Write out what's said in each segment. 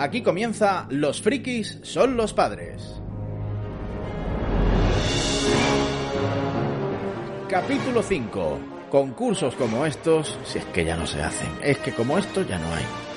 Aquí comienza Los frikis son los padres. Capítulo 5. Concursos como estos, si es que ya no se hacen. Es que como esto ya no hay.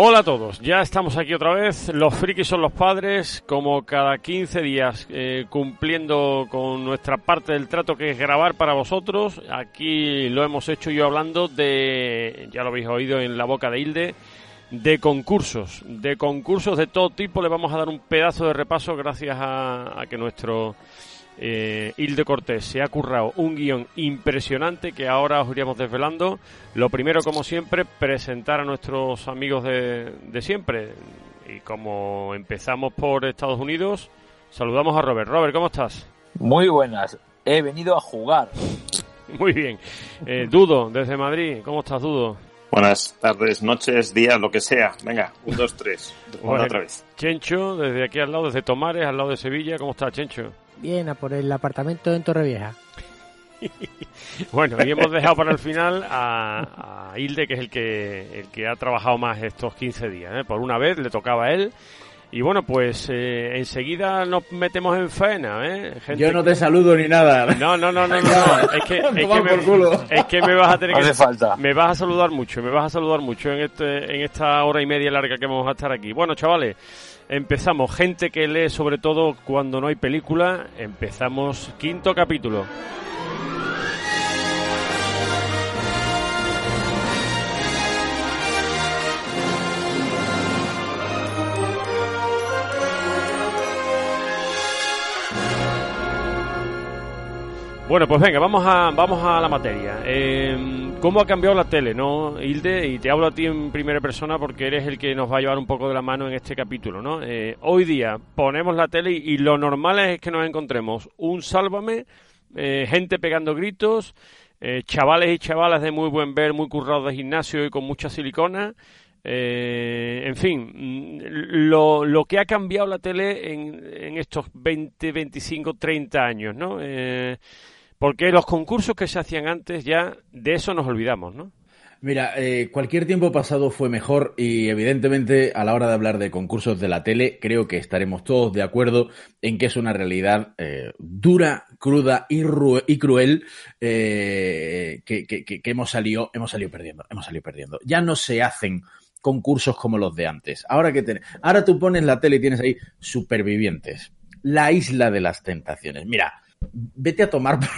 Hola a todos, ya estamos aquí otra vez. Los frikis son los padres, como cada 15 días, eh, cumpliendo con nuestra parte del trato que es grabar para vosotros. Aquí lo hemos hecho yo hablando de, ya lo habéis oído en la boca de Hilde, de concursos, de concursos de todo tipo. Le vamos a dar un pedazo de repaso gracias a, a que nuestro eh, Hilde Cortés se ha currado un guion impresionante que ahora os iríamos desvelando. Lo primero, como siempre, presentar a nuestros amigos de, de siempre. Y como empezamos por Estados Unidos, saludamos a Robert. Robert, ¿cómo estás? Muy buenas. He venido a jugar. Muy bien. Eh, Dudo, desde Madrid. ¿Cómo estás, Dudo? Buenas tardes, noches, días, lo que sea. Venga, un, dos, tres. Bueno, otra vez. Chencho, desde aquí al lado, desde Tomares, al lado de Sevilla. ¿Cómo estás, Chencho? Bien, a por el apartamento en Torrevieja. Bueno, y hemos dejado para el final a, a Hilde, que es el que, el que ha trabajado más estos 15 días. ¿eh? Por una vez le tocaba a él. Y bueno, pues eh, enseguida nos metemos en faena, ¿eh? Gente Yo no te saludo ni nada. No, no, no, no, no, no. Es, que, es, que me, por culo. es que me vas a tener que... Hace falta. Me vas a saludar mucho, me vas a saludar mucho en, este, en esta hora y media larga que vamos a estar aquí. Bueno, chavales, empezamos. Gente que lee sobre todo cuando no hay película. Empezamos quinto capítulo. Bueno, pues venga, vamos a, vamos a la materia. Eh, ¿Cómo ha cambiado la tele, no, Hilde? Y te hablo a ti en primera persona porque eres el que nos va a llevar un poco de la mano en este capítulo, ¿no? Eh, hoy día ponemos la tele y, y lo normal es que nos encontremos un sálvame, eh, gente pegando gritos, eh, chavales y chavalas de muy buen ver, muy currados de gimnasio y con mucha silicona. Eh, en fin, mm, lo, lo que ha cambiado la tele en, en estos 20, 25, 30 años, ¿no? Eh, porque los concursos que se hacían antes ya de eso nos olvidamos, ¿no? Mira, eh, cualquier tiempo pasado fue mejor y evidentemente a la hora de hablar de concursos de la tele creo que estaremos todos de acuerdo en que es una realidad eh, dura, cruda y, ru- y cruel eh, que hemos salido hemos salido perdiendo, hemos salido perdiendo. Ya no se hacen concursos como los de antes. Ahora que ten- ahora tú pones la tele y tienes ahí supervivientes, la isla de las tentaciones. Mira, vete a tomar.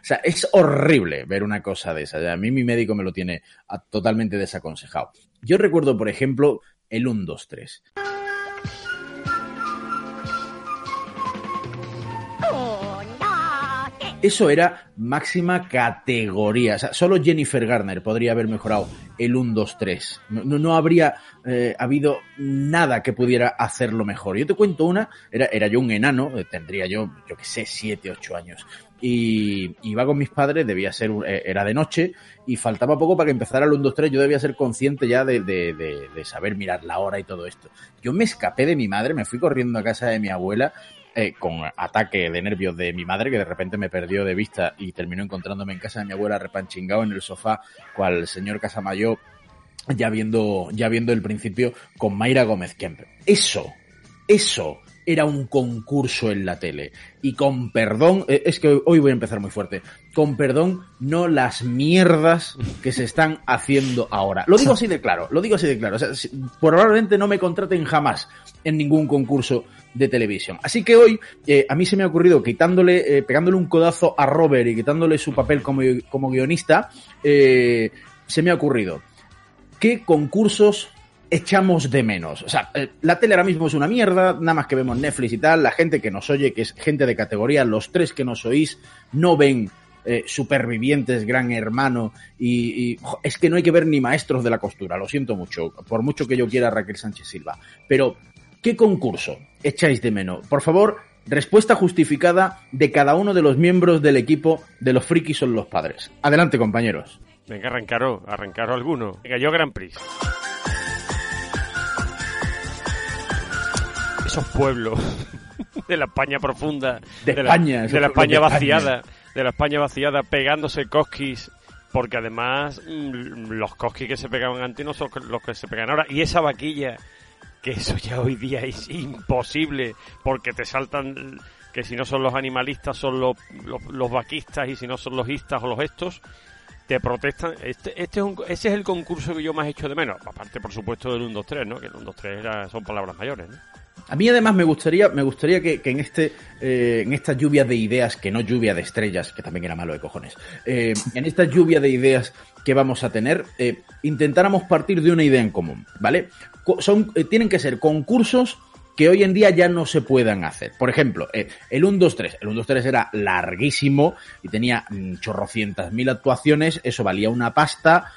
O sea, es horrible ver una cosa de esa. A mí mi médico me lo tiene totalmente desaconsejado. Yo recuerdo, por ejemplo, el 1, 2, 3. Eso era máxima categoría. O sea, solo Jennifer Garner podría haber mejorado el 1, 2, 3. No, habría eh, habido nada que pudiera hacerlo mejor. Yo te cuento una, era, yo un enano, eh, tendría yo, yo qué sé, 7, 8 años. Y iba con mis padres, debía ser, eh, era de noche, y faltaba poco para que empezara el 1, 2, 3. Yo debía ser consciente ya de, de, de saber mirar la hora y todo esto. Yo me escapé de mi madre, me fui corriendo a casa de mi abuela, eh, con ataque de nervios de mi madre, que de repente me perdió de vista y terminó encontrándome en casa de mi abuela repanchingado en el sofá, cual señor Casamayo, ya viendo, ya viendo el principio con Mayra Gómez Kemp. Eso, eso era un concurso en la tele. Y con perdón, eh, es que hoy voy a empezar muy fuerte, con perdón, no las mierdas que se están haciendo ahora. Lo digo así de claro, lo digo así de claro. Probablemente no me contraten jamás en ningún concurso de televisión. Así que hoy eh, a mí se me ha ocurrido quitándole, eh, pegándole un codazo a Robert y quitándole su papel como, como guionista, se me ha ocurrido qué concursos echamos de menos. O sea, eh, la tele ahora mismo es una mierda, nada más que vemos Netflix y tal, la gente que nos oye, que es gente de categoría, los tres que nos oís, no ven eh, supervivientes, gran hermano, y, es que no hay que ver ni maestros de la costura, lo siento mucho, por mucho que yo quiera a Raquel Sánchez Silva. Pero, ¿qué concurso echáis de menos? Por favor, respuesta justificada de cada uno de los miembros del equipo de los frikis son los padres. Adelante, compañeros. Venga, arrancaros, arrancaros alguno. Venga, yo Grand Prix. Esos pueblos de la España profunda, De la, España, de esos la España de España. vaciada, de la España vaciada, pegándose cosquis porque además mm, los cosquis que se pegaban antes no son los que se pegan ahora. Y esa vaquilla, que eso ya hoy día es imposible, porque te saltan, que si no son los animalistas son los, los, los vaquistas y si no son los istas o los estos, te protestan. Este, este es un, ese es el concurso que yo más he hecho de menos. Aparte, por supuesto, del 1, 2, 3, ¿no? Que el 1, 2, 3 era, son palabras mayores, ¿no? A mí además me gustaría, me gustaría que, que en este, eh, en esta lluvia de ideas, que no lluvia de estrellas, que también era malo de cojones, eh, en esta lluvia de ideas que vamos a tener, eh, intentáramos partir de una idea en común, ¿vale? Son, eh, tienen que ser concursos que hoy en día ya no se puedan hacer. Por ejemplo, eh, el 1, 2, 3. El 1, 2, 3 era larguísimo y tenía mm, chorrocientas mil actuaciones, eso valía una pasta,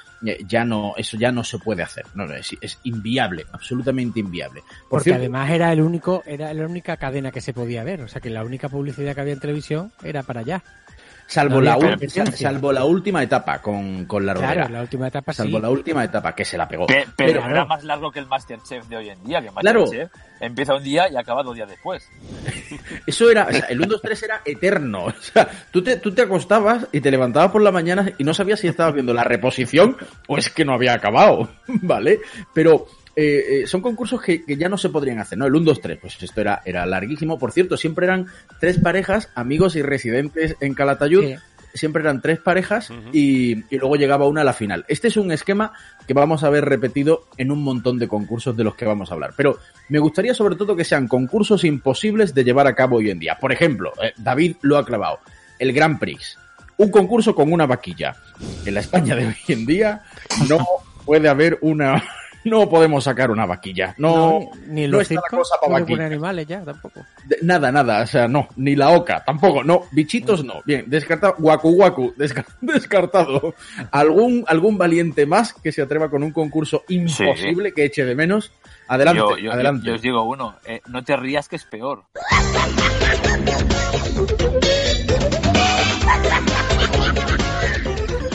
ya no, eso ya no se puede hacer. No, es, es inviable, absolutamente inviable. Por Porque cierto, además era el único, era la única cadena que se podía ver. O sea que la única publicidad que había en televisión era para allá. Salvo, No la, salvo última etapa con, con la rodera. Claro, la última etapa sí. salvo la última etapa que se la pegó. Pe- pero, Pero- era más largo que el Masterchef de hoy en día, que el Claro. Masterchef empieza un día y acaba dos días después. Eso era, o sea, el 1, 2, 3 era eterno. O sea, tú te, tú te acostabas y te levantabas por la mañana y no sabías si estabas viendo la reposición o es que no había acabado, ¿vale? Pero eh, eh, son concursos que, que ya no se podrían hacer, ¿no? El 1, 2, 3, pues esto era, era larguísimo. Por cierto, siempre eran tres parejas, amigos y residentes en Calatayud. Sí. Siempre eran tres parejas y, y luego llegaba una a la final. Este es un esquema que vamos a ver repetido en un montón de concursos de los que vamos a hablar. Pero me gustaría sobre todo que sean concursos imposibles de llevar a cabo hoy en día. Por ejemplo, eh, David lo ha clavado. El Grand Prix. Un concurso con una vaquilla. En la España de hoy en día no puede haber una... No podemos sacar una vaquilla. No, ni, ni en no los está la cosa pa' no se vaquilla. ponen animales ya tampoco. de- nada, nada, o sea, no, ni la oca, tampoco, no, bichitos no, bien, descartado, guacu guacu, desca- descartado. ¿Algún, algún valiente más que se atreva con un concurso imposible que eche de menos? Adelante, yo, yo- adelante. yo os digo uno, eh, no te rías que es peor.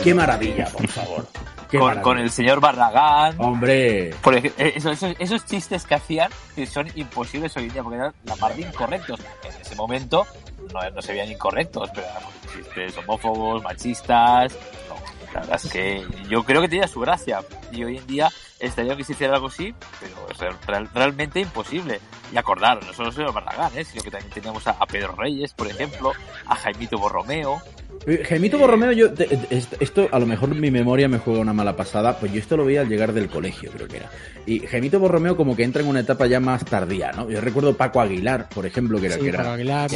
Qué maravilla, por favor. Con, con el señor Barragán. Hombre, Por eh, esos, chistes que hacían que son imposibles hoy en día porque eran la mar de incorrectos. En ese momento no, no se veían incorrectos, pero eran chistes homófobos, machistas. No, la verdad es que yo creo que tenía su gracia. Y hoy en día estaría que se hiciera algo así, pero es real- real- realmente imposible. Y acordaros, no solo señor Barragán, ¿eh? sino que también teníamos a, a Pedro Reyes, por ejemplo, a Jaimito Borromeo. Eh, Jaimito Borromeo, yo, te- te- esto, a lo mejor mi memoria me juega una mala pasada, pues yo esto lo veía al llegar del colegio, creo que era. Y Jaimito Borromeo como que entra en una etapa ya más tardía, ¿no? Yo recuerdo Paco Aguilar, por ejemplo, que era, Sí, que era para Aguilar,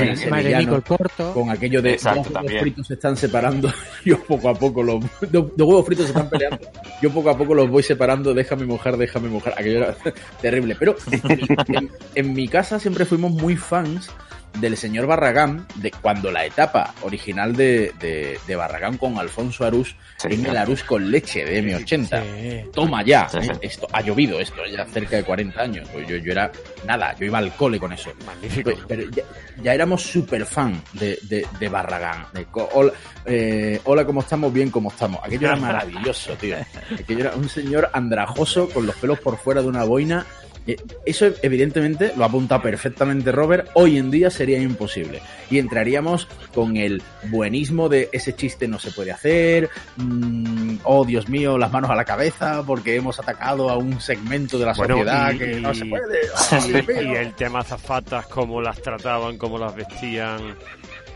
Nico el Porto. con aquello de Exacto, dos huevos también. fritos se están separando, yo poco a poco los dos, dos huevos fritos se están peleando, yo poco a poco los voy separando, déjame mojar, déjame mojar, aquello era terrible, pero en, en- en mi casa siempre fuimos muy fans del señor Barragán, de cuando la etapa original de, de, de Barragán con Alfonso Arús Sí, en el Arús con leche de M80. Sí. Toma ya, Sí, ¿eh? esto ha llovido esto ya cerca de 40 años. Pues Yo, yo era nada, yo iba al cole con eso. Magnífico. Pues, pero ya, ya éramos súper fan de, de, de Barragán. De hola, eh, hola, ¿cómo estamos? Bien, ¿cómo estamos? Aquello era maravilloso, tío. Aquello era un señor andrajoso con los pelos por fuera de una boina. Eh, Eso evidentemente lo ha apuntado perfectamente Robert. Hoy en día sería imposible. Y entraríamos con el buenismo de ese chiste no se puede hacer. mm, oh, Dios mío, las manos a la cabeza porque hemos atacado a un segmento de la Bueno, sociedad y- que no se puede. Oh. Y el tema azafatas, cómo las trataban, cómo las vestían.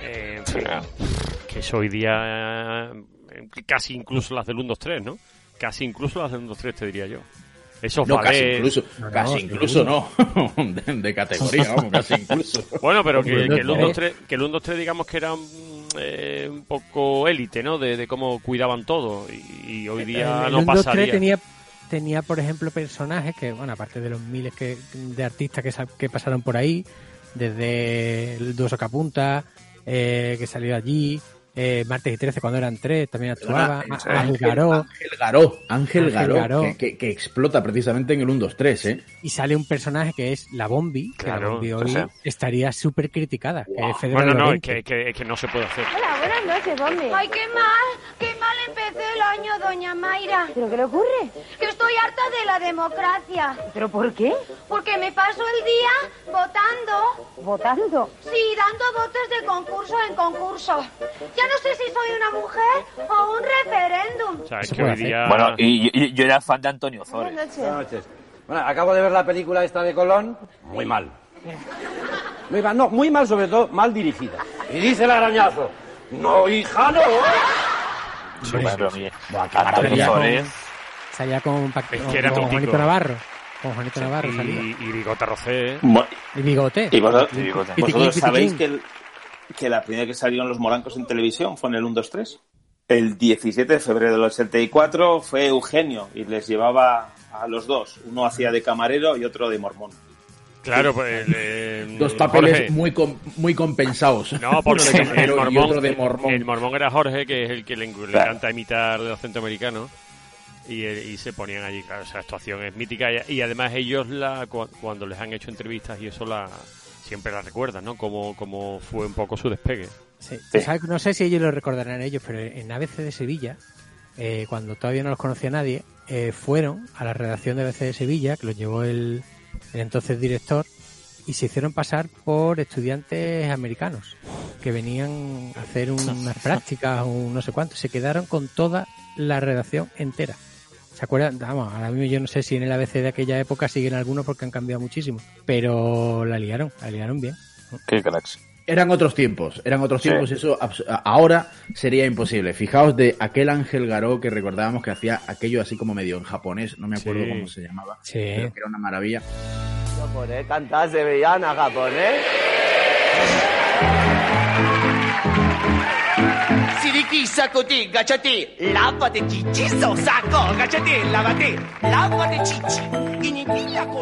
eh, que eso hoy día eh, casi incluso las del 1, 2, 3, ¿no? Casi incluso las del 1, 2, 3, te diría yo. Esos No, casi incluso, No, no, casi seguro. incluso no. de, de categoría, vamos, casi incluso. Bueno, pero que, que el no, 1, 2, no. 3, que el 1, 2, 3 digamos que era mm, eh, un poco élite, ¿no? De, de cómo cuidaban todo. Y, y hoy día el no 1, 2, 3 pasaría. tenía, tenía, por ejemplo, personajes que, bueno, aparte de los miles que, de artistas que, que pasaron por ahí, desde el Duoso Capunta, eh, que salió allí, eh, Martes y 13 cuando eran tres, también actuaba, Perdona, a- Ángel Garó, Ángel Garó, Ángel Ángel Garó, Garó. Que, que- que explota precisamente en el 1, 2, 3, ¿eh? y sale un personaje que es la Bombi, que la Claro, Bombi hoy estaría súper criticada, que Wow. es Federa Bueno, no, es que, que, es que no se puede hacer. Hola, buenas noches, Bombi. Ay, qué mal, qué mal empecé el año, doña Mayra. ¿Pero qué le ocurre? Que estoy harta de la democracia. ¿Pero por qué? Porque me paso el día votando. ¿Votando? Sí, dando votos de concurso en concurso. Ya no sé si soy una mujer o un referéndum. O sea, que hoy día... Bueno, y, y- yo era fan de Antonio Zores. Buenas Buenas noches. noches. Bueno, acabo de ver la película esta de Colón. Muy mal. Muy mal, no, muy mal sobre todo, mal dirigida. Y dice el arañazo. No, hija, no. Sí, Buah, qué Antonio. Salía con, Es con- que era con mítico. Juanito Navarro. Con Juanito Navarro salía. y, y Bigota Rocé. Bueno, Y bigote. y vosotros, bigote. Pitiquín, vosotros sabéis que, el- que la primera que salieron los morancos en televisión fue en el 1, 2, 3. El 17 de febrero del 84 fue Eugenio y les llevaba a los dos. Uno hacía de camarero y otro de mormón. Claro, pues... eh, Dos papeles Jorge. muy, com- muy compensados. No, porque Uno de el, y mormón, otro de mormón. el mormón era Jorge, que es el que le, encanta imitar el acento americano. Y, eh, y se ponían allí, claro, esa actuación es mítica. Y, y además ellos, la cu- cuando les han hecho entrevistas y eso, la siempre la recuerdan, ¿no? Como, como fue un poco su despegue. Sí. Sí. ¿Sabes? No sé si ellos lo recordarán ellos, pero en ABC de Sevilla, eh, cuando todavía no los conocía nadie, eh, fueron a la redacción de ABC de Sevilla, que los llevó el, el entonces director, y se hicieron pasar por estudiantes americanos que venían a hacer unas prácticas o no sé cuánto. Se quedaron con toda la redacción entera. ¿Se acuerdan? Vamos, ahora mismo yo no sé si en el ABC de aquella época siguen algunos porque han cambiado muchísimo, pero la liaron, la liaron bien. Qué cracks. Eran otros tiempos, eran otros Sí. tiempos, eso abs- ahora sería imposible. Fijaos de aquel Ángel Garó que recordábamos que hacía aquello así como medio en japonés, no me acuerdo Sí. cómo se llamaba, Sí. pero que era una maravilla. Japonés, cantar sevillana, japonés. Siriki sakuti gachati lávate chichizo saco gachati lávate lávate chichi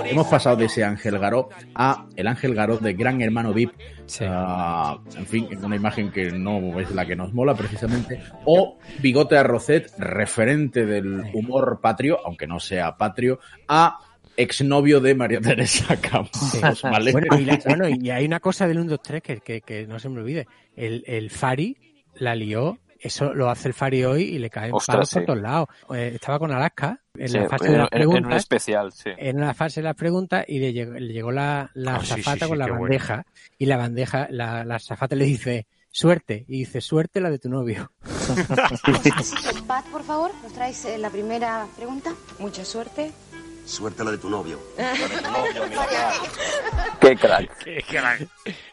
Hemos pasado de ese Ángel Garó a el Ángel Garó de Gran Hermano VIP. Sí. Ah, en fin, una imagen que no es la que nos mola precisamente. O Bigote Arrocet, referente del humor patrio, aunque no sea patrio, a exnovio de María Teresa Campos. ¿vale? Bueno, y, la- bueno, y hay una cosa del 1, 2, 3 que, que, que no se me olvide. El, el Fari la lió, eso lo hace el Fari hoy y le caen Ostras, palos sí. por todos lados. Eh, estaba con Alaska en Sí, la fase en, de las en- en un preguntas. especial, sí. En la fase de las preguntas y le llegó, le llegó la, la Ah, sí, sí, azafata sí, con la bueno. bandeja y la bandeja, la, la azafata le dice suerte y dice suerte la de tu novio. Paz, por favor, nos traes eh, la primera pregunta. Mucha suerte. Suerte la de tu novio. Qué crack. Qué crack.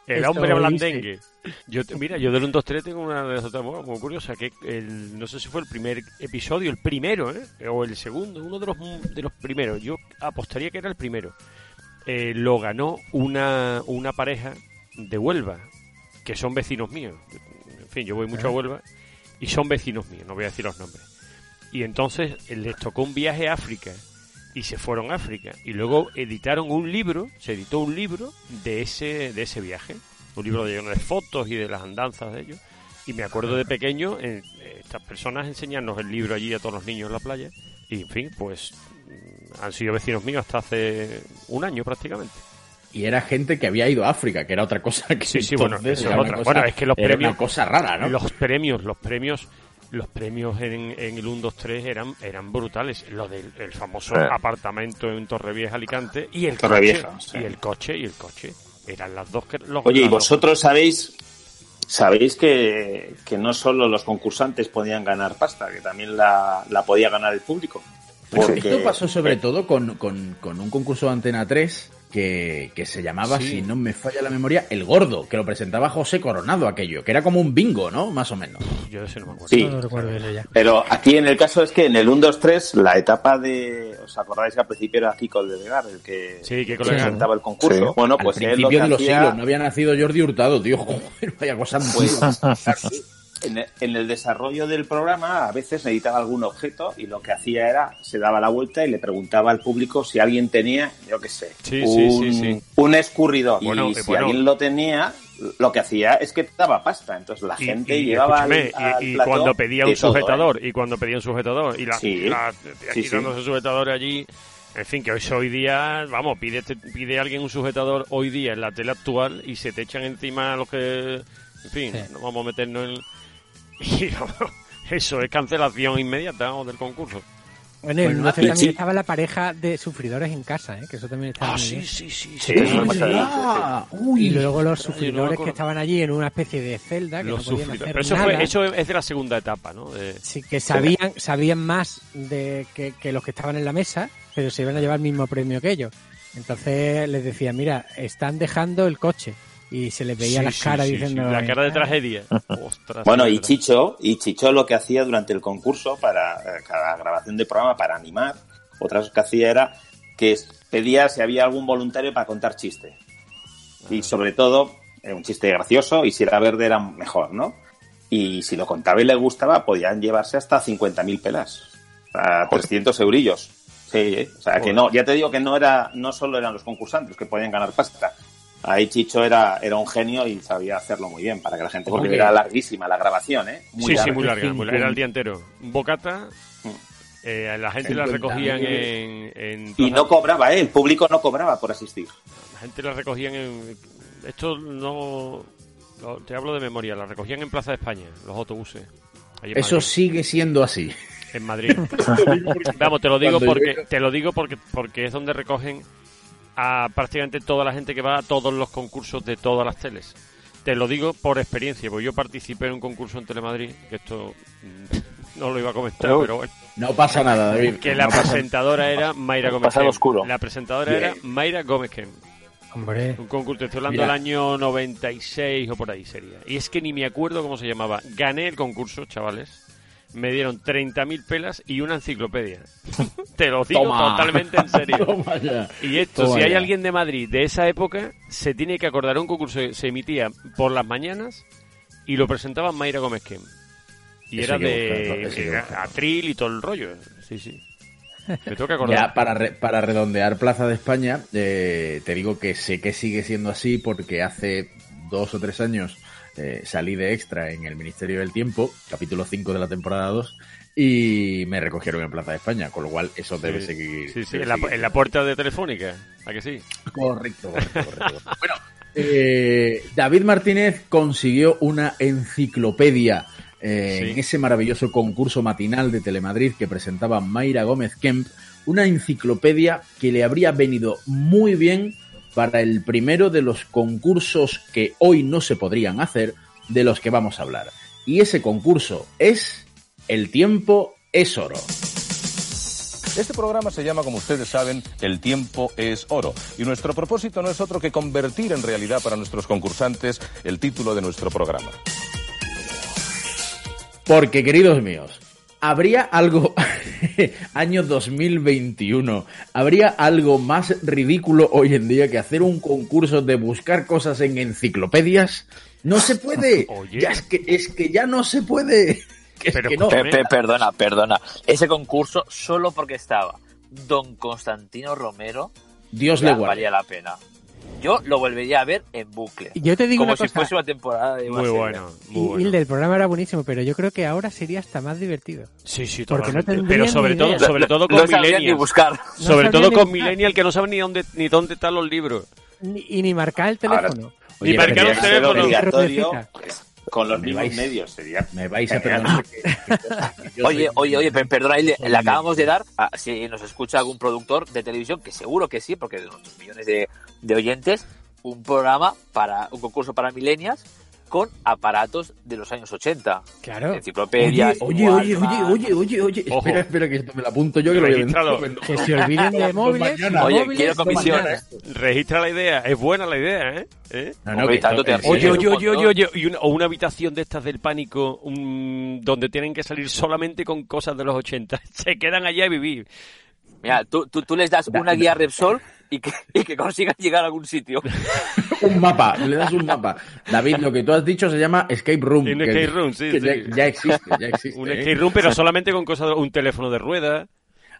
El hombre blandengue. Yo, te- mira, yo del 1, 2, 3 tengo una anécdota muy muy curiosa, que el, no sé si fue el primer episodio, el primero, ¿eh? o el segundo, uno de los, de los primeros. Yo apostaría que era el primero. Eh, lo ganó una, una pareja de Huelva, que son vecinos míos. En fin, yo voy mucho a Huelva y son vecinos míos, no voy a decir los nombres. Y entonces eh, les tocó un viaje a África y se fueron a África y luego editaron un libro, se editó un libro de ese de ese viaje, un libro lleno de fotos y de las andanzas de ellos. Y me acuerdo de pequeño eh, estas personas enseñarnos el libro allí a todos los niños en la playa y en fin, pues mm, han sido vecinos míos hasta hace un año prácticamente. Y era gente que había ido a África, que era otra cosa que Sí, sí, bueno, eso es era otra. cosa- Bueno, es que los era premios- una cosa rara, ¿no? Los premios, los premios, los premios en, en el 1, 2, 3 eran, eran brutales. Lo del el famoso Eh. apartamento en Torrevieja, Alicante, y el Torrevieja, coche, sí. y el coche, y el coche. Eran las dos que los Oye, ¿y las dos- vosotros sabéis sabéis que, que no solo los concursantes podían ganar pasta, que también la, la podía ganar el público? Porque Esto pasó sobre todo con, con- con un concurso de Antena 3 que, que se llamaba, Sí. si no me falla la memoria, El Gordo, que lo presentaba José Coronado aquello, que era como un bingo, ¿no? Más o menos. Yo de ese no me acuerdo. Sí. No recuerdo ella. Pero aquí en el caso es que en el 1, 2, 3, la etapa de. ¿Os acordáis que al principio era Kiko de Vegar el que Sí, que Legar. presentaba el concurso? Sí. Bueno, Al pues él lo principio de los hacía- siglos no había nacido Jordi Hurtado, tío. Joder, vaya cosa Pues, antigua. en, el, en el desarrollo del programa a veces necesitaba algún objeto y lo que hacía era se daba la vuelta y le preguntaba al público si alguien tenía, yo qué sé, Sí, sí, un, sí, sí. un escurridor. Bueno, y eh, si bueno. alguien lo tenía, lo que hacía es que daba pasta. Entonces la Y- gente y, llevaba al, y- al y, plató cuando pedía un todo, ¿eh? sujetador, y cuando pedía un sujetador, y la, Sí. la- Sí, sí. quitándose sujetadores allí, en fin, que hoy, hoy día, vamos, pide, pide alguien un sujetador hoy día en la tele actual y se te echan encima los que, en fin, Sí. no vamos a meternos en... Y, eso es cancelación inmediata vamos, del concurso. Bueno, en el Bueno, 12 y también sí. estaba la pareja de sufridores en casa, ¿eh? que eso también estaba Ah, muy sí, bien. sí, sí. Sí, Ah, uy. Y luego los no sufridores que estaban allí en una especie de celda que Los no podían hacer Pero eso, nada. fue, eso es de la segunda etapa, ¿no? De- Sí, que sabían, sabían más de que, que los que estaban en la mesa, pero se iban a llevar el mismo premio que ellos. Entonces les decía, mira, están dejando el coche. Y se les veía Sí, las sí, caras sí, diciendo... sí, La cara de "Ah". tragedia. Ostras, Bueno, y. Chicho, y Chicho lo que hacía durante el concurso para eh, cada grabación de programa para animar, otra cosa que hacía era que pedía si había algún voluntario para contar chiste. Y sobre todo, eh, un chiste gracioso, y si era verde era mejor, ¿no? Y si lo contaba y le gustaba, podían llevarse hasta 50.000 pelas. A 300 eurillos. Sí, ¿eh? o sea que no, ya te digo que no era, no solo eran los concursantes que podían ganar pasta. Ahí Chicho era, era un genio y sabía hacerlo muy bien para que la gente, porque era larguísima la grabación, ¿eh? Sí, sí, muy larga. Muy. Era el día entero. Bocata. eh, la gente la 50.000. recogían en, en Y no cobraba, ¿eh? El público no cobraba por asistir. La gente la recogían en. Esto no. no, Te hablo de memoria. La recogían en Plaza de España, los autobuses. Eso Madrid. sigue siendo así. En Madrid. Vamos, te lo digo Cuando porque yo- te lo digo porque porque es donde recogen a prácticamente toda la gente que va a todos los concursos de todas las teles. Te lo digo por experiencia, porque yo participé en un concurso en Telemadrid, que esto mm, no lo iba a comentar, Pero- pero bueno, No pasa nada, David. que la No pasa- presentadora era Mayra Gómez. Pasado Kem. oscuro. La presentadora Bien. era Mayra Gómez Kem. Hombre, Un concurso, te estoy hablando Mira. del año 96 o por ahí sería. Y es que ni me acuerdo cómo se llamaba. Gané el concurso, chavales. Me dieron 30.000 pelas y una enciclopedia. te lo digo Toma. totalmente en serio. Y esto, Toma si hay alguien de Madrid de esa época, se tiene que acordar un concurso que se emitía por las mañanas y lo presentaba Mayra Gómez Kem. Y Eso era de era atril y todo el rollo. Sí, sí. Me tengo que acordar. Ya para, re- para redondear Plaza de España, eh, te digo que sé que sigue siendo así porque hace dos o tres años eh, salí de extra en el Ministerio del Tiempo, capítulo 5 de la temporada 2, y me recogieron en Plaza de España, con lo cual eso debe seguir. Sí, sí, debe en la, seguir en la puerta de Telefónica. ¿A que sí? Correcto, correcto, correcto. bueno, eh, David Martínez consiguió una enciclopedia eh, Sí. en ese maravilloso concurso matinal de Telemadrid que presentaba Mayra Gómez Kemp, una enciclopedia que le habría venido muy bien para el primero de los concursos que hoy no se podrían hacer, de los que vamos a hablar. Y ese concurso es El tiempo es oro. Este programa se llama, como ustedes saben, El tiempo es oro. Y nuestro propósito no es otro que convertir en realidad para nuestros concursantes el título de nuestro programa. Porque, queridos míos, ¿habría algo, año 2021, habría algo más ridículo hoy en día que hacer un concurso de buscar cosas en enciclopedias? No se puede. Oye. Ya es que, es que ya no se puede. Que es Pero que no. Pe- pe- perdona, perdona. Ese concurso solo porque estaba Don Constantino Romero Dios le guarde. valía la pena. Yo lo volvería a ver en bucle. yo te digo Como una si cosa, fuese una temporada de Muy bueno. y, Muy y bueno. el del programa era buenísimo, pero yo creo que ahora sería hasta más divertido. Sí, sí, Porque no Pero sobre ni todo, sobre todo No con sabía ni buscar. No sobre todo ni con buscar. Millennial que no saben ni dónde ni dónde están los libros. Ni- y ni marcar el Ahora- teléfono. Ni marcar un teléfono. Con los mismos vais- medios. Sería Me vais a perdonar. Oye, oye, oye, per- perdona, le, le acabamos de dar, a- si nos escucha algún productor de televisión, que seguro que sí, porque de nuestros millones de, de oyentes, un programa para, un concurso para millennials con aparatos de los años 80. Claro. Oye, Enciclopedias. oye, oye, oye, oye, oye, oye. Ojo. Espera, espera, que esto me lo apunto yo que lo voy a. Que se olviden de móviles. mañana. Oye, móviles, quiero comisión. mañana. Registra la idea. Es buena la idea, ¿eh? ¿Eh? No, no, tanto te arriesgas. Oye, oye, oye, oye, montón. oye, y una- o una habitación de estas del pánico un- donde tienen que salir solamente con cosas de los 80. Se quedan allá a vivir. Mira, tú, tú, tú les das Da- una guía Repsol y que, y que consigan llegar a algún sitio. un mapa, le das un mapa. David, lo que tú has dicho se llama Escape Room. Un que- escape room, sí, que sí. Ya, ya existe, ya existe. Un ¿eh? escape room, pero solamente con cosas de un teléfono de rueda.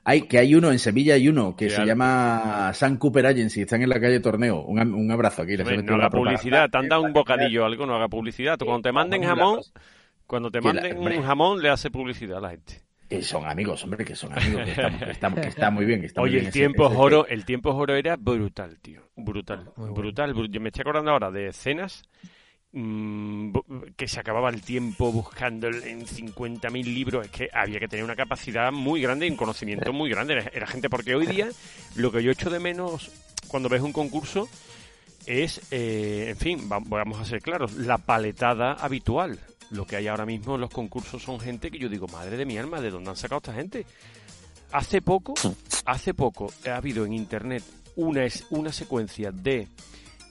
Hay, que hay uno, en Sevilla hay uno, que Real. se llama San Cooper Agency, están en la calle Torneo. Un, un abrazo aquí. les no la haga publicidad, te han dado un bocadillo o algo, no haga publicidad. Cuando te manden jamón, cuando te manden un jamón, le hace publicidad a la gente. Que son amigos, hombre, que son amigos, que, estamos- que estamos- que está muy bien. Que está muy Oye, bien el tiempo ese- oro, el tiempo oro era brutal, tío. Brutal, Muy bueno. brutal. bru- Yo me estoy acordando ahora de escenas mm, que se acababa el tiempo buscando en 50.000 libros, es que había que tener una capacidad muy grande y un conocimiento muy grande. Era, era gente, porque hoy día lo que yo echo de menos cuando ves un concurso es, eh, en fin, va- vamos a ser claros, la paletada habitual. Lo que hay ahora mismo en los concursos son gente que yo digo, madre de mi alma, ¿de dónde han sacado esta gente? Hace poco, hace poco ha habido en internet una, es- una secuencia de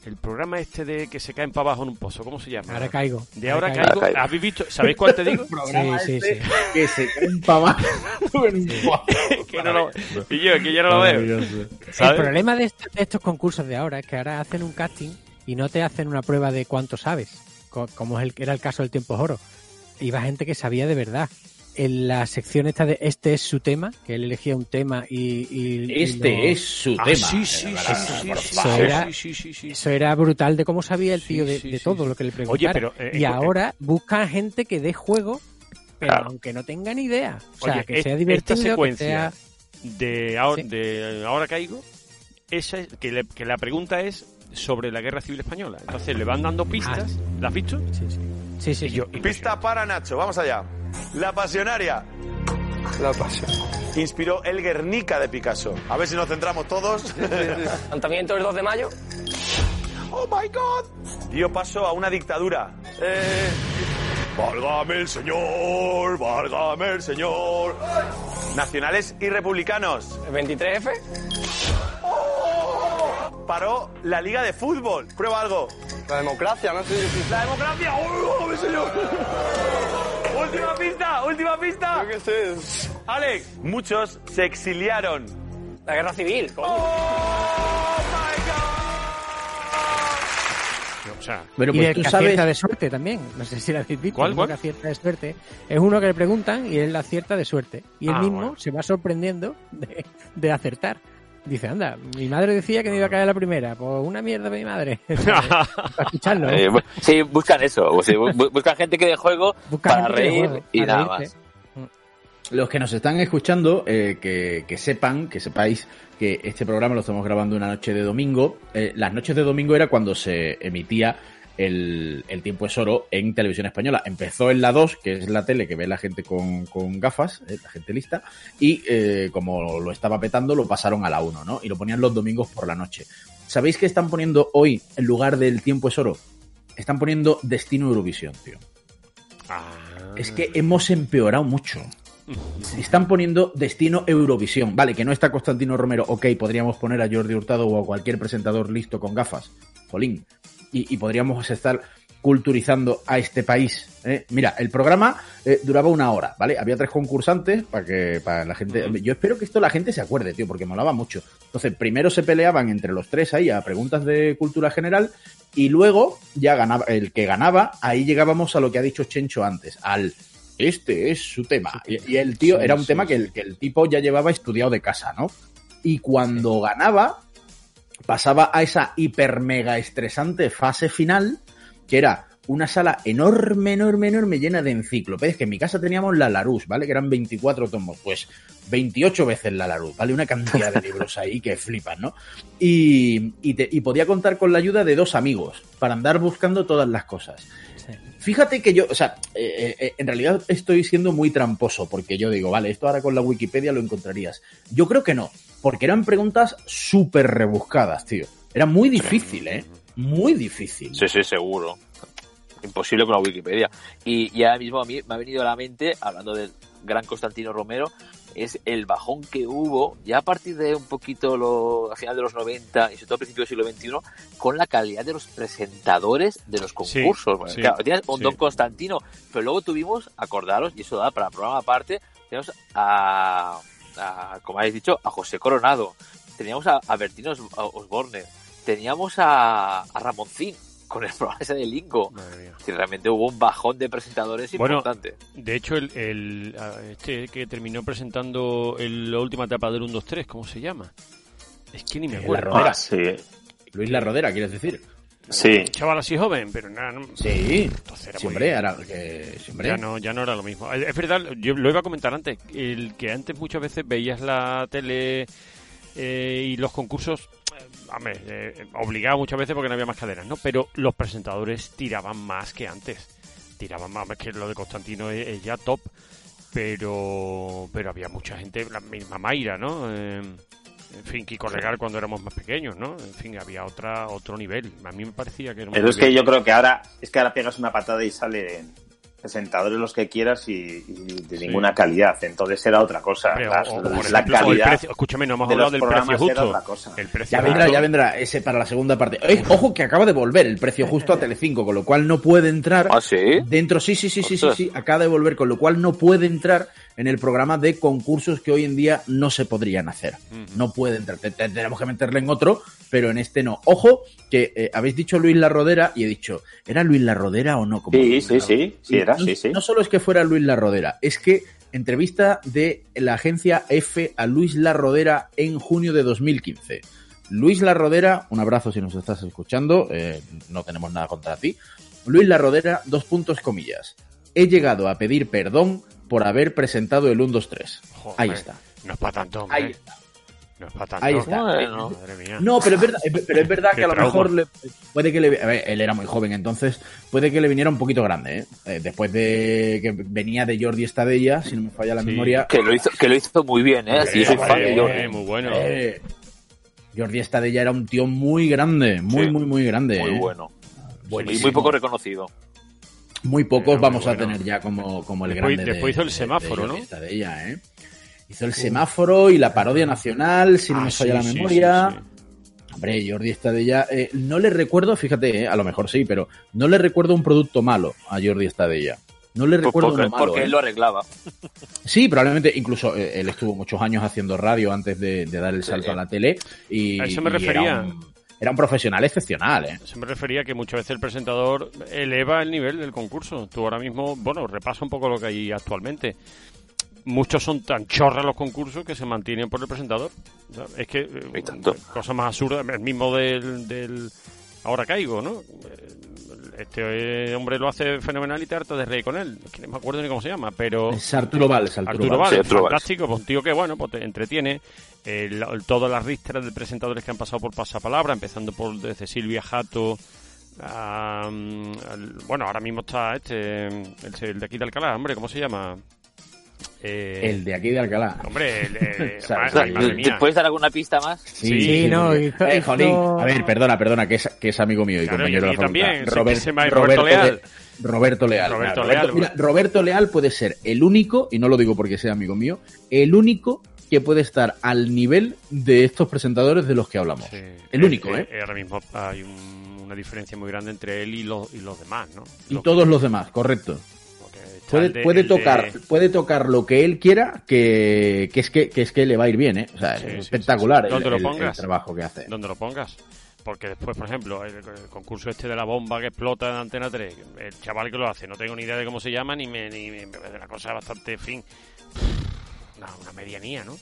el programa este de que se caen para abajo en un pozo, ¿cómo se llama? Ahora caigo. De ahora, Ahora caigo. caigo. ¿Habéis visto? ¿Sabéis cuál te digo? programa Sí, sí, este sí. que se caen para abajo en un cuadro. que no lo, y yo, que no lo veo. El problema de, est- de estos concursos de ahora es que ahora hacen un casting y no te hacen una prueba de cuánto sabes, como es el, era el caso del tiempo oro. Iba gente que sabía de verdad. En la sección esta de este es su tema, que él elegía un tema y... y- y Este lo- es su Ah, tema. sí, sí, sí, sí, sí, Por sí, favor. Eso era- sí, sí, sí, sí. Eso era brutal de cómo sabía el Sí, tío de, sí, de sí, todo sí. lo que le preguntara. pero, eh, y eh, ahora buscan gente que dé juego, pero Claro. aunque no tenga ni idea. O sea, Oye, que sea esta divertido, que secuencia sea... de ahora, Sí. de ahora caigo, esa es, que, le- que la pregunta es sobre la guerra civil española. Entonces le van dando pistas. ¿La has visto? Sí, sí. Sí, sí, Y yo, Pista para Nacho, vamos allá. La pasionaria. La pasión. Inspiró el Guernica de Picasso. A ver si nos centramos todos. Lanzamiento el 2 de mayo. ¡Oh, my God! Dio paso a una dictadura. Eh... ¡Válgame el señor! ¡Válgame el señor! Nacionales y republicanos. El 23F. Paró la liga de fútbol. Prueba algo. La democracia, no sé si... ¡La democracia! ¡Oh, mi señor! ¡Última pista! ¡Última pista! Yo qué sé. Alex, muchos se exiliaron. La guerra civil. coño. ¡Oh, o sea, Pero y pues el tú que sabes. acierta de suerte también. No sé si lo habéis visto. ¿Cuál, cuál? que acierta de suerte. Es uno que le preguntan y él acierta de suerte. Y él Ah, mismo bueno. se va sorprendiendo de, de acertar. Dice, anda, mi madre decía que me iba a caer la primera. Pues una mierda de mi madre. Para escucharlo. Eh, sí, buscan eso. o sea, bu- buscan gente que dé juego Buscan para reír juego, y para nada reírse. más. Los que nos están escuchando, eh, que, que sepan, que sepáis que este programa lo estamos grabando una noche de domingo. Eh, las noches de domingo era cuando se emitía el, el tiempo es oro en televisión española. Empezó en la 2, que es la tele que ve la gente con, con gafas, eh, la gente lista, y eh, como lo estaba petando, lo pasaron a la 1, ¿no? Y lo ponían los domingos por la noche. ¿Sabéis qué están poniendo hoy en lugar del tiempo es oro? Están poniendo Destino Eurovisión, tío. ah, Es que hemos empeorado mucho. Están poniendo Destino Eurovisión. Vale, que no está Constantino Romero. Ok, podríamos poner a Jordi Hurtado o a cualquier presentador listo con gafas. Jolín. Y, y podríamos estar culturizando a este país. ¿eh? Mira, el programa eh, duraba una hora, ¿vale? Había tres concursantes para que para la gente. Yo espero que esto la gente se acuerde, tío, porque molaba mucho. Entonces, primero se peleaban entre los tres ahí a preguntas de cultura general y luego ya ganaba el que ganaba. Ahí llegábamos a lo que ha dicho Chencho antes, al este es su tema. Y, y el tío Sí, era un sí, tema sí. que el, que el tipo ya llevaba estudiado de casa, ¿no? Y cuando ganaba, pasaba a esa hiper mega estresante fase final, que era una sala enorme, enorme, enorme, llena de enciclopedias, que en mi casa teníamos la Larus, ¿vale? Que eran 24 tomos, pues 28 veces la Larus, ¿vale? Una cantidad de libros ahí que flipan, ¿no? Y, y, te- y podía contar con la ayuda de dos amigos para andar buscando todas las cosas. Fíjate que yo, o sea, eh, eh, en realidad estoy siendo muy tramposo porque yo digo, vale, esto ahora con la Wikipedia lo encontrarías. Yo creo que no, porque eran preguntas súper rebuscadas, tío. Era muy difícil, ¿eh? Muy difícil. Sí, sí, seguro. Imposible con la Wikipedia. Y, y ahora mismo a mí me ha venido a la mente, hablando del gran Constantino Romero, es el bajón que hubo ya a partir de un poquito lo, a final de los 90 y sobre todo a principios del siglo XXI con la calidad de los presentadores de los concursos. Bueno, sí, claro, tienes un sí. Don Constantino, pero luego tuvimos, acordaros, y eso da para programa aparte, tenemos a, a, como habéis dicho, a José Coronado, teníamos a, a Bertino Osborne, teníamos a, a Ramoncín con el programa ese de Lingo. madre mía. Que realmente hubo un bajón de presentadores Bueno, importante. De hecho, el, el- este que terminó presentando el- la última etapa del 1, 2, 3, ¿cómo se llama? Es que ni me Eh, la acuerdo. Rodera. Ah, sí. Luis La Rodera, ¿quieres decir? Sí. Chaval así joven, pero nada, no, Sí. entonces era Sí, muy- ahora que sí, hombre. Ya no, ya no era lo mismo. Es verdad, yo lo iba a comentar antes, el que antes muchas veces veías la tele eh, y los concursos, eh, hombre, eh, obligado muchas veces porque no había más cadenas, ¿no? Pero los presentadores tiraban más que antes. Tiraban más, es que lo de Constantino es, es ya top. Pero, pero había mucha gente, la misma Mayra, ¿no? Eh, en fin, Kiko Regal cuando éramos más pequeños, ¿no? En fin, había otra otro nivel. A mí me parecía que era un Pero es que yo creo que ahora es que ahora pegas una patada y salen presentadores los que quieras y, y de Sí. ninguna calidad. Entonces era otra cosa. O, la ejemplo, calidad. precio- escúchame, no hemos de hablado del precio justo. otra cosa. El precio Ya vendrá, justo. ya vendrá, ese para la segunda parte. Eh, ojo que acaba de volver el precio justo a Telecinco, con lo cual no puede entrar ¿Ah, sí? dentro, sí, sí, sí, sí, sí, sí, acaba de volver, con lo cual no puede entrar en el programa de concursos que hoy en día no se podrían hacer. No puede entrar, Te- te- tenemos que meterle en otro, pero en este no. Ojo, que eh, habéis dicho Luis La Rodera y he dicho, ¿era Luis La Rodera o no? Como Sí, sí, sí, sí era, no, sí, sí. No solo es que fuera Luis La Rodera, es que entrevista de la agencia F a Luis La Rodera en junio de 2015. Luis La Rodera, un abrazo si nos estás escuchando, eh, no tenemos nada contra ti. Luis La Rodera, dos puntos comillas. He llegado a pedir perdón por haber presentado el 1, 2, 3. Joder, Ahí está. No es para tanto, hombre. Ahí está. No es para tanto. Ahí está. Bueno. Madre mía. No, pero es verdad, pero es verdad que a lo trauma. mejor le- puede que le. A ver, él era muy joven, entonces puede que le viniera un poquito grande, ¿eh? Eh, después de que venía de Jordi Estadella, si no me falla la Sí. memoria. Que lo hizo, que lo hizo muy bien, ¿eh? Sí, de eh, Jordi. muy bueno. Eh, Jordi Estadella era un tío muy grande, muy, Sí. muy, muy grande. Muy ¿eh? bueno. Y muy poco reconocido. Muy pocos vamos a bueno. tener ya como, como el Después- grande. de- después hizo el de- de semáforo, Jordi ¿no? Estadella, ¿eh? Hizo el semáforo y la parodia nacional, si no Ah, me falla sí, la memoria. sí, sí. Hombre, Jordi Estadella, eh, no le recuerdo, fíjate, eh, a lo mejor sí, pero no le recuerdo un producto malo a Jordi Estadella. No le Pues recuerdo porque, malo. porque eh. él lo arreglaba. Sí, probablemente, incluso eh, él estuvo muchos años haciendo radio antes de, de dar el salto Sí. a la tele. Y, A eso me y refería. Un, era un profesional excepcional, ¿eh? Se me refería que muchas veces el presentador eleva el nivel del concurso. Tú ahora mismo, bueno, repasa un poco lo que hay actualmente. Muchos son tan chorras los concursos que se mantienen por el presentador. Es que eh, cosa más absurda, el mismo del, del ahora caigo, ¿no? Eh, Este hombre lo hace fenomenal y te hartas de reír con él. Es que no me acuerdo ni cómo se llama, pero Es Arturo Valls, Arturo, Arturo Valls. Valls, Sí, Arturo Valls. fantástico, pues un tío que bueno, pues te entretiene. Todas las ristras de presentadores que han pasado por Pasapalabra, empezando por desde Silvia Jato. a, al- bueno, ahora mismo está este, el, el de aquí de Alcalá, hombre, ¿cómo se llama? Eh, El de aquí de Alcalá. Hombre, el, eh, O sea, madre- o sea, ay, madre ¿Te mía. puedes dar alguna pista más? Sí, Sí, no, sí. hizo- Eh, hizo- jolín, a ver, perdona, perdona, que es, que es amigo mío y Claro, compañero y- de la facultad. también, Robert- Roberto Leal. de- Roberto Leal. Roberto claro. Leal, Roberto, mira, Roberto Leal puede ser el único, y no lo digo porque sea amigo mío, el único que puede estar al nivel de estos presentadores de los que hablamos. Sí. El único, ¿eh? Ahora mismo hay un- una diferencia muy grande entre él y los, y los demás, ¿no? Y Los- todos los demás, correcto. Puede, de- puede de- tocar, puede tocar lo que él quiera, que, que es que, que es que le va a ir bien, ¿eh? O sea, Sí, es sí, espectacular sí, el- ¿Dónde lo el- el pongas? trabajo que hace. donde lo pongas. Porque después, por ejemplo, el, el concurso este de la bomba que explota en Antena 3, el chaval que lo hace, no tengo ni idea de cómo se llama, ni me, ni me- la cosa bastante, fin, una, una medianía, ¿no?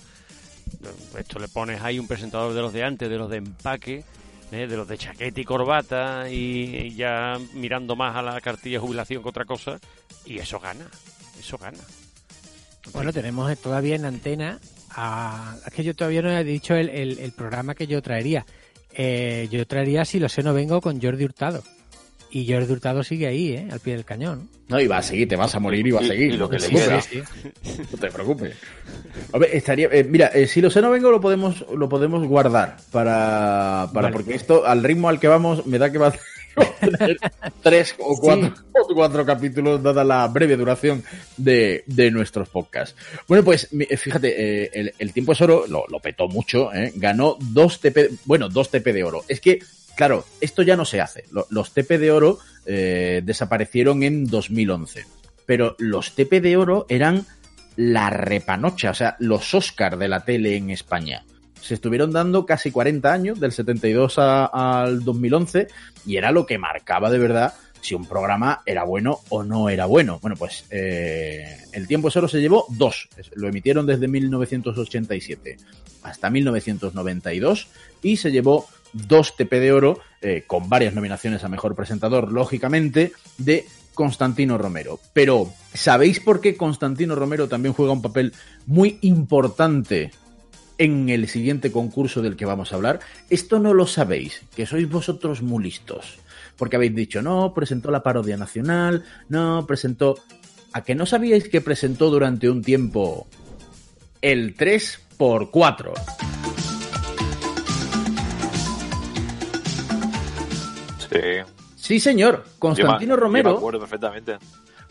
Esto le pones ahí un presentador de los de antes, de los de empaque, ¿eh? de los de chaqueta y corbata, y, ya mirando más a la cartilla de jubilación que otra cosa, y eso gana, eso gana. Bueno, tenemos todavía en antena. A, es que yo todavía no he dicho el, el- el programa que yo traería. Eh, yo traería Si lo sé, no vengo con Jordi Hurtado. Y Jordi Hurtado sigue ahí, ¿eh? Al pie del cañón. No, y va a seguir, te vas a morir y va a seguir. y lo no que te le preocupes. queda. No te preocupes. A ver, estaría, eh, mira, eh, si lo sé no vengo lo podemos lo podemos guardar para, para Vale. porque esto al ritmo al que vamos me da que va a tener tres o cuatro, o cuatro capítulos dada la breve duración de, de nuestros podcasts. Bueno, pues eh, fíjate, eh, el, el tiempo es oro lo, lo petó mucho, ¿eh? ganó dos TP, bueno, dos TP de oro. Es que, claro, esto ya no se hace. Lo- Los TP de oro eh, desaparecieron en 2011. Pero los TP de oro eran la repanocha, o sea, los Oscar de la tele en España. Se estuvieron dando casi 40 años, del 72 a- al 2011, y era lo que marcaba de verdad si un programa era bueno o no era bueno. Bueno, pues eh, el tiempo solo se llevó dos. Lo emitieron desde 1987 hasta 1992 y se llevó dos TP de oro eh, con varias nominaciones a mejor presentador, lógicamente, de Constantino Romero. Pero, ¿sabéis por qué Constantino Romero también juega un papel muy importante en el siguiente concurso del que vamos a hablar. Esto no lo sabéis, que sois vosotros muy listos. Porque habéis dicho, no, presentó la parodia nacional, no, presentó... ¿A que no sabíais que presentó durante un tiempo el 3x4? Sí. Sí, señor. Constantino Yo Romero. yo me acuerdo perfectamente.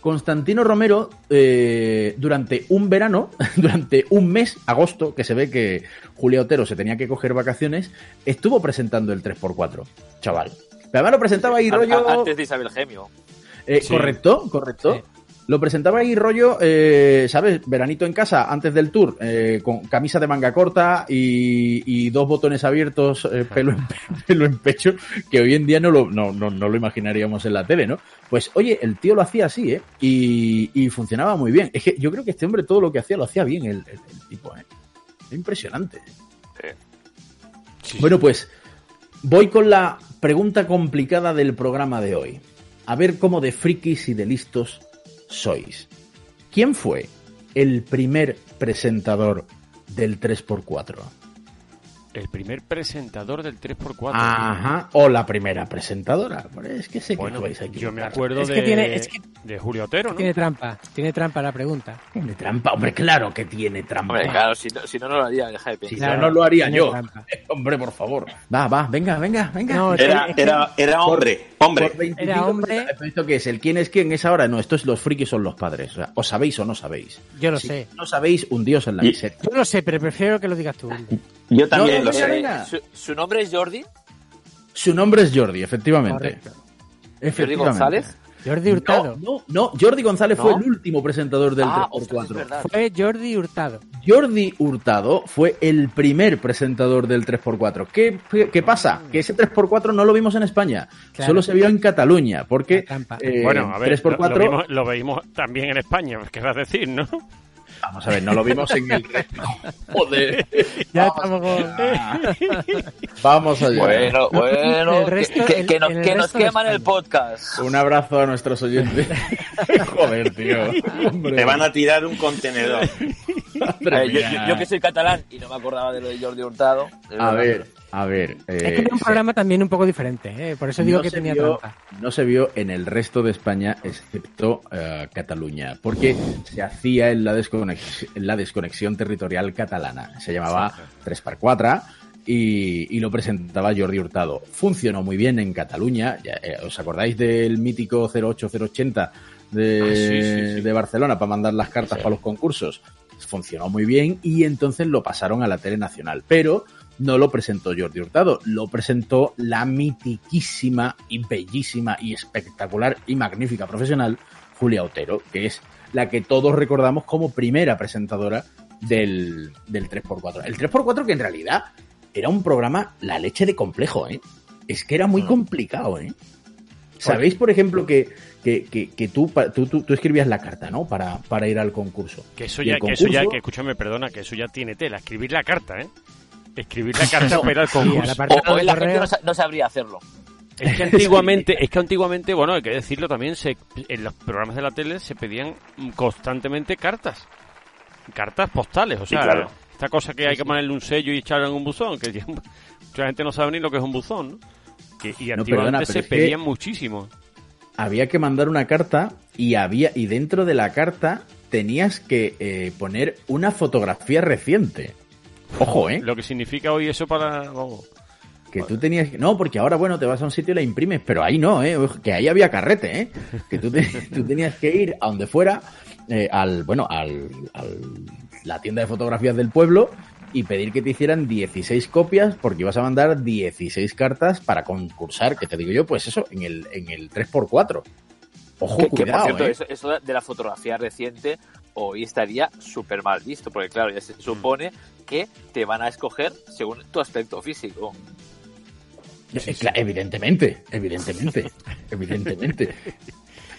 Constantino Romero, eh, durante un verano, durante un mes, agosto, que se ve que Julia Otero se tenía que coger vacaciones, estuvo presentando el 3x4, chaval. Pero además lo presentaba ahí rollo... Antes de Isabel Gemio. Eh, Sí. Correcto, correcto. Lo presentaba ahí rollo, eh, ¿sabes? Veranito en casa, antes del tour, eh, con camisa de manga corta y, y dos botones abiertos, eh, pelo, en, pelo en pecho, que hoy en día no lo, no, no, no lo imaginaríamos en la tele, ¿no? Pues oye, el tío lo hacía así, ¿eh? Y, y funcionaba muy bien. Es que yo creo que este hombre todo lo que hacía lo hacía bien, el, el- el tipo, ¿eh? Impresionante. Bueno, pues voy con la pregunta complicada del programa de hoy. A ver cómo de frikis y de listos sois. ¿Quién fue el primer presentador del 3x4? El primer presentador del 3x4. Ajá, o la primera presentadora. Es que sé que Bueno, os vais a yo me acuerdo Es de, que tiene- es que- de Julio Otero, ¿no? Tiene trampa, tiene trampa la pregunta. Tiene trampa, hombre, claro que tiene trampa. Hombre, claro, si no, si no, no lo haría, deja de Si pensar. no, no lo haría yo. trampa. Hombre, por favor. Va, va, venga, venga, venga. No, Era, era, era hombre, hombre. Por 25 Era hombre. ¿Esto qué es? ¿El quién es quién es ahora? No, esto es los frikis son los padres. O sea, o sabéis o no sabéis. Yo lo Si sé. no sabéis, hundíos en la miseria. Yo lo sé, pero prefiero que lo digas tú. Yo también No, lo sé. Su, su nombre es Jordi. Su nombre es Jordi, efectivamente. Correcto. Jordi Efectivamente. González. Jordi Hurtado. No, no, no, Jordi González fue ¿No? el último presentador del ah, 3x4. ostras, es verdad. Fue Jordi Hurtado. Jordi Hurtado fue el primer presentador del 3x4. ¿Qué, qué, qué pasa? Que ese 3x4 no lo vimos en España, Claro. solo se vio en Cataluña, porque eh, bueno, a ver, 3x4... lo, lo vimos, lo veímos también en España, querrás decir, ¿no? Vamos a ver, no lo vimos en el... Joder. Ya Vamos estamos con... Vamos allá. Bueno, bueno. El resto- que, el- que nos, que nos queman el podcast. Un abrazo a nuestros oyentes. Joder, tío. Hombre. Te van a tirar un contenedor. Ver, yo, mía. yo- yo que soy catalán y no me acordaba de lo de Jordi Hurtado. A verdad. ver, a ver. Es eh, que era un programa también un poco diferente, ¿eh? por eso digo no que se tenía vio- trampa. No se vio en el resto de España, excepto eh, Cataluña, porque se hacía en la, desconexión, en la desconexión territorial catalana. Se llamaba 3x4 y, y lo presentaba Jordi Hurtado. Funcionó muy bien en Cataluña. ya, eh, ¿Os acordáis del mítico 08080 de, Ah, sí, sí, sí. de Barcelona para mandar las cartas para los concursos? Funcionó muy bien y entonces lo pasaron a la tele nacional. Pero no lo presentó Jordi Hurtado, lo presentó la mitiquísima y bellísima y espectacular y magnífica profesional Julia Otero, que es la que todos recordamos como primera presentadora del, del 3x4. El 3x4 que en realidad era un programa la leche de complejo, ¿eh? Es que era muy complicado, ¿eh? ¿Sabéis, por ejemplo, que, que, que, que tú, pa- tú, tú, tú escribías la carta, ¿no? Para, para ir al concurso. Que eso ya, que eso ya, concurso- que escúchame, perdona, que eso ya tiene tela. Escribir la carta, ¿eh? Escribir la carta para ir al Sí, concurso. parte O, o del la gente correo- no, sa- no sabría hacerlo. Es que antiguamente, es que antiguamente, bueno, hay que decirlo también, se, en los programas de la tele se pedían constantemente cartas. Cartas postales, o Sí, sea, claro. esta cosa que hay que ponerle un sello y echarlo en un buzón, que ya mucha gente no sabe ni lo que es un buzón, ¿no? Que, y No, antiguamente perdona, se que- pedían muchísimo. Había que mandar una carta y había y dentro de la carta tenías que eh, poner una fotografía reciente. Ojo, ¿eh? Lo que significa hoy eso para... Que tú tenías que... No, porque ahora, bueno, te vas a un sitio y la imprimes, pero ahí no, ¿eh? Que ahí había carrete, ¿eh? Que tú, te- tú tenías que ir a donde fuera, eh, al, bueno, al, al- la tienda de fotografías del pueblo y pedir que te hicieran 16 copias porque ibas a mandar 16 cartas para concursar, que te digo yo, pues eso, en el, en el 3x4. Ojo, Que, que, por cuidado, cierto, ¿eh? eso, eso de la fotografía reciente hoy estaría súper mal visto, porque claro, ya se supone que te van a escoger según tu aspecto físico. Eh, Evidentemente, evidentemente, evidentemente.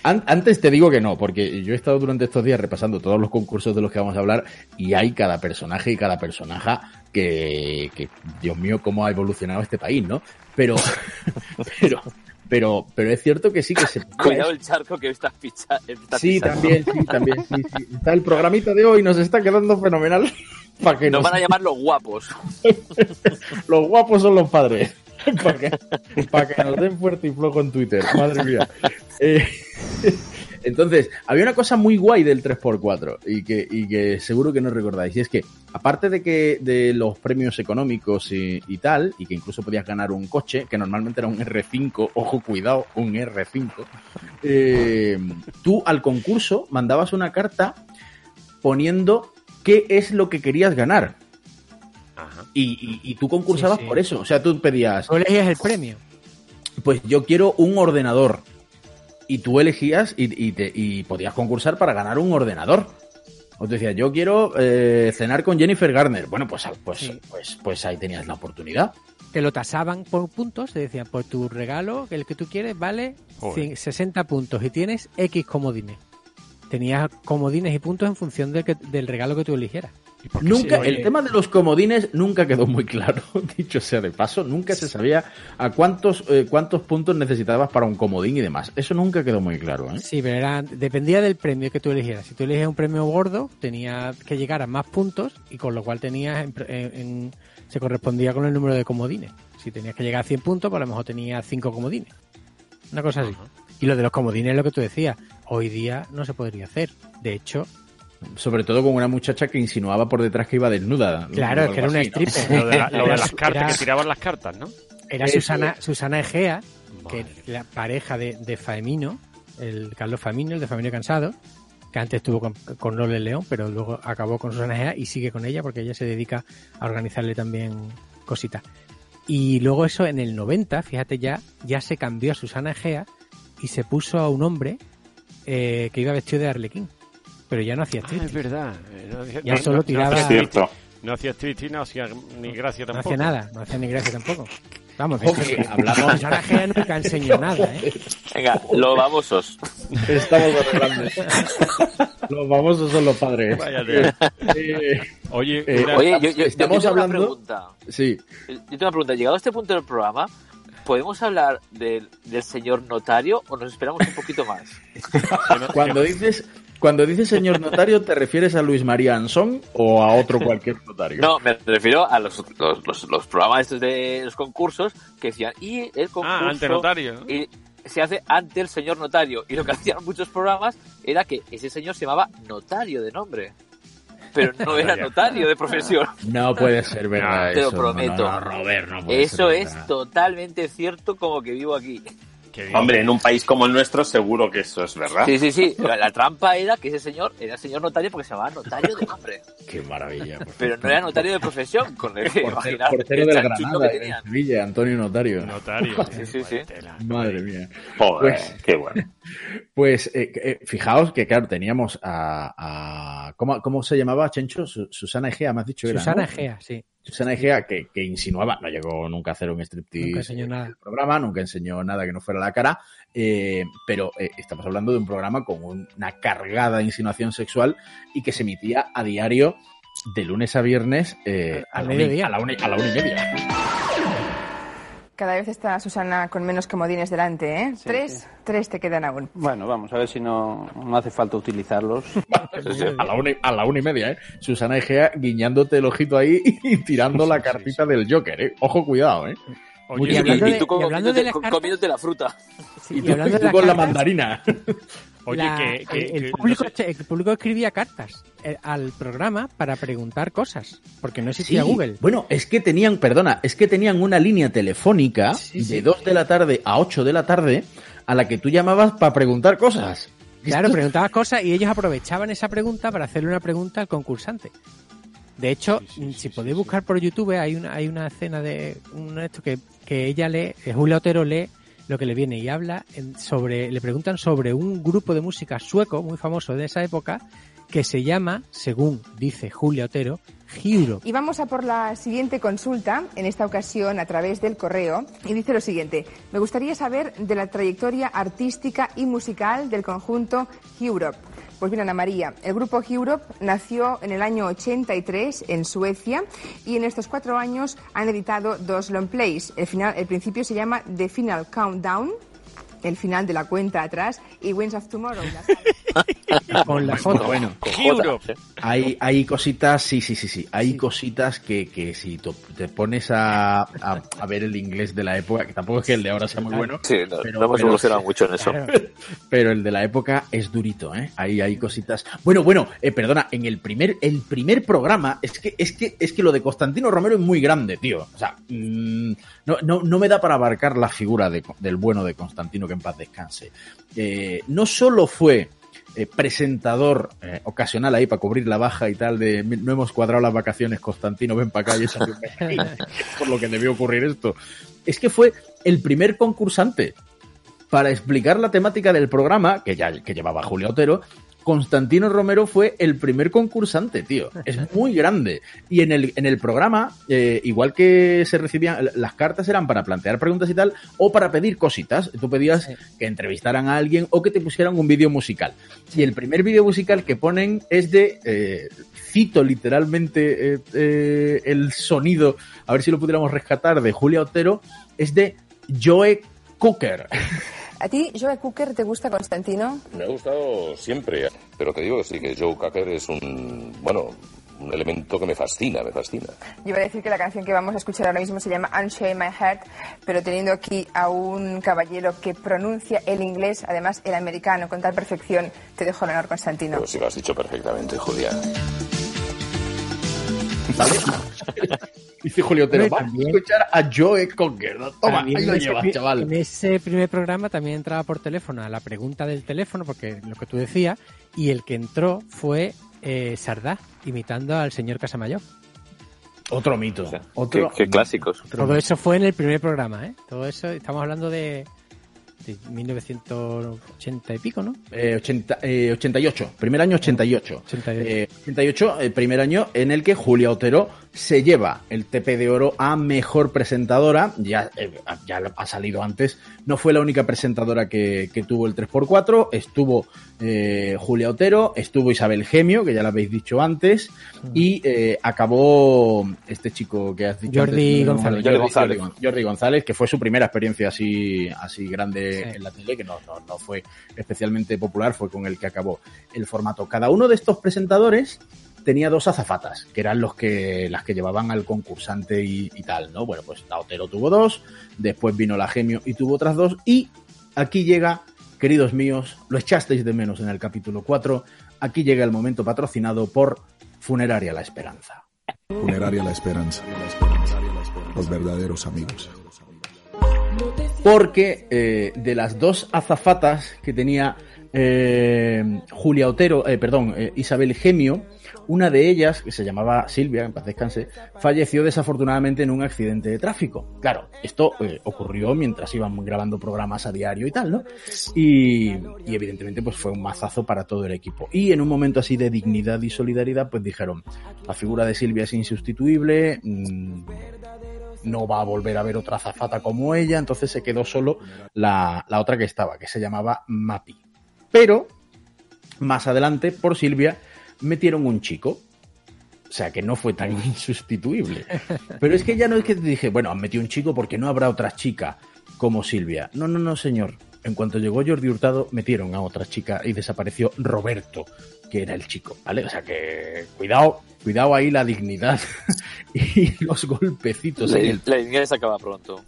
An- antes te digo que no, porque yo he estado durante estos días repasando todos los concursos de los que vamos a hablar y hay cada personaje y cada personaje que, que, Dios mío, cómo ha evolucionado este país, ¿no? Pero, pero, pero, pero es cierto que sí que se... Cuidado el charco que estás pichando. Sí, también, sí, también, sí, sí. Está el programita de hoy, nos está quedando fenomenal. Pa' que Nos nos- van a llamar los guapos. Los guapos son los padres. Para que, pa' que nos den fuerte y flojo en Twitter. Madre mía. Eh, entonces, había una cosa muy guay del 3x4 y que, y que seguro que no recordáis. Y es que, aparte de que de los premios económicos y, y tal, y que incluso podías ganar un coche, que normalmente era un R5, ojo, cuidado, un R5, eh, tú al concurso mandabas una carta poniendo qué es lo que querías ganar. Y, y- y tú concursabas Sí, sí. por eso. O sea, tú pedías, Tú elegías el premio. pues yo quiero un ordenador. Y tú elegías y, y te- y podías concursar para ganar un ordenador. O te decía, yo quiero eh, cenar con Jennifer Garner. Bueno, pues, pues, Sí. pues, pues ahí tenías la oportunidad. Te lo tasaban por puntos, te decían, pues tu regalo, el que tú quieres, vale Joder. cien- 60 puntos y tienes X comodines. Tenías comodines y puntos en función del, que- del regalo que tú eligieras. Nunca, Sí, el tema de los comodines nunca quedó muy claro, dicho sea de paso, nunca se sabía a cuántos, eh, cuántos puntos necesitabas para un comodín y demás. Eso nunca quedó muy claro, ¿eh? Sí, pero era, dependía del premio que tú eligieras. Si tú elegías un premio gordo, tenía que llegar a más puntos y con lo cual tenías en- en- en- se correspondía con el número de comodines. Si tenías que llegar a 100 puntos, pues a lo mejor tenías 5 comodines. Una cosa así. Y lo de los comodines es lo que tú decías. Hoy día no se podría hacer. De hecho, Sobre todo con una muchacha que insinuaba por detrás que iba desnuda. Claro, es que era una stripper. Lo de, la- lo de Era las cartas, era- que tiraban las cartas, ¿no? Era Susana. Susana Egea, que es la pareja de, de Faemino, el Carlos Faemino, el de Faemino Cansado, que antes estuvo con, con Lole León, pero luego acabó con Susana Egea y sigue con ella porque ella se dedica a organizarle también cositas. Y luego eso en el 90, fíjate ya, ya se cambió a Susana Egea y se puso a un hombre eh, que iba vestido de arlequín. Pero ya no hacía Ah, es verdad. Eh, no hacía- Ya no- solo no- tiraba- No cierto. no hacía striptease, no hacía ni gracia No tampoco. hacía nada, no hacía ni gracia tampoco. Vamos, Ojo, que que hablamos- Susana Egea nunca enseñó nada, ¿eh? Venga, los babosos. Estamos los grandes. los famosos son los padres. Vaya tela. Eh, Oye, Eh, una- Oye, yo, yo- yo estamos tengo una hablando- pregunta. sí, Yo tengo una pregunta. Llegado a este punto del programa, ¿podemos hablar del, del señor notario o nos esperamos un poquito más? cuando dices, cuando dices señor notario, ¿te refieres a Luis María Ansón o a otro cualquier notario? No, me refiero a los, los, los, los programas estos de los concursos que decían, y el concurso... Ah, ante notario. ¿no? Y se hace ante el señor notario. Y lo que hacían muchos programas era que ese señor se llamaba notario de nombre. Pero no era notario de profesión. No puede ser verdad Te lo eso. prometo. No, no, Robert, no puede Eso ser es totalmente cierto como que vivo aquí. Hombre, en un país como el nuestro seguro que eso es verdad. Sí, sí, sí. La, la trampa era que ese señor era señor notario porque se llamaba notario de nombre. Qué maravilla. Pero no era notario de profesión, con el que Portero, imaginar portero el del chanchullo Granada, que en. Sevilla, Antonio Notario. Notario. Sí, sí, sí. Madre mía. Joder, Pues- qué bueno. Pues eh, eh, fijaos que, claro, teníamos a. a- ¿cómo, cómo se llamaba, Chencho? Su- Susana Egea, me has dicho. que era, Susana ¿no? Egea, sí. Susana que, que insinuaba, no llegó nunca a hacer un striptease Nunca enseñó en nada. el programa, nunca enseñó nada que no fuera la cara, eh, pero eh, estamos hablando de un programa con una cargada insinuación sexual y que se emitía a diario de lunes a viernes eh, a, la una, a, la una, a la una y media. Cada vez está Susana con menos comodines delante, ¿eh? tres, tres te quedan aún. Bueno, vamos a ver si no, no hace falta utilizarlos. A la, una, y- a la una y media, ¿eh? Susana Egea guiñándote el ojito ahí y tirando la cartita del Joker, ¿eh? Ojo, cuidado, ¿eh? Oye, y hablando Y de- tú y hablando comiéndote, de las con- cartas- comiéndote la fruta. Sí, Y y tú, y con la mandarina. Oye, la- que, que- el, que- público, no sé- el público escribía cartas eh, al programa para preguntar cosas, porque no existía Sí, Google. Bueno, es que tenían, perdona, es que tenían una línea telefónica Sí, sí. de 2 de la tarde a 8 de la tarde a la que tú llamabas para preguntar cosas. Claro, Esto- preguntabas cosas y ellos aprovechaban esa pregunta para hacerle una pregunta al concursante. De hecho, Sí, sí, sí, si sí, podéis sí, buscar por YouTube, hay una, hay una escena de un esto que, que ella lee, eh, Julia Otero lee lo que le viene y habla sobre, le preguntan sobre un grupo de música sueco muy famoso de esa época que se llama, según dice Julia Otero, Europe. Y vamos a por la siguiente consulta, en esta ocasión a través del correo, y dice lo siguiente. Me gustaría saber de la trayectoria artística y musical del conjunto Europe. Pues bien, Ana María, el grupo Europe nació en el año 83 en Suecia y en estos cuatro años han editado dos long plays. El, final, el principio se llama The Final Countdown, el final de la cuenta atrás, y Winds of Tomorrow. la Con la foto. Bueno, Europe. Hay, hay cositas, sí, sí, sí, sí. Hay cositas que, que si te pones a, a, a ver el inglés de la época, que tampoco es que el de ahora sea muy bueno. Sí, no, pero- no hemos evolucionado mucho en eso. Pero el de la época es durito, ¿eh? Ahí hay cositas. Bueno, bueno, eh, perdona, en el primer, el primer programa, es que, es que, es que lo de Constantino Romero es muy grande, tío. O sea, mm, no, no, me da para abarcar la figura de- del bueno de Constantino, que en paz descanse. Eh, no solo fue eh, presentador eh, ocasional ahí para cubrir la baja y tal de no hemos cuadrado las vacaciones, Constantino, ven para acá y por lo que debió ocurrir esto. Es que fue el primer concursante para explicar la temática del programa, que ya que llevaba Julio Otero, Constantino Romero fue el primer concursante, tío. Es muy grande. Y en el, en el programa, eh, igual que se recibían, las cartas eran para plantear preguntas y tal, o para pedir cositas. Tú pedías que entrevistaran a alguien o que te pusieran un vídeo musical. Y el primer vídeo musical que ponen es de, eh, cito literalmente eh, eh, el sonido, a ver si lo pudiéramos rescatar, de Julia Otero, es de Joe Cooker. ¿A ti, Joe Cooker, te gusta Constantino? Me ha gustado siempre, pero te digo que sí, que Joe Cocker es un, bueno, un elemento que me fascina, me fascina. Yo iba a decir que la canción que vamos a escuchar ahora mismo se llama Unshake My Heart, pero teniendo aquí a un caballero que pronuncia el inglés, además el americano, con tal perfección, te dejo el honor, Constantino. Pues sí lo has dicho perfectamente, Julia. Dice Julio Otero, vamos a escuchar a Joe Cocker. Toma, ahí lo en ese llevas, chaval. En ese primer programa también entraba por teléfono a la pregunta del teléfono, porque lo que tú decías, y el que entró fue eh, Sardá, imitando al señor Casamayor. Otro mito. Qué, Otro, qué clásicos. Todo eso fue en el primer programa, ¿eh? Todo eso, estamos hablando de, de 1980 y pico, ¿no? Eh, 80, eh, 88, primer año 88. 88. Eh, 88, el primer año en el que Julia Otero se lleva el TP de oro a mejor presentadora. Ya, eh, ya ha salido antes. No fue la única presentadora que, que tuvo el 3x4. Estuvo eh, Julia Otero, estuvo Isabel Gemio, que ya lo habéis dicho antes. Y eh, acabó este chico que has dicho Jordi antes, no, González. Jordi, González. Jordi Gon- Jordi González, que fue su primera experiencia así, así grande en la tele, que no, no, no fue especialmente popular, fue con el que acabó el formato. Cada uno de estos presentadores tenía dos azafatas, que eran los que, las que llevaban al concursante y, y tal, ¿no? Bueno, pues la Otero tuvo dos, después vino la Gemio y tuvo otras dos, y aquí llega, queridos míos, lo echasteis de menos en el capítulo 4, aquí llega el momento patrocinado por Funeraria La Esperanza. Funeraria La Esperanza. Los verdaderos amigos. porque eh, de las dos azafatas que tenía eh, Julia Otero, eh, perdón, Isabel Gemio, una de ellas, que se llamaba Silvia, en paz descanse, falleció desafortunadamente en un accidente de tráfico. Claro, esto eh, ocurrió mientras iban grabando programas a diario y tal, ¿no? Y, evidentemente pues fue un mazazo para todo el equipo. Y en un momento así de dignidad y solidaridad, pues dijeron, la figura de Silvia es insustituible, mm, no va a volver a ver otra azafata como ella, entonces se quedó solo la, la otra que estaba, que se llamaba Mapi. Pero, más adelante, por Silvia, metieron un chico. O sea, que no fue tan insustituible. Pero es que ya no es que te dije, bueno, han metido un chico porque no habrá otra chica como Silvia. No, no, no, señor. En cuanto llegó Jordi Hurtado, metieron a otra chica y desapareció Roberto, que era el chico, ¿vale? O sea que, cuidado, cuidado ahí la dignidad y los golpecitos. La, en el la dignidad se acaba pronto.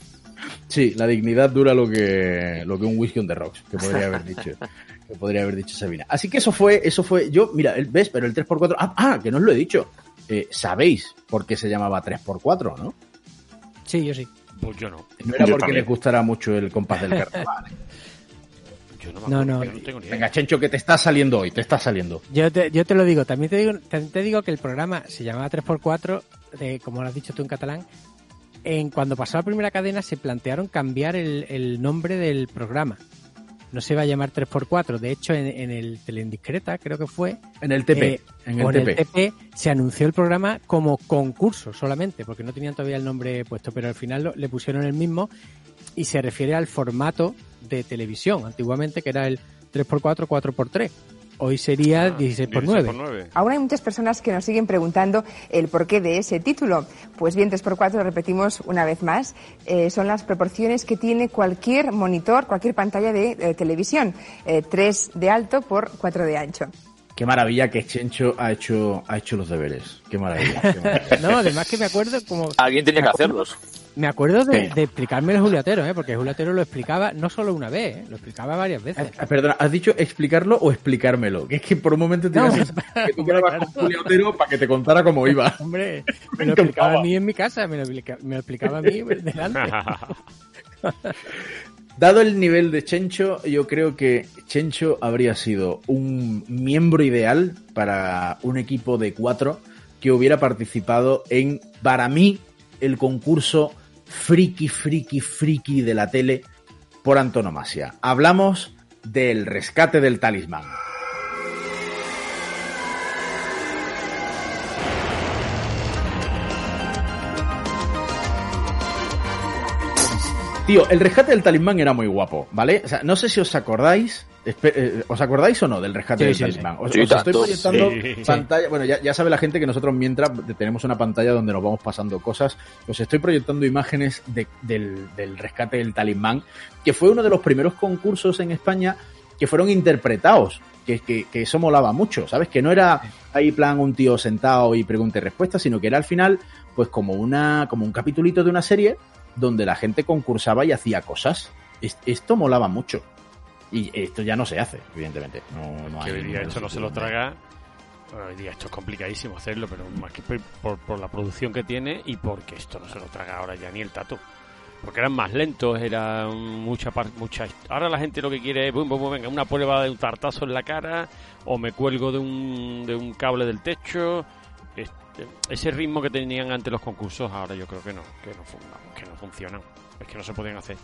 Sí, la dignidad dura lo que, lo que un whisky on the rocks, que podría haber dicho, que podría haber dicho Sabina. Así que eso fue, eso fue, yo, mira, ves, pero el 3x4, ah, ah, que no os lo he dicho. Eh, Sabéis por qué se llamaba 3x4, ¿no? Sí, yo sí. Pues yo no. No era Yo porque también. les gustara mucho el compás del carnaval. Yo no, me No, acuerdo, no. yo no tengo ni idea. Venga, Chencho, que te está saliendo hoy, te está saliendo. Yo te, yo te lo digo, también te digo, también te digo que el programa se llamaba 3x4, de, como lo has dicho tú en catalán. En, cuando pasó la primera cadena se plantearon cambiar el, el nombre del programa. No se iba a llamar 3x4. De hecho, en, en el Teleindiscreta, creo que fue. En el TP, eh, en el. TP se anunció el programa como concurso solamente, porque no tenían todavía el nombre puesto, pero al final lo- le pusieron el mismo y se refiere al formato de televisión, antiguamente que era el 3x4, 4x3. Hoy sería 16 por 9. Aún hay muchas personas que nos siguen preguntando el porqué de ese título. Pues bien, 3x4 lo repetimos una vez más. Eh, son las proporciones que tiene cualquier monitor, cualquier pantalla de eh, televisión. Eh, 3 de alto por 4 de ancho. Qué maravilla que Chencho ha hecho, ha hecho los deberes. Qué maravilla. qué maravilla. No, además que me acuerdo como... Alguien tenía que hacerlos. Me acuerdo de, de explicarme el Juliatero, ¿eh? porque el Juliatero lo explicaba no solo una vez, ¿eh? lo explicaba varias veces. Ah, Perdona, ¿has dicho explicarlo o explicármelo? Que es que por un momento te No, iba a decir que tú quedabas con Julio Otero para que te contara cómo iba. Hombre, me lo explicaba a mí en mi casa, me lo, me lo explicaba a mí delante. Dado el nivel de Chencho, yo creo que Chencho habría sido un miembro ideal para un equipo de cuatro que hubiera participado en, para mí, el concurso friki, friki, friki de la tele por antonomasia. Hablamos del rescate del talismán. Tío, el rescate del talismán era muy guapo, ¿vale? O sea, no sé si os acordáis, ¿os acordáis o no del rescate Sí, del sí, talismán? Os, Sí, os estoy proyectando Sí. pantalla, bueno, ya, ya sabe la gente que nosotros mientras tenemos una pantalla donde nos vamos pasando cosas, os estoy proyectando imágenes de- del, del rescate del talismán, que fue uno de los primeros concursos en España que fueron interpretados, que, que, que eso molaba mucho, ¿sabes? Que no era ahí plan un tío sentado y pregunta y respuesta, sino que era al final, pues como una, como un capitulito de una serie donde la gente concursaba y hacía cosas. Es- Esto molaba mucho. Y esto ya no se hace, evidentemente. No, no que hoy día esto no se lo traga. Bueno, hoy día esto es complicadísimo hacerlo, pero más que por, por- la producción que tiene y porque esto no se lo traga ahora ya ni el tato. Porque eran más lentos, era mucha mucha Ahora la gente lo que quiere es, bum, bum, bum, venga, una prueba de un tartazo en la cara, o me cuelgo de un, de un cable del techo. Este- ese ritmo que tenían antes los concursos, ahora yo creo que no, que no, que no funcionan. Es que no se pueden hacer.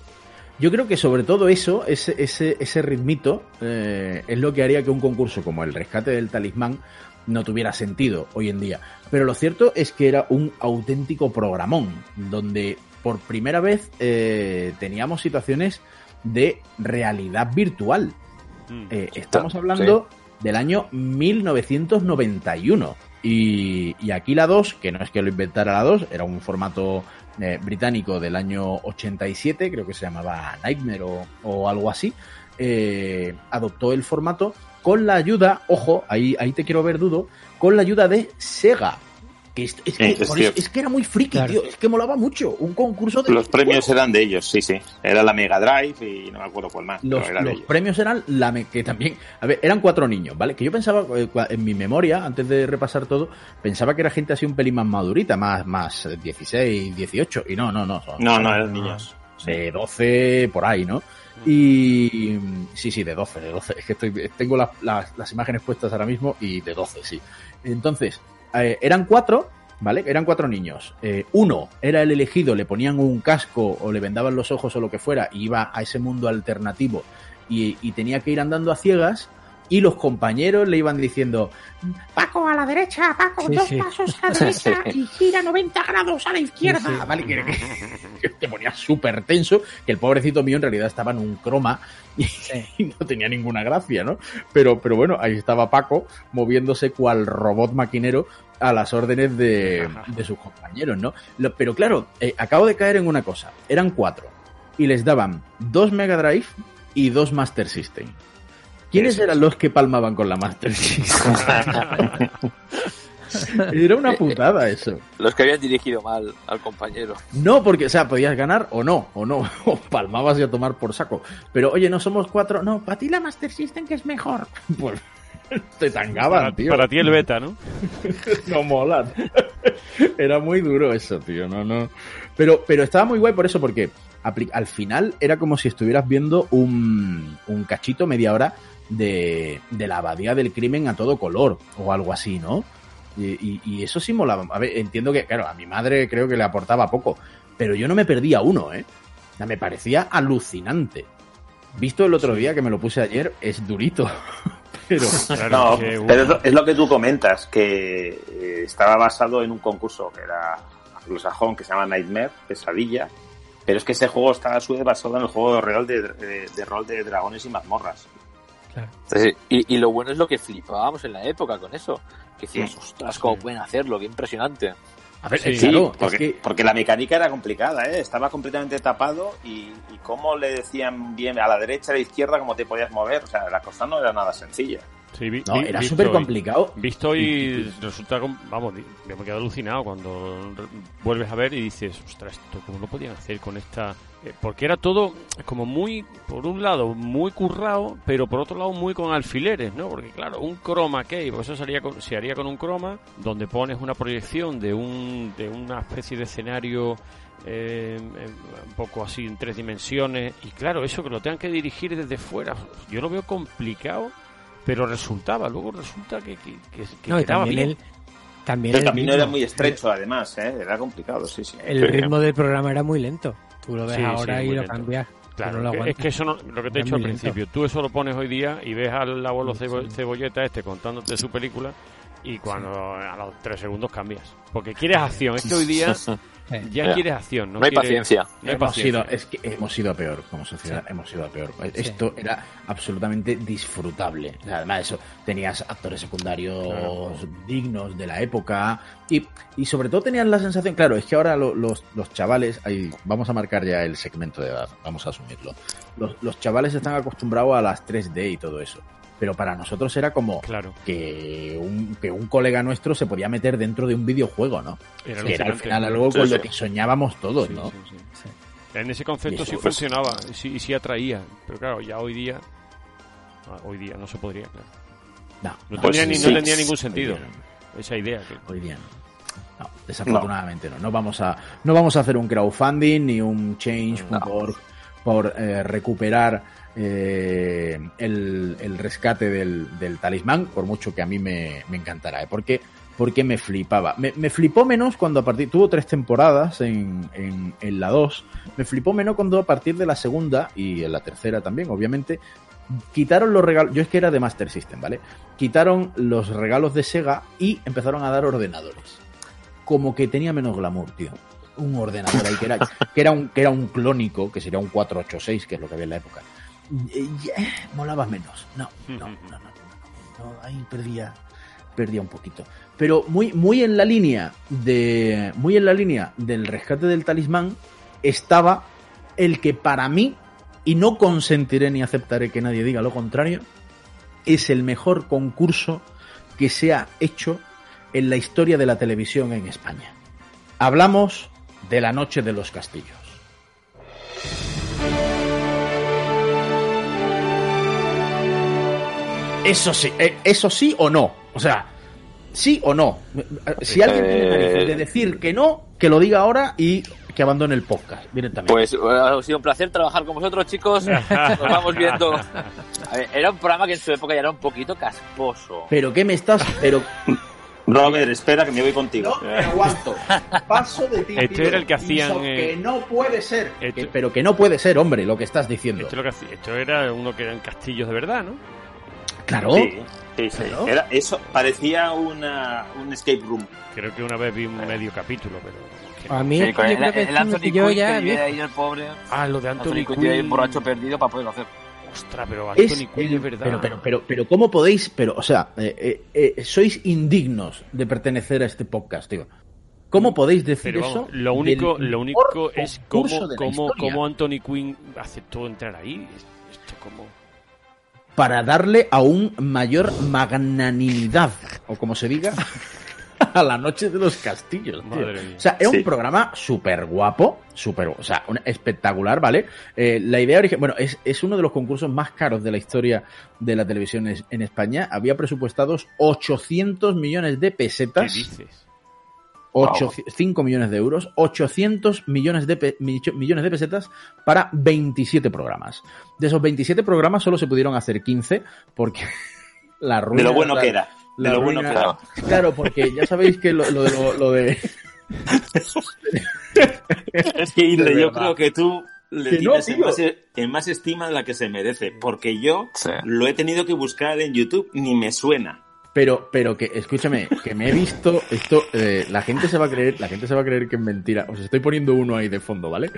Yo creo que sobre todo eso, ese, ese, ese ritmito, eh, es lo que haría que un concurso como el rescate del talismán no tuviera sentido hoy en día. Pero lo cierto es que era un auténtico programón, donde por primera vez eh, teníamos situaciones de realidad virtual. Eh, estamos hablando del año 1991. Y, y aquí la 2, que no es que lo inventara la 2, era un formato eh, británico del año 87, creo que se llamaba Nightmare o, algo así, eh, adoptó el formato con la ayuda, ojo, ahí, ahí te quiero ver dudo, con la ayuda de Sega. Que es, es que, Sí, es por eso- cierto. es que era muy friki, tío. Es que molaba mucho. Un concurso de. Los premios eran de ellos, sí, sí. Era la Mega Drive y no me acuerdo cuál más. Los, pero era de los ellos. premios eran la me- que también, a ver, eran cuatro niños, ¿vale? Que yo pensaba, eh, en mi memoria, antes de repasar todo, pensaba que era gente así un pelín más madurita, más, más eh, 16, 18, y no, no, no. son- No, no, eran niños. De 12 por ahí, ¿no? Y sí, sí, de 12, de 12. Es que estoy, tengo las, las, las imágenes puestas ahora mismo y de 12, sí. Entonces, eh, eran cuatro, ¿vale? Eran cuatro niños. Eh, uno era el elegido, le ponían un casco o le vendaban los ojos o lo que fuera y iba a ese mundo alternativo y, y tenía que ir andando a ciegas y los compañeros le iban diciendo Paco a la derecha, Paco, Sí, dos sí. pasos a la derecha y gira 90 grados a la izquierda. ¿vale? Que, que te ponía súper tenso, que el pobrecito mío en realidad estaba en un croma y, y no tenía ninguna gracia, ¿no? Pero, pero bueno, ahí estaba Paco moviéndose cual robot maquinero a las órdenes de, de sus compañeros, ¿no? Lo- pero claro, eh, acabo de caer en una cosa. Eran cuatro y les daban dos Mega Drive y dos Master System. ¿Quiénes eran los que palmaban con la Master System? Era una putada eso. Los que habían dirigido mal al compañero. No, porque, o sea, podías ganar o no, o no, o palmabas y a tomar por saco. Pero, oye, no somos cuatro, no, para ti la Master System que es mejor. Pues te tangaban, Para, tío. para ti el beta, ¿no? no molan. Era muy duro eso, tío, no, no. Pero, pero estaba muy guay por eso, porque al final era como si estuvieras viendo un, un cachito media hora de, de la abadía del crimen a todo color, o algo así, ¿no? Y, y- y eso sí molaba. A ver, entiendo que, claro, a mi madre creo que le aportaba poco, pero yo no me perdía uno, ¿eh? O sea, me parecía alucinante. Visto el otro día, que me lo puse ayer, es durito. pero, no, es lo, es lo que tú comentas, que eh, estaba basado en un concurso que era anglosajón, que se llama Nightmare, Pesadilla, pero es que ese juego está a su vez basado en el juego real de, de- de rol de dragones y mazmorras. Y, y lo bueno es lo que flipábamos en la época con eso. Que decías, Sí. ostras, cómo pueden hacerlo, qué impresionante. A ver, Sí, eh, claro, es porque, que- porque la mecánica era complicada, ¿eh? estaba completamente tapado y, y cómo le decían bien a la derecha, a la izquierda, cómo te podías mover. O sea, la cosa no era nada sencilla. Sí, vi- No, vi- era súper complicado. Visto y resulta, vamos, me he quedado alucinado cuando vuelves a ver y dices, ostras, esto cómo lo podían hacer con esta... eh, porque era todo como muy, por un lado, muy currado, pero por otro lado muy con alfileres, ¿no? Porque claro, un croma key, pues eso sería con- se haría con un croma, donde pones una proyección de, un, de una especie de escenario eh, eh, un poco así en tres dimensiones, y claro, eso que lo tengan que dirigir desde fuera, yo lo veo complicado pero resultaba, luego resulta que, que, que- que No, y quedaba bien. el, también Pero el también ritmo. era muy estrecho, además, ¿eh? era complicado, sí, sí. El ritmo del programa era muy lento. Tú lo ves Sí, ahora sí, y lo lento. cambias. Claro, no lo que- es que eso no, lo que te he dicho al muy lento. principio, tú eso lo pones hoy día y ves al abuelo cebo- cebolleta este contándote su película y cuando a los tres segundos cambias. Porque quieres acción, es que hoy día ya Ya. quieres acción. No, No hay quieres- paciencia. No hay hemos paciencia. sido, es que hemos ido a peor como sociedad, hemos ido a peor. Esto era absolutamente disfrutable. O sea, además, eso, tenías actores secundarios dignos de la época y, y sobre todo tenías la sensación, claro, es que ahora lo- los, los chavales, ahí vamos a marcar ya el segmento de edad, vamos a asumirlo. Los, los chavales están acostumbrados a las 3D y todo eso. Pero para nosotros era como Claro. que, un, que un colega nuestro se podía meter dentro de un videojuego, ¿no? Era que era al final algo Sí, con sí. lo que soñábamos todos, Sí, ¿no? sí, sí. En ese concepto Y sí eso, funcionaba, y sí, y sí atraía. Pero claro, ya hoy día. ah, Hoy día no se podría, claro. No, No, no, tendría, pues ni, sí. no tendría ningún sentido día esa idea. que- Hoy día no. No, desafortunadamente no. No vamos a, no vamos a hacer un crowdfunding ni un change.org por eh, recuperar eh, el, rescate del, talismán, por mucho que a mí me, me encantará, ¿eh? porque, porque me flipaba. Me, flipó menos cuando a partir, tuvo tres temporadas en la 2, me flipó menos cuando a partir de la segunda y en la tercera también, obviamente, quitaron los regalos, yo es que era de Master System, ¿vale? Quitaron los regalos de Sega y empezaron a dar ordenadores. Como que tenía menos glamour, tío. Un ordenador ahí que era, que era un, que era un clónico, que sería un 486, que es lo que había en la época. Eh, molaba menos. No, no, no, no, no, no, no, ahí perdía, perdía un poquito. Pero muy, muy en la línea de, muy en la línea del rescate del talismán estaba el que para mí, y no consentiré ni aceptaré que nadie diga lo contrario, es el mejor concurso que se ha hecho en la historia de la televisión en España. Hablamos de la Noche de los Castillos. Eso sí, eh, eso sí o no. O sea, sí o no. Si alguien tiene Eh, narices de decir que no, que lo diga ahora y que abandone el podcast directamente. Pues eh, ha sido un placer trabajar con vosotros, chicos. Nos vamos viendo. A ver, era un programa que en su época ya era un poquito casposo. Pero ¿qué me estás? Pero Robert, espera que me voy contigo. No me aguanto. Paso de ti. Tío. era el que hacían, Eso eh, Que no puede ser. Que- pero que no puede ser, hombre, lo que estás diciendo. Esto, es lo que hacía- esto era uno que eran castillos de verdad, ¿no? Claro. Sí, sí, sí. Claro. Era, eso parecía una, un escape room. Creo que una vez vi un medio capítulo, pero. A mí Sí, es yo el, creo que el Anthony Quinn ya que vive ahí el pobre. Ah, lo de Anthony, Anthony Quinn Quinn. borracho perdido para poderlo hacer. Ostras, pero Es Anthony Quinn el- es verdad. Pero, pero, pero, pero, ¿cómo podéis? Pero, o sea, eh, eh, eh, sois indignos de pertenecer a este podcast, tío. ¿Cómo podéis decir Pero vamos, eso? lo único, lo único es cómo, cómo, cómo Anthony Quinn aceptó entrar ahí. Esto como... Para darle aún mayor magnanimidad, o como se diga, a la noche de los castillos. tío. Madre mía. O sea, es Sí. un programa súper guapo, súper, o sea, un- espectacular, ¿vale? Eh, la idea original, bueno, es, es uno de los concursos más caros de la historia de la televisión en España. Había presupuestados 800 millones de ¿Qué pesetas. Dices? 8, 5 millones de euros, 800 millones de, millones de pesetas para 27 programas. De esos 27 programas solo se pudieron hacer 15 porque la ruina... De lo bueno la- que era. De lo bueno que era. Claro, porque ya sabéis que lo, lo de... Lo, lo de Es que Irle, De yo creo que tú le Que no, tienes en, más, en más estima de la que se merece. Porque yo Sí. lo he tenido que buscar en YouTube, ni me suena. Pero, pero que, escúchame, que me he visto esto, eh, la gente se va a creer, la gente se va a creer que es mentira. Os estoy poniendo uno ahí de fondo, ¿vale?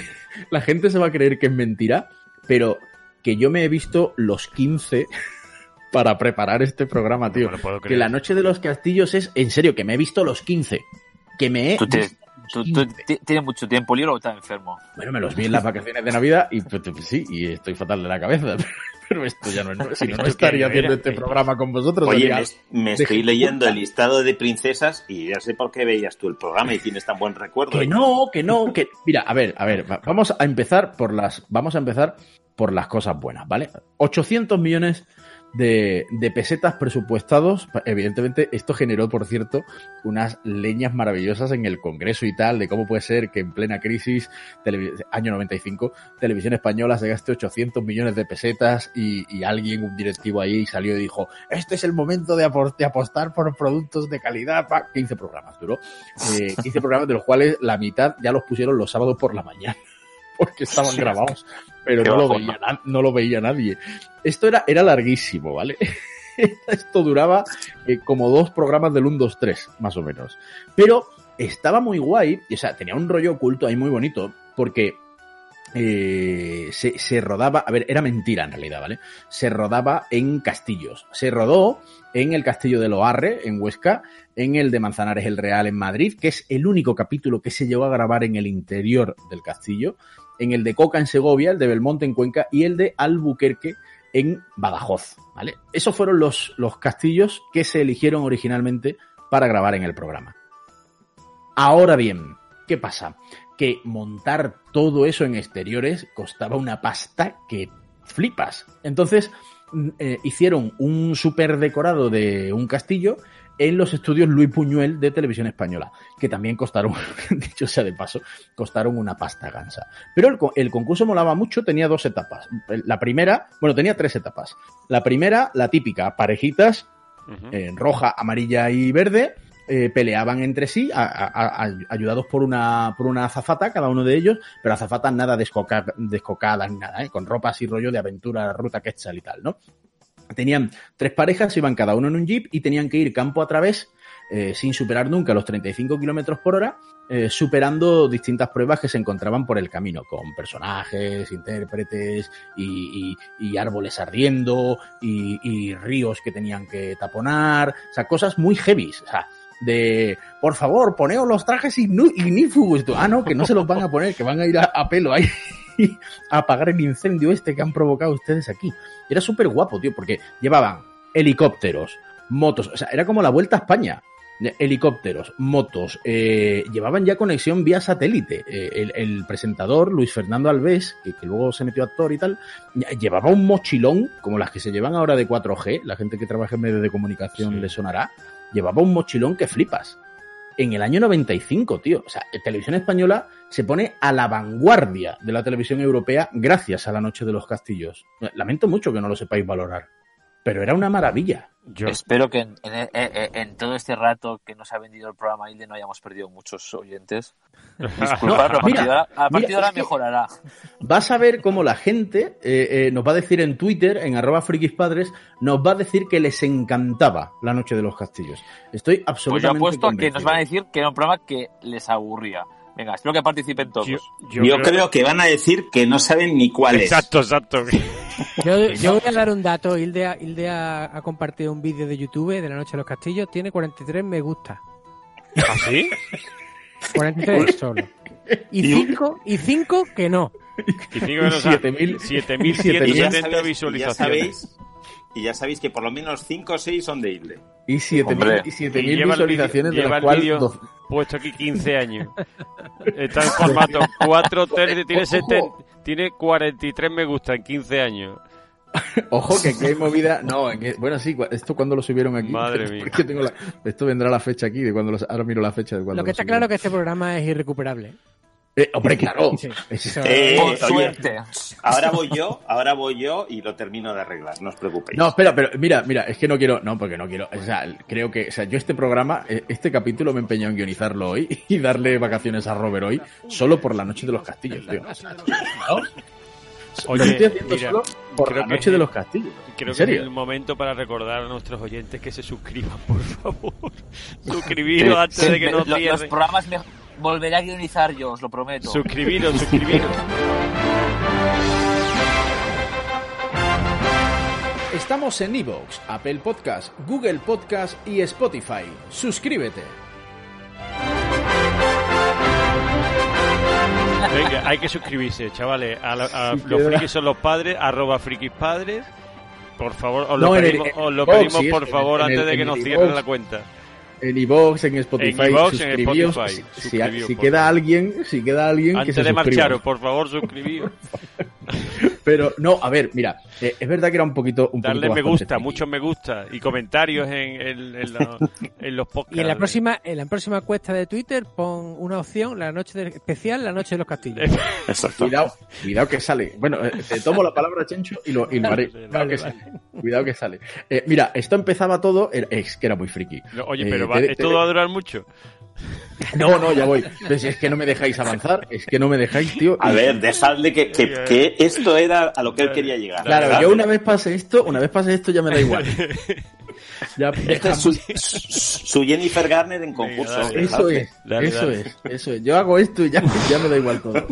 la gente se va a creer que es mentira, pero que yo me he visto los 15 para preparar este programa, tío. puedo que la noche de los castillos es, en serio, que me he visto los 15. Que me he Tú, te- visto tú- tú ti- tienes mucho tiempo libre o estás enfermo. Bueno, me los vi en las vacaciones de Navidad y pues, pues, sí, y estoy fatal de la cabeza. Pero esto ya no es. Si no, no ¿Esto estaría haciendo este programa con vosotros. Oye, me, me de estoy leyendo el listado de princesas y ya sé por qué veías tú el programa y tienes tan buen recuerdo. Que no, que no, que. Mira, a ver, a ver, va- vamos a empezar por las. Vamos a empezar por las cosas buenas, ¿vale? 800 millones de, de pesetas presupuestados. Evidentemente, esto generó, por cierto, unas leñas maravillosas en el Congreso y tal, de cómo puede ser que en plena crisis, año 95, Televisión Española se gaste 800 millones de pesetas y, y alguien, un directivo ahí, salió y dijo, este es el momento de, de apostar por productos de calidad. pa-". 15 programas duró. Eh, 15 programas de los cuales la mitad ya los pusieron los sábados por la mañana. Porque estaban grabados, pero lo, veía, no lo veía nadie. Esto era, era larguísimo, ¿vale? Esto duraba eh, como dos programas del 1, 2, 3, más o menos. Pero estaba muy guay, y, o sea, tenía un rollo oculto ahí muy bonito, porque eh, se, se rodaba, a ver, era mentira en realidad, ¿vale? Se rodaba en castillos. Se rodó en el castillo de Loarre, en Huesca, en el de Manzanares el Real, en Madrid, que es el único capítulo que se llegó a grabar en el interior del castillo, en el de Coca en Segovia, el de Belmonte en Cuenca y el de Albuquerque en Badajoz, ¿vale? Esos fueron los, los castillos que se eligieron originalmente para grabar en el programa. Ahora bien, ¿qué pasa? Que montar todo eso en exteriores costaba una pasta que flipas. Entonces, mm, eh, hicieron un super decorado de un castillo en los estudios Luis Puñuel de Televisión Española, que también costaron, dicho sea de paso, costaron una pasta gansa. Pero el, co- el concurso molaba mucho, tenía dos etapas. La primera, bueno, tenía tres etapas. La primera, la típica, parejitas, eh, roja, amarilla y verde, eh, peleaban entre sí, a- a- a- ayudados por una, por una azafata, cada uno de ellos, pero azafatas nada descoca- descocadas ni nada, ¿eh? con ropas y rollo de aventura, ruta quetzal y tal, ¿no? Tenían tres parejas, iban cada uno en un jeep y tenían que ir campo a través, eh, sin superar nunca los 35 kilómetros por hora, eh, superando distintas pruebas que se encontraban por el camino, con personajes, intérpretes y, y- y árboles ardiendo y, y ríos que tenían que taponar, o sea, cosas muy heavy, o sea, de, por favor, poneos los trajes ignífugos. Ah, no, que no se los van a poner, que van a ir a, a pelo ahí a apagar el incendio este que han provocado ustedes aquí. Era súper guapo, tío, porque llevaban helicópteros, motos, o sea, era como la vuelta a España. Helicópteros, motos, eh, llevaban ya conexión vía satélite. Eh, el, el presentador, Luis Fernando Alves, que, que luego se metió actor y tal, llevaba un mochilón, como las que se llevan ahora de 4G, la gente que trabaja en medios de comunicación le sonará, llevaba un mochilón que flipas. En el año 95, tío. O sea, Televisión Española se pone a la vanguardia de la televisión europea gracias a la Noche de los Castillos. Lamento mucho que no lo sepáis valorar. Pero era una maravilla. Espero que en, en- en- en todo este rato que nos ha vendido el programa Hilde no hayamos perdido muchos oyentes. Disculpadlo, a partir de ahora, a partir mira, de ahora es que- mejorará. Vas a ver cómo la gente eh, eh, nos va a decir en Twitter, en arroba frikispadres, nos va a decir que les encantaba la Noche de los Castillos. Estoy Pues yo absolutamente apuesto a que convencido. nos van a decir que era un programa que les aburría. Venga, espero que participen todos. Yo, creo... que van a decir que no saben ni cuál es. Exacto, exacto. Yo, yo voy a dar un dato. Hilde, ha- Hilde ha, ha compartido un vídeo de YouTube de la Noche de los Castillos. Tiene 43 me gusta. ¿Ah, sí? 43 solo. Y 5 y cinco que no. Y cinco que no sa- 7.000 Y ya 7.170 sabéis- y ya sabéis, que por lo menos 5 o 6 son de Isle. Y 7.000 Hombre. y 7.000 Y lleva el visualizaciones, de las cuales puesto aquí 15 años. Está en formato 4 tiene, Ojo. seten- tiene 43 me gusta en 15 años. Ojo que hay movida. No, en que- bueno, sí, esto cuando lo subieron aquí. Madre mía. Porque tengo la- esto vendrá la fecha aquí, de cuando los, ahora miro la fecha de cuando Lo que está subieron. claro es que este programa es irrecuperable. Eh, hombre, claro. Sí. Eh, Por oye, suerte. ahora voy yo, ahora voy yo y lo termino de arreglar, no os preocupéis. No, espera, pero mira, mira, es que no quiero, no, porque no quiero, o sea, creo que, o sea, yo este programa, eh, este capítulo me he empeñado en guionizarlo hoy y darle vacaciones a Robert hoy, solo por la noche de los castillos, tío. ¿no? Oye, lo estoy haciendo mira, solo por creo la noche de los castillos. Creo ¿En que es el momento para recordar a nuestros oyentes que se suscriban, por favor. Suscribiros antes Sí, de que nos lo- los programas me volveré a guionizar yo, os lo prometo. Suscribiros, suscribiros. Estamos en Evox, Apple Podcast, Google Podcast y Spotify. Suscríbete. Venga, hay que suscribirse, chavales. A, la- a Sí, los frikis son los padres, arroba frikis padres. Por favor, os No, lo pedimos, os lo pedimos sí, por favor el- antes de que nos cierren la cuenta. En iVoox, en Spotify, En suscribíos. Spotify, Si- si, suscribíos, si queda alguien, si queda alguien que Antes se de marcharos, por favor, suscribíos. Pero no, a ver, mira, eh, es verdad que era un poquito, un Darle poquito me gusta, muchos me gusta y comentarios en, en- en la- en los podcasts. Y en la próxima, en la próxima cuesta de Twitter pon una opción, la noche de- especial, la noche de los castillos. Cuidado, cuidado que sale. Bueno, eh, te tomo la palabra, Chencho, y lo, y lo haré. Cuidado Vale, que vale. sale. Cuidado que sale. Eh, mira, esto empezaba todo, es que era muy friki. No, Oye, Eh, pero va- te- ¿esto te- va a durar mucho? No, no, ya voy. Si es que no me dejáis avanzar, es que no me dejáis, tío. A ver, dejadle que, que, que esto era a lo que él quería llegar. Claro, ¿verdad? yo una vez pase esto, una vez pase esto ya me da igual. Ya, Este es su, su Jennifer Garner en concurso. Eso es, eso es, eso es. Yo hago esto y ya, ya me da igual todo.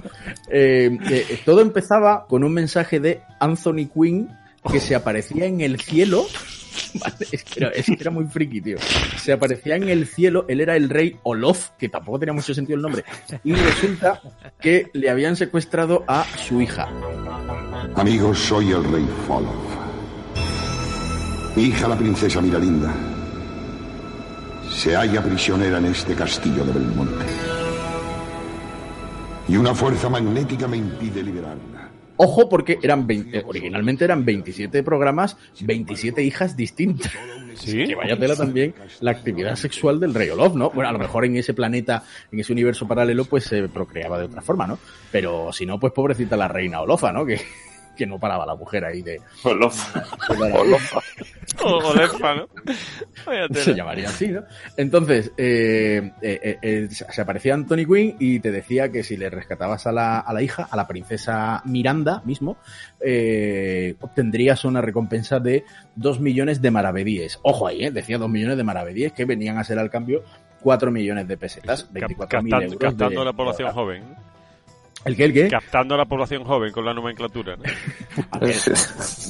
Eh, eh, todo empezaba con un mensaje de Anthony Quinn que se aparecía en el cielo. Vale, es, que era, muy friki, tío. Se aparecía en el cielo, él era el rey Olof, que tampoco tenía mucho sentido el nombre. Y resulta que le habían secuestrado a su hija. Amigos, soy el rey Folof. Mi hija, la princesa Miralinda, se halla prisionera en este castillo de Belmonte. Y una fuerza magnética me impide liberarla. Ojo, porque eran 20 eh, originalmente eran 27 programas, 27 hijas distintas. Que vaya tela también la actividad sexual del rey Olof, ¿no? Bueno, a lo mejor en ese planeta, en ese universo paralelo, pues se procreaba de otra forma, ¿no? Pero si no, pues pobrecita la reina Olofa, ¿no? Que, que no paraba la mujer ahí de... Olofa. Olofa. O Olefa, ¿no? Se llamaría así, ¿no? Entonces, eh, eh, eh, eh, se aparecía Anthony Quinn y te decía que si le rescatabas a la, a la hija, a la princesa Miranda mismo, eh, obtendrías una recompensa de 2 millones de maravedíes. Ojo ahí, ¿eh? Decía 2 millones de maravedíes que venían a ser al cambio 4 millones de pesetas, 24 mil Captando, euros. captando de- la población joven. ¿No? ¿El qué, el qué? Captando a la población joven con la nomenclatura. ¿no? Ver,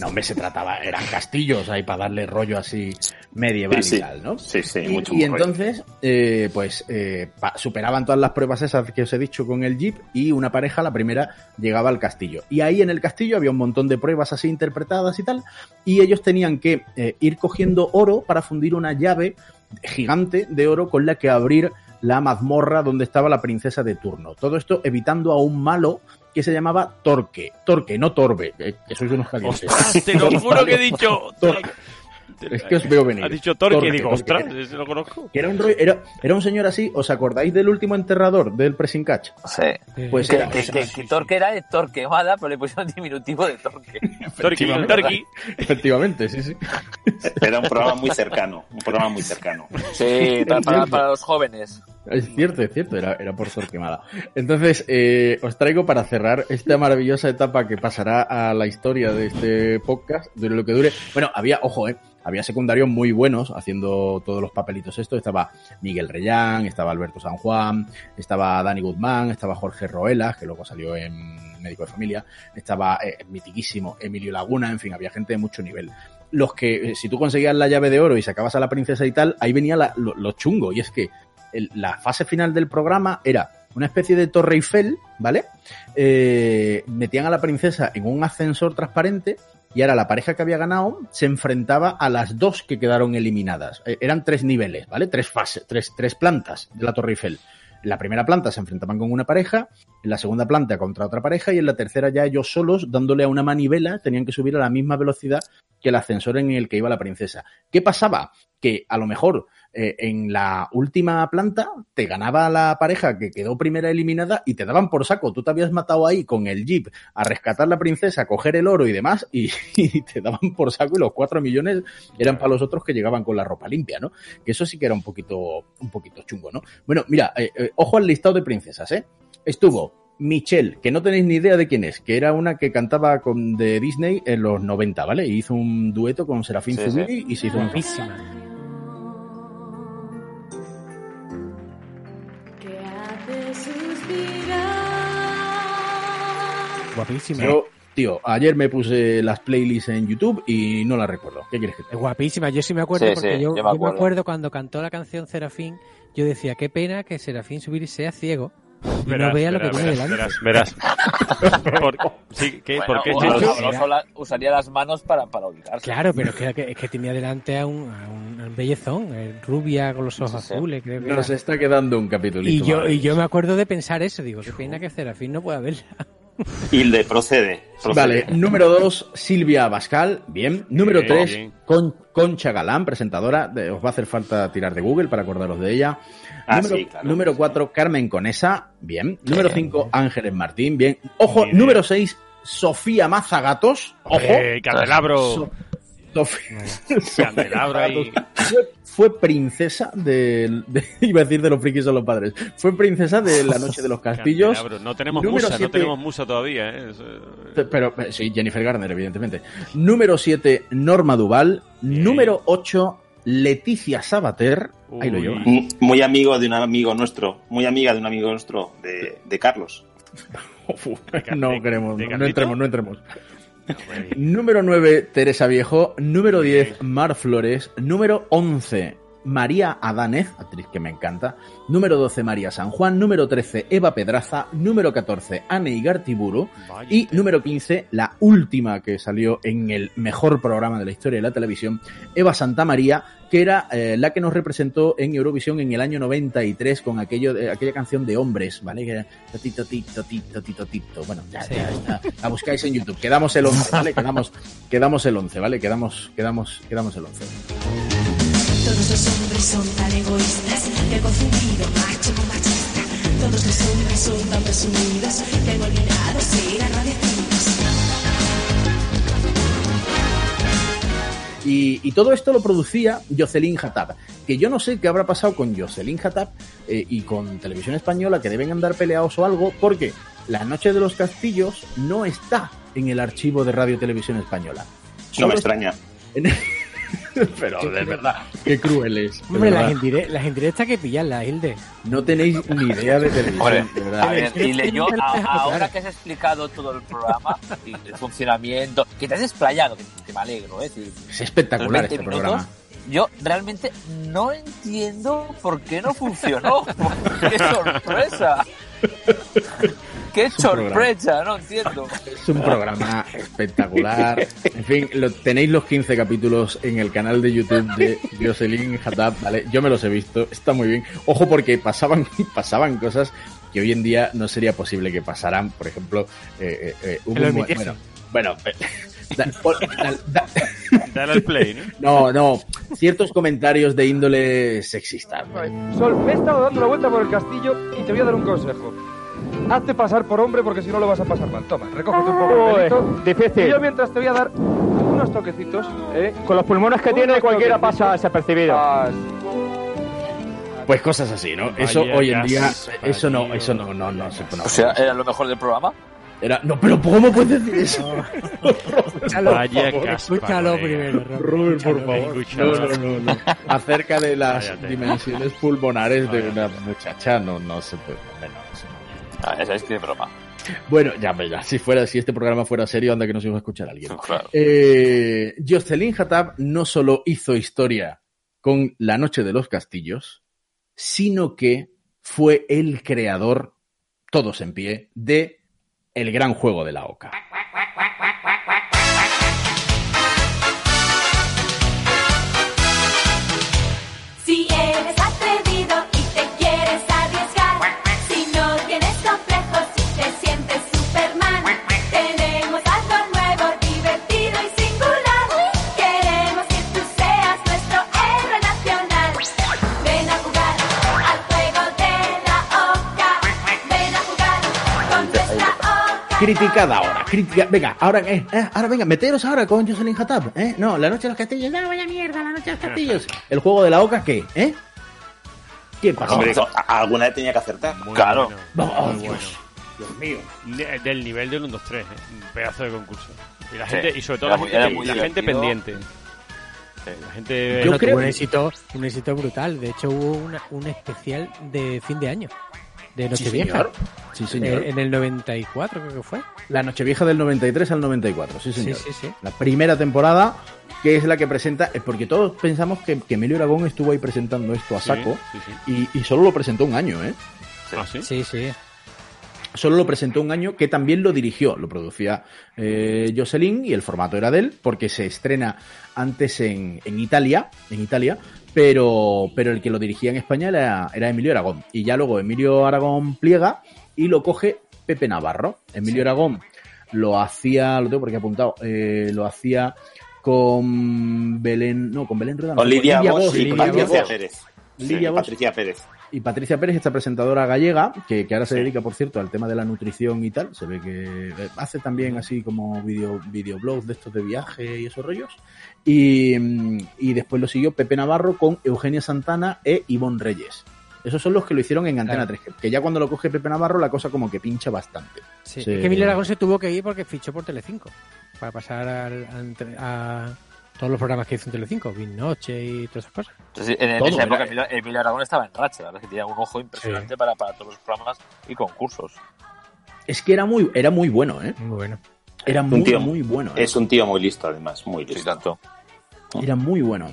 no, hombre, se trataba, eran castillos ahí para darle rollo así medieval Sí, sí. y tal, ¿no? Sí, sí, y, mucho y entonces, eh, pues eh, superaban todas las pruebas esas que os he dicho con el Jeep y una pareja, la primera, llegaba al castillo. Y ahí en el castillo había un montón de pruebas así interpretadas y tal, y ellos tenían que eh, ir cogiendo oro para fundir una llave gigante de oro con la que abrir la mazmorra donde estaba la princesa de turno. Todo esto evitando a un malo que se llamaba Torque. Torque, no Torbe, eh, que sois unos calientes. ¡Ostras! Te lo juro que he dicho. Torque. Es que os veo venir. Has dicho Torque, Torque, y digo, Torque. ostras, ese lo conozco. Que era un rollo- era, era un señor así, ¿os acordáis del último enterrador del pressing catch? Sí. Pues que, era- que, que- que Torque era de Torquemada, pero le pusieron diminutivo de Torque. Efectivamente. Efectivamente, sí, sí. Era un programa muy cercano, un programa muy cercano. Sí, para, para- para los jóvenes. Es cierto, es cierto, era, era por Torquemada. Entonces, eh, os traigo para cerrar esta maravillosa etapa que pasará a la historia de este podcast, dure lo que dure. Bueno, había, ojo, eh, había secundarios muy buenos haciendo todos los papelitos esto. Estaba Miguel Reyán, estaba Alberto San Juan, estaba Dani Guzmán, estaba Jorge Roelas, que luego salió en Médico de Familia, estaba eh, mitiquísimo Emilio Laguna, en fin, había gente de mucho nivel. Los que, eh, si tú conseguías la llave de oro y sacabas a la princesa y tal, ahí venía lo chungo, y es que la fase final del programa era una especie de Torre Eiffel, ¿vale? Eh, metían a la princesa en un ascensor transparente y ahora la pareja que había ganado se enfrentaba a las dos que quedaron eliminadas. Eh, eran tres niveles, ¿vale? Tres fases, tres, tres plantas de la Torre Eiffel. En la primera planta se enfrentaban con una pareja, en la segunda planta contra otra pareja y en la tercera ya ellos solos, dándole a una manivela, tenían que subir a la misma velocidad que el ascensor en el que iba la princesa. ¿Qué pasaba? Que a lo mejor eh, en la última planta te ganaba la pareja que quedó primera eliminada y te daban por saco. Tú te habías matado ahí con el jeep a rescatar la princesa, a coger el oro y demás y, y te daban por saco y los cuatro millones eran para los otros que llegaban con la ropa limpia, ¿no? Que eso sí que era un poquito, un poquito chungo, ¿no? Bueno, mira, eh, eh, ojo al listado de princesas, ¿eh? Estuvo Michelle, que no tenéis ni idea de quién es, que era una que cantaba con de Disney en los 90, ¿vale? Y hizo un dueto con Serafín Sí, Zubiri sí. y se hizo un Guapísima. Yo, tío, ayer me puse las playlists en YouTube y no las recuerdo. ¿Qué quieres que te Es guapísima, yo sí me acuerdo Sí, porque sí, yo, yo me yo me acuerdo. acuerdo cuando cantó la canción Serafín, yo decía, qué pena que Serafín subir sea ciego y Verás, no vea lo que verás, tiene verás, delante. verás, verás. Por- sí, ¿qué? Bueno, ¿Por qué, bueno, Chechu? La- usaría las manos para, para ubicarse. Claro, pero es que, es que tenía delante a un, a un- bellezón, eh, rubia con los ojos azules, creo que Nos era. está quedando un capítulo. Y yo, y yo me acuerdo de pensar eso, digo, qué pena que Serafín no pueda verla. Hilde, procede. procede. Vale, número 2, Silvia Bascal, bien. Número Bien, 3, bien. Concha Galán, presentadora. de- os va a hacer falta tirar de Google para acordaros de ella. Ah, número, sí, claro. número 4, Carmen Conesa, bien. Número 5, Ángeles Martín, bien. Ojo, número 6, Sofía Mazagatos. Ojo. Eh, candelabro. So- Sofía. Candelabro ahí. Fue, princesa de, de- Iba a decir de los frikis son los padres. Fue princesa de la Noche de los Castillos. Candelabro. No tenemos Número musa, no siete- tenemos musa todavía, ¿eh? Es, Pero sí, Jennifer Garner, evidentemente. Número 7, Norma Duval. Número 8, Leticia Sabater. Ahí lo llevo. M- Muy amigo de un amigo nuestro, muy amiga de un amigo nuestro, de, de Carlos. No queremos, no, entremos, no entremos. Número 9, Teresa Viejo. Número 10, Mar Flores. Número 11, María Adánez, actriz que me encanta. Número 12, María San Juan. Número 13, Eva Pedraza. Número 14, Anne Igartiburu. Y número 15, la última que salió en el mejor programa de la historia de la televisión, Eva Santamaría, que era eh, la que nos representó en Eurovisión en el año 93 con aquello de- aquella canción de hombres, ¿vale? Que era tito, tito, tito, tito, tito. Bueno, ya, ya está. La buscáis en YouTube. Quedamos el 11, ¿vale? Quedamos, quedamos el 11, ¿vale? Quedamos, quedamos, quedamos el 11. Todos los hombres son tan egoístas que han confundido macho con machista. Todos los hombres son tan presumidos que han olvidado ser agradecidos. Y, y todo esto lo producía Jocelyn Hatab, que yo no sé qué habrá pasado con Jocelyn Hatab eh, y con Televisión Española, que deben andar peleados o algo, porque La Noche de los Castillos no está en el archivo de Radio Televisión Española. No me extraña. en- Pero de verdad, qué crueles. de Hombre, las, indire las indirectas hay que pillarlas, Hilde. No tenéis ni idea de televisión, de verdad. a ver, y leyó, Pero- a- ahora que has explicado todo el programa y el funcionamiento, que te has explayado, que, que me alegro, ¿eh? Es espectacular los 20 este minutos, programa. Yo realmente no entiendo por qué no funcionó. ¡Qué sorpresa! ¡Qué sorpresa! No entiendo. Es un programa espectacular. En fin, lo, tenéis los 15 capítulos en el canal de YouTube de Jocelyn Hatab, ¿vale? Yo me los he visto, está muy bien. Ojo porque pasaban, pasaban cosas que hoy en día no sería posible que pasaran. Por ejemplo, eh, eh, eh, un bueno, bueno, eh, da- pon- da- da- Dale al play, ¿no? no, no, ciertos comentarios de índole sexista. Sol, me he estado dando la vuelta por el castillo y te voy a dar un consejo. Hazte pasar por hombre porque si no lo vas a pasar mal. Toma, recógete un poco el pelito. difícil. Y yo mientras te voy a dar unos toquecitos, ¿eh? Con los pulmones que tiene, cualquiera toquecitos. pasa desapercibido. Ah, Pues cosas así, ¿no? Eso Vaya hoy en día, eso no, eso no, no, no se puede O sea, ¿era lo mejor del programa? Era, no, pero ¿cómo puedes decir eso? Escúchalo, Vaya por caspa, escúchalo primero. Robert, por favor. escúchalo. No, no, no, no. Acerca de las dimensiones pulmonares de una muchacha, no, no se puede. Ah, ya sabéis que es broma. Bueno, ya, ya, si fuera, si este programa fuera serio, anda que nos iba a escuchar alguien. Claro. Eh, Jocelyn Hatab no solo hizo historia con La Noche de los Castillos, sino que fue el creador, todos en pie, de El Gran Juego de la Oca. Venga, ahora, eh, eh, ahora venga, meteros ahora con Jocelyn Hatab, ¿eh? No, La Noche de los Castillos, no, vaya mierda, La Noche de los Castillos. ¿El Juego de la Oca qué, eh? ¿Qué pasa? Hombre, alguna vez tenía que acertar. Claro. Bueno, Oh, Dios. bueno. Dios mío. De- del nivel del 1, 2, 3, ¿eh? un pedazo de concurso. Y, la Sí, gente, y sobre todo la muy- gente, la gente pendiente. La gente. Yo creo un éxito, un éxito brutal. De hecho, hubo una- un especial de fin de año. De Sí, Nochevieja. señor. Sí, señor. Eh, en el 94 creo que fue. La Nochevieja del 93 al 94, sí, señor. Sí, sí, sí. La primera temporada, que es la que presenta, es porque todos pensamos que, que Emilio Aragón estuvo ahí presentando esto a saco sí, sí. Y, y solo lo presentó un año, ¿eh? ¿Ah, sí? Sí, sí. Solo lo presentó un año que también lo dirigió, lo producía eh, Jocelyn y el formato era de él, porque se estrena antes en, en Italia, en Italia, pero, pero el que lo dirigía en España era, era Emilio Aragón. Y ya luego Emilio Aragón pliega y lo coge Pepe Navarro. Emilio Aragón lo hacía, lo tengo por aquí apuntado, eh, lo hacía con Belén, no, con Belén Rodán. Con Lidia Bosch y con Bosch. Pérez. Lidia Sí, Bosch. Patricia Pérez. Y Patricia Pérez, esta presentadora gallega, que, que ahora se dedica, por cierto, al tema de la nutrición y tal. Se ve que eh, hace también así como video, videoblogs de estos de viaje y esos rollos. Y, mm, y después lo siguió Pepe Navarro con Eugenia Santana e Ivonne Reyes. Esos son los que lo hicieron en Antena 3. que- ya cuando lo coge Pepe Navarro, la cosa como que pincha bastante. Sí, Se- Es que Emilio Aragón se tuvo que ir porque fichó por Telecinco. Para pasar al- a todos los programas que hizo en Telecinco. Bin Noche y todas esas cosas. Entonces, en, en Todo, esa época era- Emilio, Emilio Aragón estaba en racha, la verdad es que tenía un ojo impresionante para, para todos los programas y concursos. Es que era muy, era muy bueno, ¿eh? Muy bueno. Era Un muy, tío- muy bueno. ¿eh? Es un tío muy listo, además, muy listo. tanto. Era muy bueno.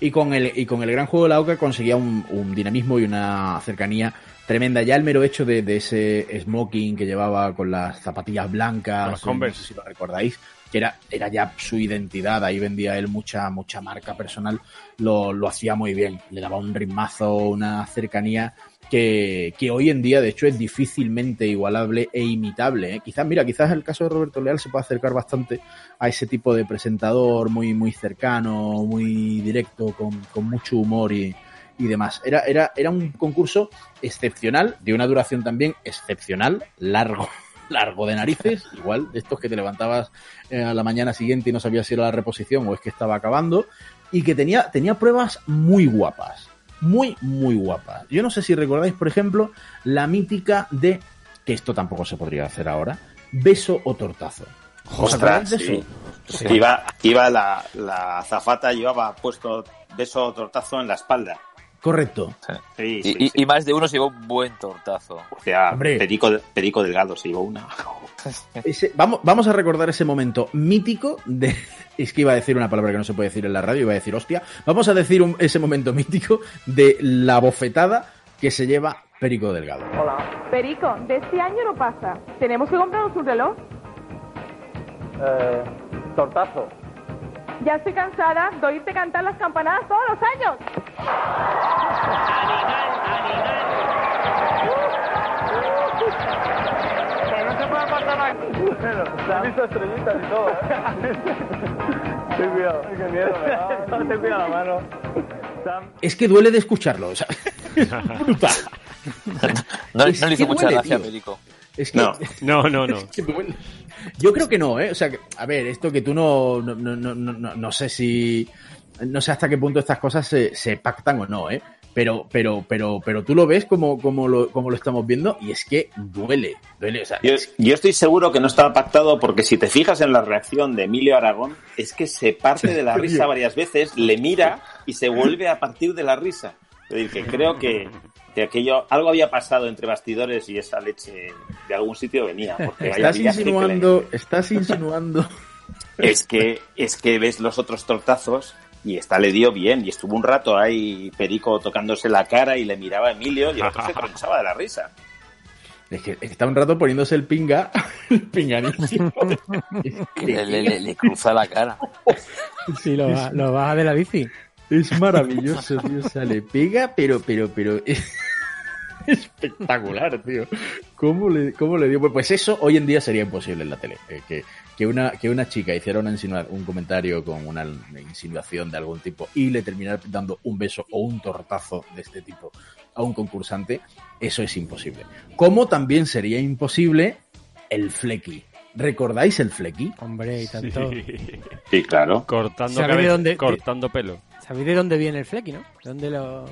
Y con el, y con el gran juego de la OCA conseguía un, un dinamismo y una cercanía tremenda. Ya el mero hecho de, de ese smoking que llevaba con las zapatillas blancas, Con los eh, no Converse. sé si lo recordáis, que era, era ya su identidad, ahí vendía él mucha, mucha marca personal, lo, lo hacía muy bien. Le daba un ritmazo, una cercanía que, que hoy en día, de hecho, es difícilmente igualable e imitable. ¿eh? Quizás, mira, quizás el caso de Roberto Leal se puede acercar bastante a ese tipo de presentador muy, muy cercano, muy directo, con, con mucho humor y, y demás. Era, era, era un concurso excepcional, de una duración también excepcional, largo, largo de narices, igual de estos que te levantabas eh, a la mañana siguiente y no sabías si era la reposición o es que estaba acabando, y que tenía, tenía pruebas muy guapas, muy, muy guapas. Yo no sé si recordáis, por ejemplo, la mítica de, que esto tampoco se podría hacer ahora, beso o tortazo. ¿Os acordáis Ostras, de sí. Iba, iba la, la azafata, llevaba puesto beso o tortazo en la espalda. Correcto. Sí, Y, sí, y- sí. y más de uno se llevó un buen tortazo. O sea, Hombre. Perico, Perico Delgado se llevó una. Ese- vamos, vamos a recordar ese momento mítico de. Es que iba a decir una palabra que no se puede decir en la radio, iba a decir hostia. Vamos a decir un- ese momento mítico de la bofetada que se lleva Perico Delgado. Perico, de este año no pasa. Tenemos que comprarnos un reloj. Eh, tortazo. Ya estoy cansada de oírte cantar las campanadas todos los años. Pero no se puede pasar aquí. Bueno, he visto estrellitas y todo, ¿eh? Ten cuidado. Qué miedo, me da. Ten cuidado la mano. Sam. Es que duele de escucharlo. o sea, es brutal. No, Es no le hizo mucha gracia. Perico. Es que, No. No, no, no. es que duele. Yo creo que no, ¿eh? O sea, que- a ver, esto que tú no, no, no, no, no, no sé si, no sé hasta qué punto estas cosas se, se pactan o no, ¿eh? Pero, pero, pero, pero tú lo ves como, como, lo, como lo estamos viendo y es que duele, duele, o sea, Yo, yo estoy seguro que no estaba pactado porque si te fijas en la reacción de Emilio Aragón, es que se parte de la risa varias veces, le mira y se vuelve a partir de la risa. Es decir, que creo que, que aquello, algo había pasado entre bastidores y esa leche de algún sitio venía. Porque vaya estás insinuando, estás insinuando. es que, es que ves los otros tortazos y esta le dio bien y estuvo un rato ahí Perico tocándose la cara y le miraba a Emilio y el otro se tronchaba de la risa. Es que está un rato poniéndose el pinga, el pinganísimo. Le, le- le- cruza la cara. Sí, lo, ba- lo baja de la bici. Es maravilloso, tío. O sea, le pega, pero, pero, pero. Es espectacular, tío. ¿Cómo le, cómo le dio? Pues, pues eso hoy en día sería imposible en la tele. eh, que, que, una, que una chica hiciera una insinua- un comentario con una insinuación de algún tipo y le terminara dando un beso o un tortazo de este tipo a un concursante, eso es imposible. Como también sería imposible el flequi. ¿Recordáis el flequi? Hombre, y tanto. Sí, claro. Cortando, ¿Sabéis de cabeza- dónde- cortando pelo. ¿Sabéis de dónde viene el flequi, no? ¿De dónde lo...?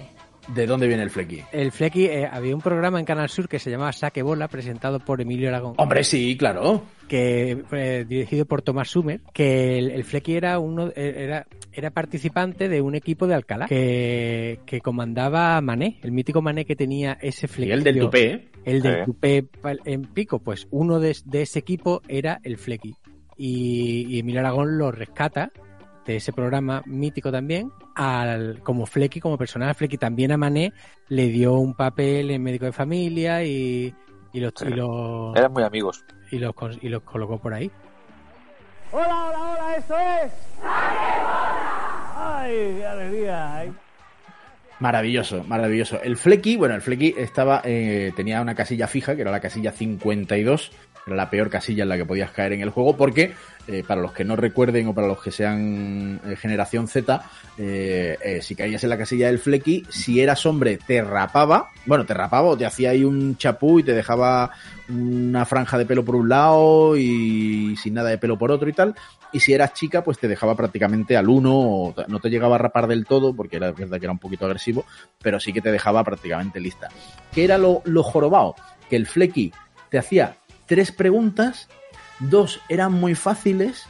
¿De dónde viene el flequi? El Flecky, eh, había un programa en Canal Sur que se llamaba Saque Bola, presentado por Emilio Aragón. Hombre, sí, claro. Que, eh, dirigido por Tomás Sumer, que el, el Flecky era uno, eh, era, era participante de un equipo de Alcalá, que, que comandaba Mané, el mítico Mané que tenía ese Flecky. el del tupé, ¿eh? El del Eh. tupé en pico, pues uno de, de ese equipo era el. Y, y Emilio Aragón lo rescata de ese programa mítico también, al, como Flecky, como personaje Flecky. También a Mané le dio un papel en médico de familia y, y los, y los, Eran muy amigos. y los, y los colocó por ahí. Hola, hola, hola, esto es. ¡Ay, qué alegría! ay. Maravilloso, maravilloso. El Flecky, bueno, el Flecky estaba, eh, tenía una casilla fija, que era la casilla 52, era la peor casilla en la que podías caer en el juego, porque eh, para los que no recuerden o para los que sean eh, generación Z, eh, eh, si caías en la casilla del Flecky, si eras hombre te rapaba, bueno, te rapaba o te hacía ahí un chapú y te dejaba una franja de pelo por un lado y sin nada de pelo por otro y tal. Y si eras chica, pues te dejaba prácticamente al uno, o no te llegaba a rapar del todo, porque era verdad que era un poquito agresivo, pero sí que te dejaba prácticamente lista. ¿Qué era lo, lo jorobado? Que el Flecky te hacía tres preguntas, dos eran muy fáciles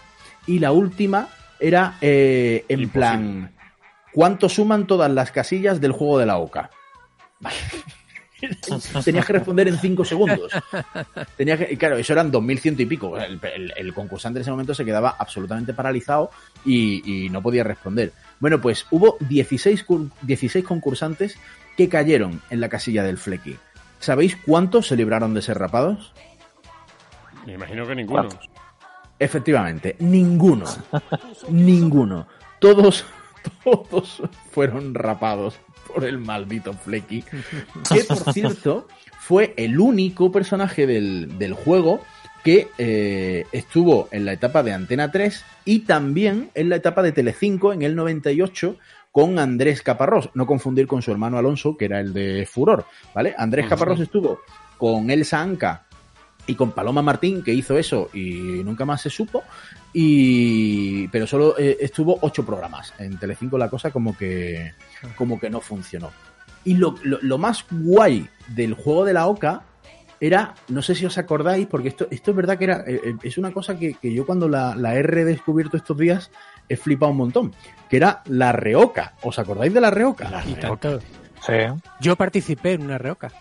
y la última era eh, en plan, ¿cuánto suman todas las casillas del juego de la OCA? Tenías que responder en cinco segundos. Tenía que, claro, eso eran 2100 y pico. El, el- el concursante en ese momento se quedaba absolutamente paralizado y, y no podía responder. Bueno, pues hubo 16, cur- 16 concursantes que cayeron en la casilla del Flecky. ¿Sabéis cuántos se libraron de ser rapados? Me imagino que ninguno. Efectivamente, ninguno. ninguno. Todos, todos fueron rapados por el maldito Flecky. Que, por cierto, fue el único personaje del, del juego que eh, estuvo en la etapa de Antena 3 y también en la etapa de Telecinco en el 98 con Andrés Caparrós. No confundir con su hermano Alonso, que era el de Furor, ¿vale? Andrés Caparrós estuvo con Elsa Anca y con Paloma Martín, que hizo eso y nunca más se supo. Y pero solo eh, estuvo ocho programas. En Telecinco la cosa como que como que no funcionó. Y lo, lo- lo más guay del juego de la Oca era, no sé si os acordáis, porque esto, esto es verdad que era, eh, eh, es una cosa que, que yo cuando la, la he redescubierto estos días he flipado un montón, que era la reoca. ¿Os acordáis de la reoca? Y tanto. Sí. Yo participé en una reoca.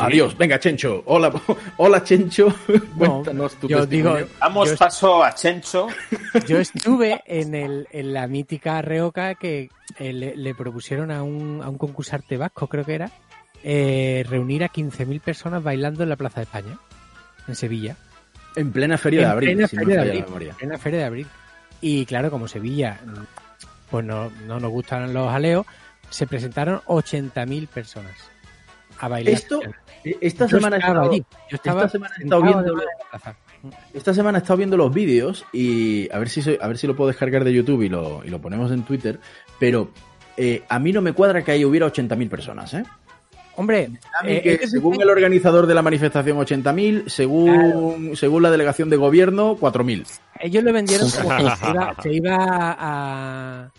Adiós, venga Chencho, hola, hola Chencho, cuéntanos tu yo testimonio. digo- Damos Yo- paso a Chencho. Yo estuve en, el, en la mítica reoca que eh, le, le propusieron a un, a un concursante vasco, creo que era, eh, reunir a 15.000 personas bailando en la Plaza de España, en Sevilla. En plena feria de En abril, plena si no de en plena feria de abril. Y claro, como Sevilla, pues no, no nos gustan los aleos, se presentaron 80.000 personas a bailar. Esto, esta Yo semana estaba. Yo estaba esta semana he estado viendo. Esta semana he estado viendo los vídeos y a ver si soy- a ver si lo puedo descargar de YouTube y lo, y lo ponemos en Twitter, pero eh, a mí no me cuadra que ahí hubiera 80.000 personas, ¿eh? Hombre, eh, que es según se- el organizador de la manifestación 80.000, según, según la delegación de gobierno 4.000. Ellos lo vendieron como que se iba, se iba a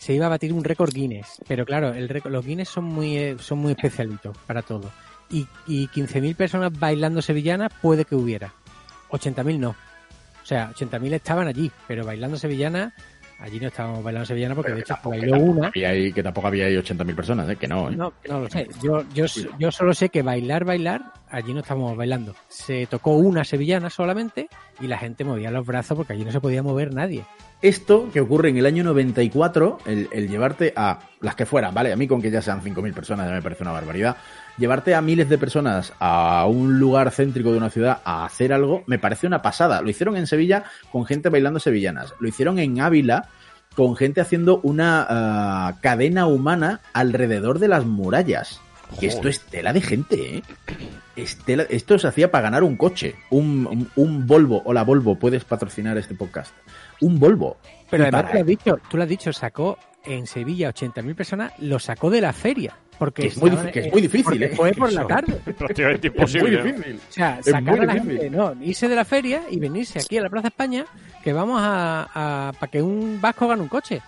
se iba a batir un récord Guinness, pero claro, el récord- los Guinness son muy eh, son muy especialitos para todo. Y, y 15.000 personas bailando sevillanas puede que hubiera. 80.000 no. O sea, 80.000 estaban allí, pero bailando sevillana allí no estábamos bailando sevillana porque de hecho bailó una. Había ahí, que tampoco había ahí 80.000 personas, ¿eh? Que no, ¿eh? No, no lo sé. Yo, yo, yo solo sé que bailar, bailar, allí no estábamos bailando. Se tocó una sevillana solamente y la gente movía los brazos porque allí no se podía mover nadie. Esto que ocurre en el año 94, el, el llevarte a las que fueran, ¿vale? A mí con que ya sean 5.000 personas ya me parece una barbaridad. Llevarte a miles de personas a un lugar céntrico de una ciudad a hacer algo me parece una pasada. Lo hicieron en Sevilla con gente bailando sevillanas. Lo hicieron en Ávila con gente haciendo una ah, cadena humana alrededor de las murallas. Y esto es tela de gente, ¿eh? Esto se hacía para ganar un coche. Un, un, un Volvo. Hola Volvo, puedes patrocinar este podcast. Un Volvo. Pero además para- tú lo has dicho, tú lo has dicho, sacó en Sevilla 80.000 personas, lo sacó de la feria. Porque Que es muy que es eh, muy difícil, porque ¿eh? Fue por la tarde. Prácticamente Es imposible. muy ¿no? difícil. O sea, Es sacar muy a la gente, no, irse de la feria y venirse aquí a la Plaza España, que vamos a, para que un vasco gane un coche.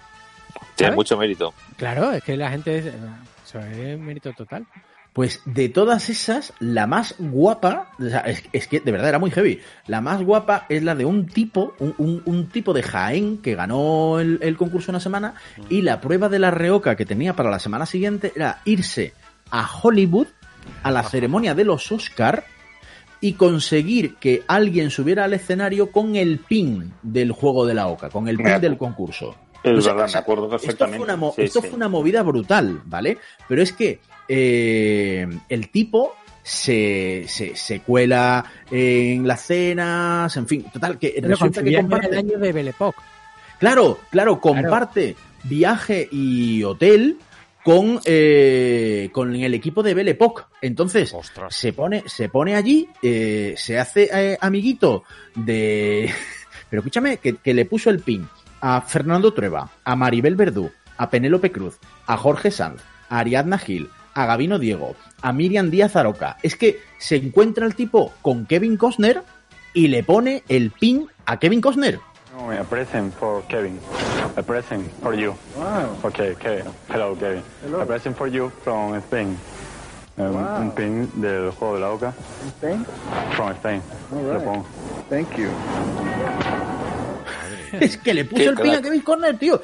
Tiene mucho mérito. Claro, es que la gente, es- Eso es mérito total. Pues de todas esas, la más guapa, o sea, es, es que de verdad era muy heavy. La más guapa es la de un tipo, un, un- un tipo de Jaén que ganó el, el concurso una semana y la prueba de la reoca que tenía para la semana siguiente era irse a Hollywood a la ceremonia de los Oscar y conseguir que alguien subiera al escenario con el pin del juego de la oca, con el pin del concurso. Es verdad, me acuerdo esto perfectamente. fue una, Sí, esto sí. fue una movida brutal, ¿vale? Pero es que eh, el tipo se, se, se cuela en las cenas, en fin, total, que Pero resulta que comparte. el año de Belle-Époque. Claro, claro, comparte viaje y hotel con, eh, con el equipo de Belle Époque. Entonces, se pone, se pone allí, eh, se hace eh, amiguito de. Pero escúchame, que, que le puso el pin a Fernando Trueba, a Maribel Verdú, a Penélope Cruz, a Jorge Sanz, a Ariadna Gil, a Gabino Diego, a Miriam Díaz Aroca. Es que se encuentra el tipo con Kevin Costner y le pone el pin a Kevin Costner. No, a present for Kevin. A present for you. Wow. Okay, Kevin. Hello, Kevin. Hello. A present for you from Spain. Um, Wow. Un pin del juego de la Oca. Spain? From Spain. All right. pongo. Thank you. Es que le puso el pin a. Kevin Corner, tío.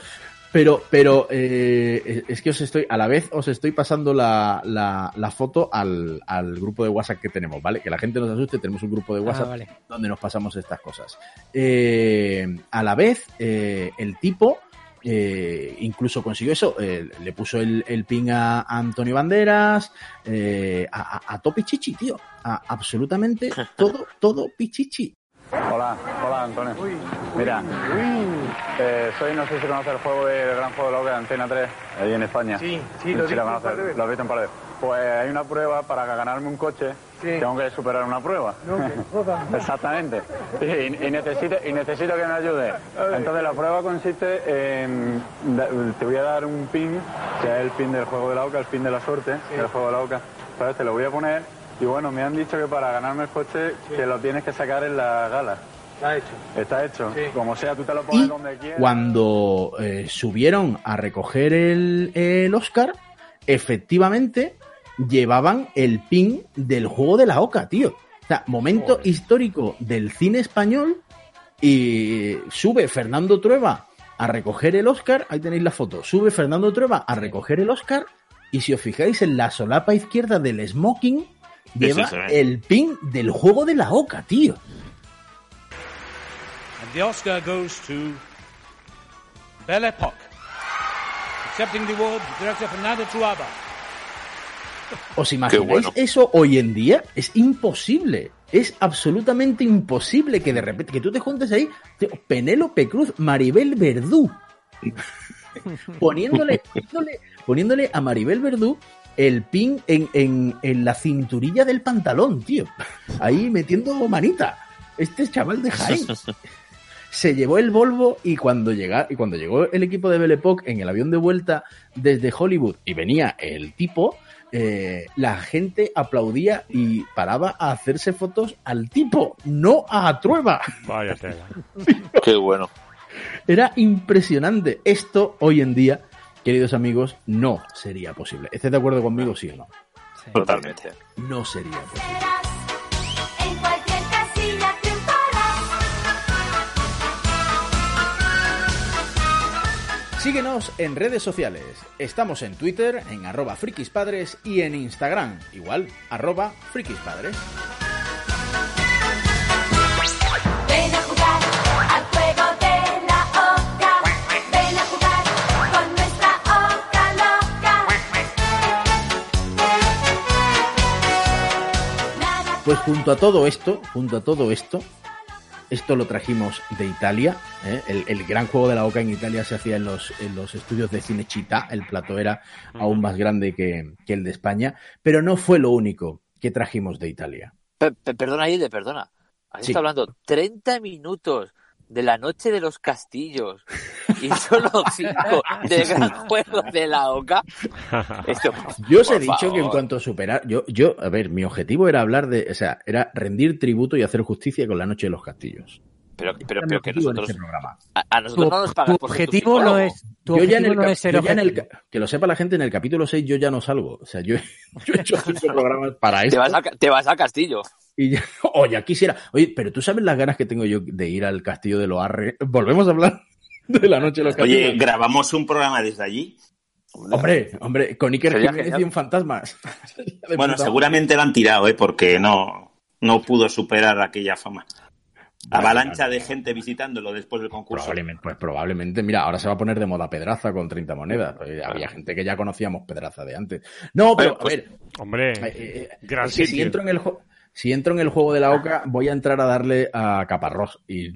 Pero, pero eh, es que os estoy, a la vez os estoy pasando la, la, la foto al, al grupo de WhatsApp que tenemos, ¿vale? Que la gente nos asuste, tenemos un grupo de WhatsApp Ah, vale. donde nos pasamos estas cosas. Eh, a la vez, eh, el tipo eh, incluso consiguió eso, eh, le puso el, el pin a Antonio Banderas, eh, a, a, a todo Pichichi, tío. A absolutamente todo, todo Pichichi. Hola, hola Antonio. Mira, eh, soy, no sé si conoces el juego del Gran Juego de la Oca de Antena 3, ahí en España. Sí, sí, lo Sí, veces. Lo has visto un par de. Pues hay una prueba para ganarme un coche, tengo que superar una prueba. No, que. Exactamente. Y, y necesito, y necesito que me ayude. Entonces la prueba consiste en... Te voy a dar un pin, que es el pin del juego de la oca, el pin de la suerte del juego de la oca. ¿Sabes? Te lo voy a poner y bueno, me han dicho que para ganarme el coche que lo tienes que sacar en la gala. Está hecho. Está hecho. Como sea, tú te lo pones Y donde quieras. cuando eh, subieron a recoger el, el Oscar, efectivamente llevaban el pin del juego de la Oca, tío. O sea, momento histórico del cine español y sube Fernando Trueba a recoger el Oscar, ahí tenéis la foto, sube Fernando Trueba a recoger el Oscar y si os fijáis en la solapa izquierda del smoking, lleva el pin del juego de la Oca, tío. The Oscar goes to Belle Époque. Accepting the award, director Fernando Truaba. ¿Os imagináis bueno. eso hoy en día? Es imposible. Es absolutamente imposible que de repente, que tú te juntes ahí, Penélope Cruz, Maribel Verdú, poniéndole, poniéndole, poniéndole a Maribel Verdú el pin en, en, en la cinturilla del pantalón, tío. Ahí metiendo manita. Este chaval de Jaén. se llevó el Volvo y cuando, llega, y cuando llegó el equipo de Belle Époque en el avión de vuelta desde Hollywood y venía el tipo, eh, la gente aplaudía y paraba a hacerse fotos al tipo, no a Trueba. Vaya tela. Qué bueno. Era impresionante. Esto hoy en día, queridos amigos, no sería posible. ¿Estás de acuerdo conmigo, sí o no? Totalmente. No sería posible. Síguenos en redes sociales. Estamos en Twitter, en arroba frikispadres y en Instagram, igual, arroba frikispadres. Pues junto a todo esto, junto a todo esto, esto lo trajimos de Italia. ¿eh? El, el gran juego de la oca en Italia se hacía en los, en los estudios de Cinecittà. El plato era aún más grande que, que el de España. Pero no fue lo único que trajimos de Italia. Pe- pe- perdona, Ide, perdona. Has Sí. estado hablando 30 minutos de la noche de los castillos y solo 5 del gran juego de la oca. Esto, Yo os he dicho que en cuanto a superar, yo, yo, a ver, mi objetivo era hablar de, o sea, era rendir tributo y hacer justicia con la noche de los castillos. Pero, pero, pero que nosotros. este programa. A, a nosotros Tu- no nos tu ser objetivo no es- tu Yo ya en el, no cap- es ser yo ya en el objetivo. ca- que lo sepa la gente, en el capítulo 6 yo ya no salgo. O sea, yo, yo he hecho cinco programas para Te esto. vas, a, te vas al castillo. Y ya, oh, ya quisiera. Oye, pero tú sabes las ganas que tengo yo de ir al castillo de Loarre. Volvemos a hablar de la noche de los castillos. Oye, grabamos un programa desde allí. Hombre, hombre, con Iker Jiménez y un fantasmas. De Bueno, puta seguramente lo han tirado, ¿eh? Porque no, no pudo superar aquella fama. Avalancha de gente visitándolo después del concurso. Probablemente, pues probablemente, mira, ahora se va a poner de moda Pedraza con 30 monedas. Pues había gente que ya conocíamos Pedraza de antes. No, pero pues, a ver, Hombre, eh, eh, gran es que si sitio. entro en el si entro en el juego de la OCA, voy a entrar a darle a Caparrós y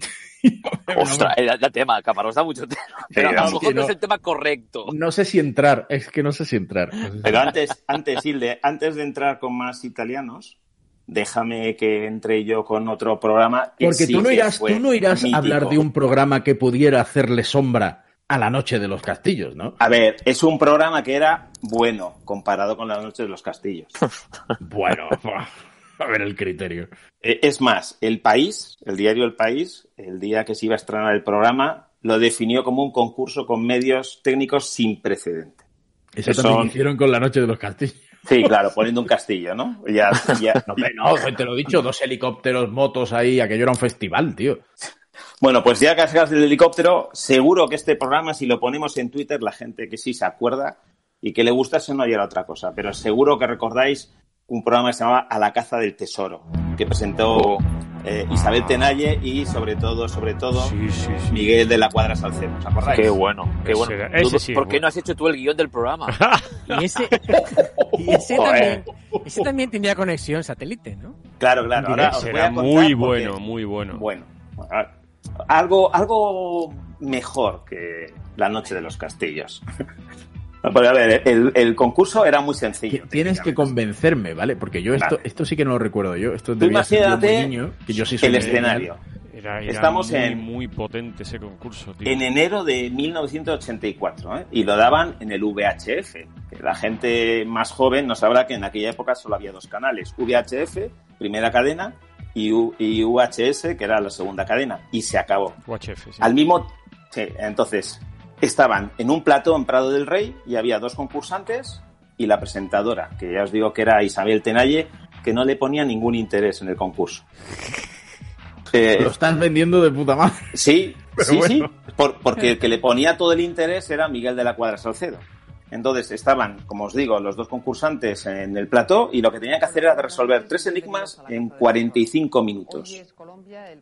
Ostras, eh, da tema, Caparrós da mucho tema. Pero a lo mejor no no. es el tema correcto. no sé si entrar, es que no sé si entrar. Pero antes, antes, Hilde, antes de entrar con más italianos, déjame que entre yo con otro programa. que Porque sí tú no irás, tú no irás a hablar de un programa que pudiera hacerle sombra a la noche de los castillos, ¿no? A ver, es un programa que era bueno comparado con la noche de los castillos. bueno, a ver el criterio. Eh, Es más, El País, el diario El País, el día que se iba a estrenar el programa, lo definió como un concurso con medios técnicos sin precedente. Eso también son- hicieron con la noche de los castillos. Sí, claro, poniendo un castillo, ¿no? Ya, ya- No, no, te lo he dicho, dos helicópteros, motos ahí, aquello era un festival, tío. Bueno, pues ya que has del helicóptero, seguro que este programa, si lo ponemos en Twitter, la gente que sí se acuerda y que le gusta, eso no era otra cosa. Pero seguro que recordáis un programa que se llamaba A la caza del tesoro, que presentó eh, Isabel Tenalle y sobre todo, sobre todo, Miguel de la Cuadra Salcedo. ¿Os acordáis? Qué bueno, qué bueno. Ese ¿Por qué bueno. no has hecho tú el guion del programa? Y ese, y ese, Joder. también, ese también tenía conexión satélite, ¿no? Claro, claro. Ahora os voy Será a contar muy porque- bueno, muy bueno. Bueno, bueno, algo, algo mejor que la noche de los castillos. Pero a ver, el, el concurso era muy sencillo. Tienes que convencerme, ¿vale? Porque yo esto, Vale. esto sí que no lo recuerdo yo. Esto Tú imagínate muy niño, que yo sí soy el escenario. Era, era Estamos muy, en- muy potente ese concurso, tío. En enero de 1984, ¿eh? y lo daban en el VHF. Que la gente más joven no sabrá que en aquella época solo había dos canales: VHF, primera cadena, y, U- y UHS, que era la segunda cadena, y se acabó. UHF, sí. Al mismo. Sí, entonces, estaban en un plató en Prado del Rey y había dos concursantes y la presentadora, que ya os digo que era Isabel Tenalle, que no le ponía ningún interés en el concurso. Eh, Lo estás vendiendo de puta madre. Sí, Pero sí, bueno. sí. Por- porque el que le ponía todo el interés era Miguel de la Cuadra Salcedo. Entonces estaban, como os digo, los dos concursantes en el plató y lo que tenían que hacer era resolver tres enigmas en 45 minutos.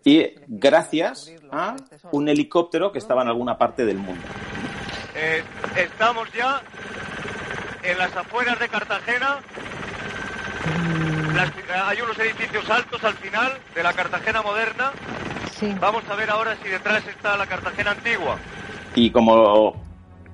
Y gracias a un helicóptero que estaba en alguna parte del mundo. Eh, estamos ya en las afueras de Cartagena. Las- hay unos edificios altos al final de la Cartagena moderna. Vamos a ver ahora si detrás está la Cartagena antigua. Y como,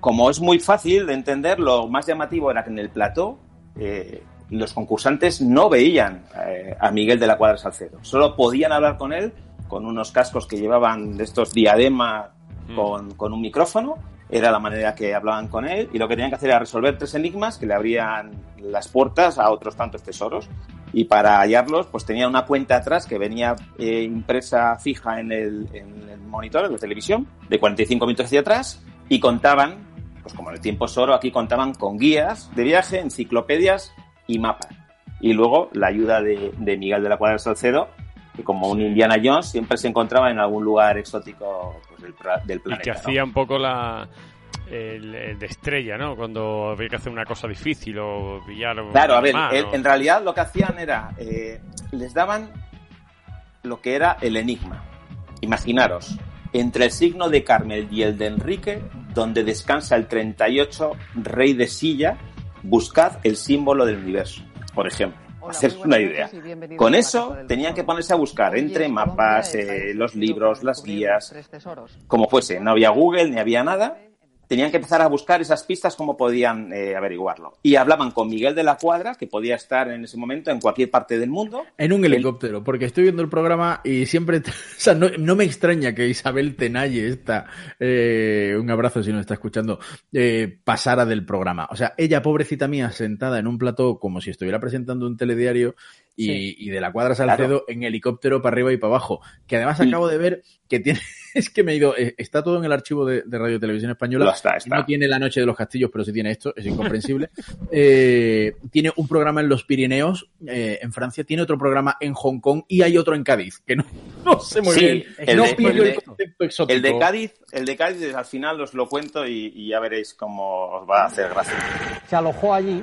como es muy fácil de entender, lo más llamativo era que en el plató eh, los concursantes no veían eh, a Miguel de la Cuadra Salcedo. Solo podían hablar con él con unos cascos que llevaban de estos diadema con, con un micrófono. Era la manera que hablaban con él y lo que tenían que hacer era resolver tres enigmas que le abrían las puertas a otros tantos tesoros. Y para hallarlos, pues tenía una cuenta atrás que venía eh, impresa fija en el, en el monitor de la televisión, de 45 minutos hacia atrás, y contaban, pues como en el tiempo es oro, aquí contaban con guías de viaje, enciclopedias y mapas. Y luego la ayuda de, de Miguel de la Cuadra Salcedo, que como un Indiana Jones siempre se encontraba en algún lugar exótico pues, del, del Y planeta. que ¿no? hacía un poco la el, el de estrella, ¿no? Cuando había que hacer una cosa difícil o pillar Claro, a ver, en realidad lo que hacían era, eh, les daban lo que era el enigma. Imaginaros, entre el signo de Carmel y el de Enrique, donde descansa el 38 rey de silla, buscad el símbolo del universo, por ejemplo. Hacer una idea. Con eso tenían que ponerse a buscar entre mapas, eh, los libros, las guías, como fuese. No había Google ni había nada. Tenían que empezar a buscar esas pistas cómo podían eh, averiguarlo. Y hablaban con Miguel de la Cuadra, que podía estar en ese momento en cualquier parte del mundo. En un helicóptero, porque estoy viendo el programa y siempre, o sea, no, no me extraña que Isabel Tenalle, esta, eh, un abrazo si nos está escuchando, eh, pasara del programa. O sea, ella, pobrecita mía, sentada en un plató como si estuviera presentando un telediario y, Sí. y de la cuadra Salcedo en helicóptero para arriba y para abajo. Que además acabo de ver que tiene, es que me he ido, eh, está todo en el archivo de, de Radio Televisión Española. Lo está, está. No tiene La Noche de los Castillos, pero sí tiene esto, es incomprensible. Eh, tiene un programa en los Pirineos, eh, en Francia, tiene otro programa en Hong Kong y hay otro en Cádiz, que no, no sé muy Sí, bien. el no de- pillo el concepto exótico. El de Cádiz, el de Cádiz al final os lo cuento y, y ya veréis cómo os va a hacer gracia. se alojó allí.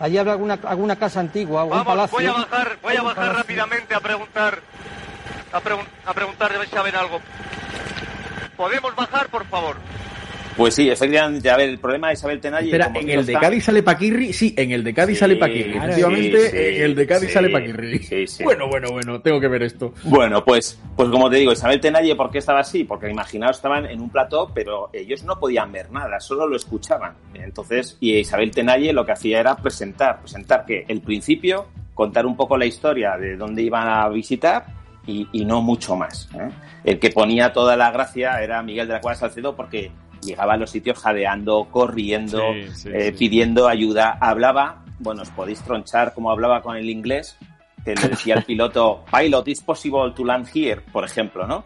Allí había alguna, alguna casa antigua, un Vamos, palacio. voy a bajar, voy a bajar rápidamente a preguntar, a, pregun- a preguntar a ver si saben algo. ¿Podemos bajar, por favor? Pues sí, efectivamente, a ver, el problema de Isabel Tenalle... Espera, en el de está- Cádiz sale Paquirri, sí, en el de Cádiz Sí, sale Paquirri. Efectivamente, sí, sí, en el de Cádiz sí, sale Paquirri. sí, sí. Bueno, bueno, bueno, tengo que ver esto. Bueno, pues, pues como te digo, Isabel Tenalle, ¿por qué estaba así? Porque imaginaos, estaban en un plató, pero ellos no podían ver nada, solo lo escuchaban. Entonces, y Isabel Tenalle lo que hacía era presentar, presentar que el principio, contar un poco la historia de dónde iban a visitar y, y no mucho más. ¿eh? El que ponía toda la gracia era Miguel de la Cuadra Salcedo porque llegaba a los sitios jadeando, corriendo, Sí, sí, eh, sí. pidiendo ayuda. Hablaba, bueno, os podéis tronchar como hablaba con el inglés, que le decía al piloto, pilot, is possible to land here, por ejemplo, ¿no?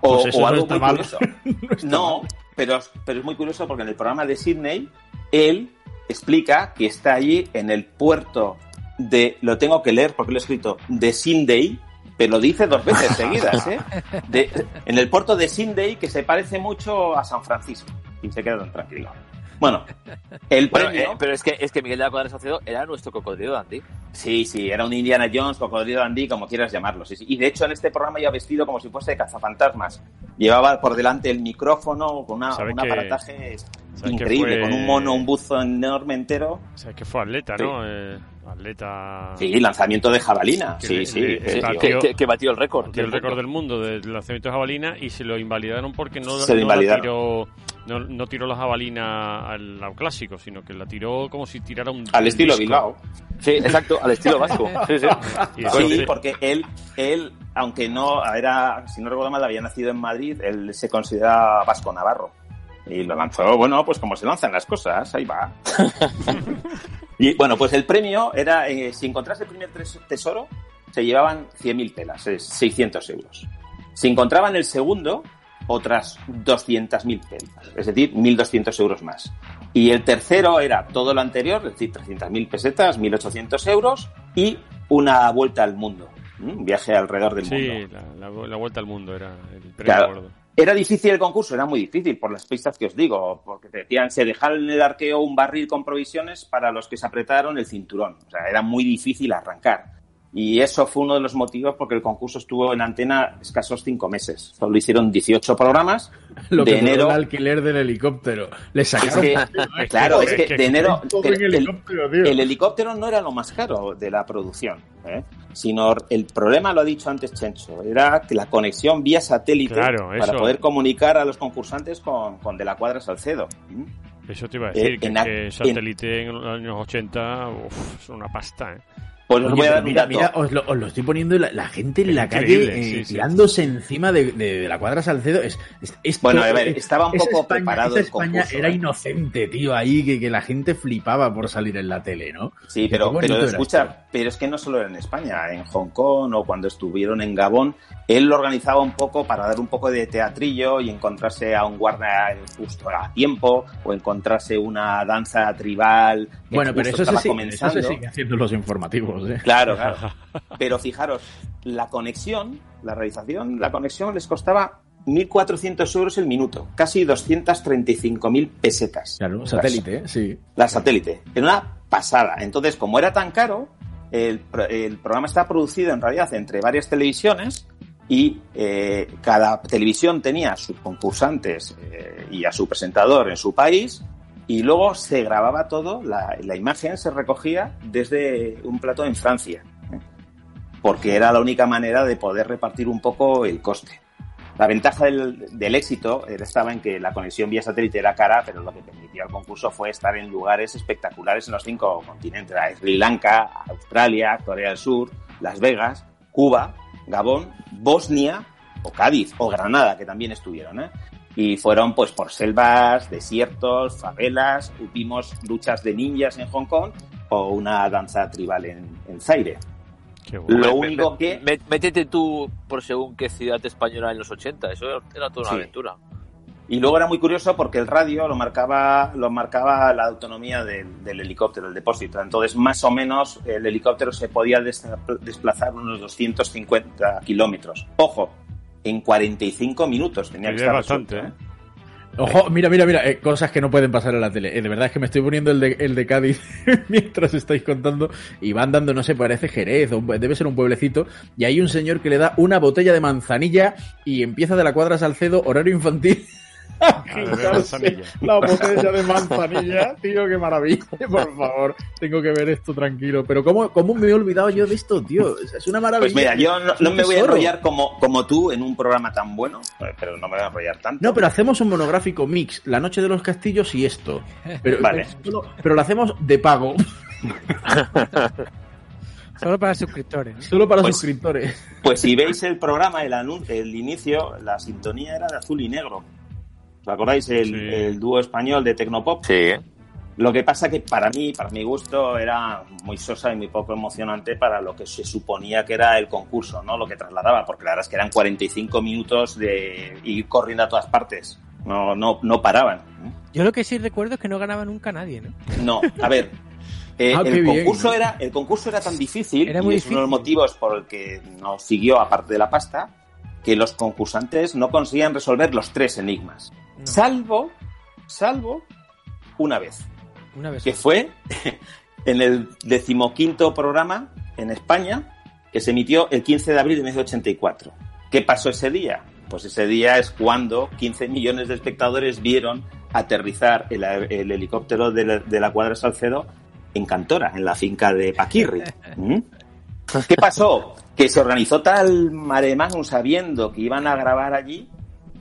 O, Pues o no algo está muy mal. curioso. no, pero, pero es muy curioso porque en el programa de Sydney, él explica que está allí en el puerto de, lo tengo que leer porque lo he escrito, de Sydney, pero lo dice dos veces seguidas, ¿eh? De- en el puerto de Sydney, que se parece mucho a San Francisco. Y se queda tan tranquilo. Bueno, el Bueno, premio... eh, pero es que, es que Miguel de la Cuadra Salcedo era nuestro cocodrilo Andy. Sí, sí, era un Indiana Jones, cocodrilo Andy, como quieras llamarlo. sí, sí. Y de hecho en este programa iba vestido como si fuese cazafantasmas. Llevaba por delante el micrófono con una, ¿Sabes un que- aparataje que increíble, fue- con un mono, un buzo enorme entero. O sea, que fue atleta, Sí. ¿no? Eh, atleta... Sí, lanzamiento de jabalina. Que Sí, le- sí. le- sí, batió- tío. Que, que batió el récord. batió el récord del mundo del lanzamiento de jabalina y se lo invalidaron porque no, Se lo no la invalidaron. tiró no, no tiró la jabalina al, al clásico, sino que la tiró como si tirara un Al estilo disco. Bilbao. Sí, exacto, al estilo vasco. Sí, sí. Sí, porque él, él, aunque no era, si no recuerdo mal, había nacido en Madrid, él se considera vasco navarro. Y lo lanzó, bueno, pues como se lanzan las cosas, ahí va. y bueno, pues el premio era, eh, si encontrase el primer tesoro, se llevaban 100.000 pelas, es 600 euros. Si encontraban el segundo, otras 200.000 pelas, es decir, 1.200 euros más. Y el tercero era todo lo anterior, es decir, 300.000 pesetas, 1.800 euros y una vuelta al mundo, un viaje alrededor del mundo. Sí, la, la- la vuelta al mundo era el premio Claro. gordo. Era difícil el concurso, era muy difícil por las pistas que os digo, porque te decían, se dejaron en el arqueo un barril con provisiones para los que se apretaron el cinturón. O sea, era muy difícil arrancar. Y eso fue uno de los motivos porque el concurso estuvo en antena escasos cinco meses. Solo hicieron 18 programas Lo de que enero. el alquiler del helicóptero. Le Es sacaron. que, claro, es que de enero el, helicóptero, tío. el helicóptero no era lo más caro de la producción, ¿eh? sino el problema lo ha dicho antes Chencho, era que la conexión vía satélite Claro, para poder comunicar a los concursantes con, con De la Cuadra Salcedo. Eso te iba a Eh, decir, que, en a- que satélite en, los años 80 uf, es una pasta, ¿eh? Pues os Oye, voy a dar un mira, dato. mira, os lo, os lo estoy poniendo la, la gente en Es la calle eh, sí, sí. tirándose encima de, de- de la cuadra Salcedo. Es, es- esto- Bueno, a ver, es- estaba un poco España- preparado el España concurso, era ¿eh? inocente, tío, ahí que, que la gente flipaba por salir en la tele, ¿no? Sí, pero, pero escucha, pero es que no solo era en España, en Hong Kong o cuando estuvieron en Gabón, él lo organizaba un poco para dar un poco de teatrillo y encontrarse a un guardia justo a tiempo o encontrarse una danza tribal. que Bueno, pero eso se, sigue, eso comenzando. se sigue haciendo en los informativos, ¿eh? Claro, claro. Pero fijaros, la conexión, la realización, la conexión les costaba 1.400 euros el minuto, casi 235.000 pesetas. Claro, satélite, ¿eh? sí. La satélite. Era una pasada. Entonces, como era tan caro, el, pro- el programa está producido en realidad entre varias televisiones y eh, cada televisión tenía a sus concursantes eh, y a su presentador en su país y luego se grababa todo, la, imagen se recogía desde un plato en Francia, ¿eh? porque era la única manera de poder repartir un poco el coste. La ventaja del, éxito estaba en que la conexión vía satélite era cara, pero lo que permitía el concurso fue estar en lugares espectaculares en los cinco continentes. Sri Lanka, Australia, Corea del Sur, Las Vegas, Cuba, Gabón, Bosnia o Cádiz o Granada, que también estuvieron. ¿eh? Y fueron pues por selvas, desiertos, favelas, vimos luchas de ninjas en Hong Kong o una danza tribal en, en Zaire. Lo único me- que me- métete tú por según qué ciudad española en los 80. Eso era toda una Sí. aventura. Y luego era muy curioso porque el radio lo marcaba, lo marcaba la autonomía del, del helicóptero, el depósito. Entonces, más o menos, el helicóptero se podía des- desplazar unos 250 kilómetros. Ojo, en 45 minutos tenía que Es estar bastante, resuelto, ¿eh? Ojo, mira, mira, mira, eh, cosas que no pueden pasar en la tele. Eh, de verdad es que me estoy poniendo el de, el de Cádiz mientras estáis contando y van dando, no sé, parece Jerez, o un- debe ser un pueblecito, y hay un señor que le da una botella de manzanilla y empieza de la cuadra Salcedo, horario infantil. La botella de manzanilla, tío, qué maravilla, por favor. Tengo que ver esto tranquilo. Pero ¿cómo, cómo me he olvidado yo de esto, tío? Es- una maravilla. Pues mira, yo no, me voy a enrollar como, como tú en un programa tan bueno, pero no me voy a enrollar tanto. No, pero hacemos un monográfico mix, La Noche de los Castillos y esto. Pero, Vale. pero, pero lo hacemos de pago. Solo para suscriptores. Solo para Pues- suscriptores. Pues si veis el programa, el, anun- el inicio, la sintonía era de azul y negro. ¿Os acordáis? El, el dúo español de Tecnopop. Sí. Lo que pasa que para mí, para mi gusto, era muy sosa y muy poco emocionante para lo que se suponía que era el concurso, ¿no? Lo que trasladaba, porque la verdad es que eran 45 minutos de ir corriendo a todas partes. No, no, no paraban. Yo lo que sí recuerdo es que no ganaba nunca nadie, ¿no? No, a ver. eh, Ah, el, bien. concurso era, el concurso era tan difícil, Era y muy es uno de los motivos por el que nos siguió, aparte de la pasta, que los concursantes no conseguían resolver los tres enigmas. Salvo, salvo una vez. Una vez. Que fue en el decimoquinto programa en España, que se emitió el 15 de abril de 1984. ¿Qué pasó ese día? Pues ese día es cuando 15 millones de espectadores vieron aterrizar el, el helicóptero de la, de la cuadra Salcedo en Cantora, en la finca de Paquirri. ¿Mm? ¿Qué pasó? Que se organizó tal mare sabiendo que iban a grabar allí,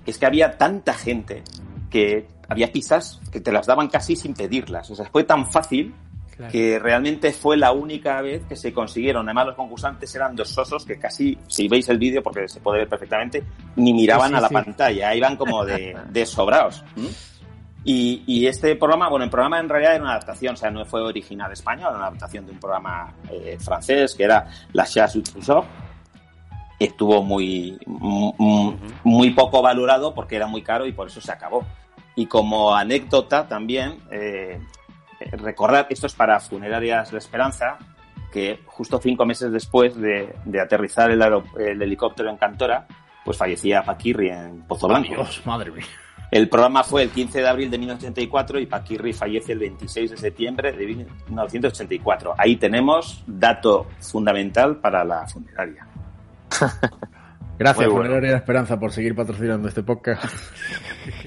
que es que había tanta gente que había pistas que te las daban casi sin pedirlas. O sea, fue tan fácil Claro. que realmente fue la única vez que se consiguieron. Además, los concursantes eran dos sosos que casi, si veis el vídeo, porque se puede ver perfectamente, ni miraban Sí, sí, a la sí. pantalla, iban como de, de sobraos. ¿m? Y, y este programa, bueno, el programa en realidad era una adaptación, o sea, no fue original español, era una adaptación de un programa eh, francés que era La Chasse. Estuvo muy, muy, muy poco valorado porque era muy caro y por eso se acabó. Y como anécdota también, eh, recordar, esto es para Funerarias La Esperanza, que justo cinco meses después de, de aterrizar el, el helicóptero en Cantora, pues fallecía Paquirri en Pozo Blanco. Dios, madre mía. El programa fue el 15 de abril de 1984 y Paquirri fallece el 26 de septiembre de 1984. Ahí tenemos dato fundamental para la funeraria. Gracias, bueno. Funeraria de Esperanza, por seguir patrocinando este podcast.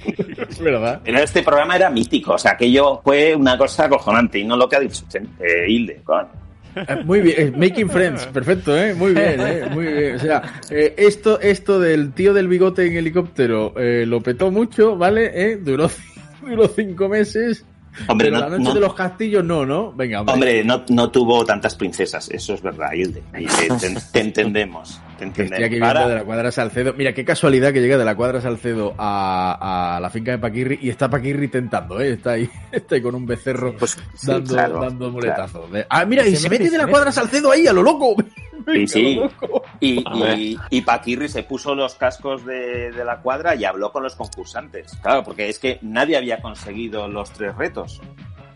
es verdad. Pero este programa era mítico, o sea, aquello fue una cosa acojonante y no lo que ha dicho eh, Hilde. coño. Eh, Muy bien, eh, Making Friends, perfecto, ¿eh? Muy bien, ¿eh? Muy bien. O sea, eh, esto, esto del tío del bigote en helicóptero eh, lo petó mucho, ¿vale? Duró, duró cinco meses. Hombre, pero no- la noche no- de los castillos no, ¿no? Venga, hombre. Hombre, no, no tuvo tantas princesas, eso es verdad, Hilde. Y te, te- te entendemos, te Que estoy aquí entendemos. Ahora- de la cuadra Salcedo. Mira, qué casualidad que llega de la cuadra Salcedo a, a la finca de Paquirri y está Paquirri tentando, ¿eh? Está ahí, está ahí con un becerro dando, claro, dando claro. muletazos. De- Ah, mira, y Se se, mete, de la cuadra Salcedo ahí, a lo loco. Sí, sí. Y, y, y Paquirri se puso los cascos de, de la cuadra y habló con los concursantes. Claro, porque es que nadie había conseguido los tres retos.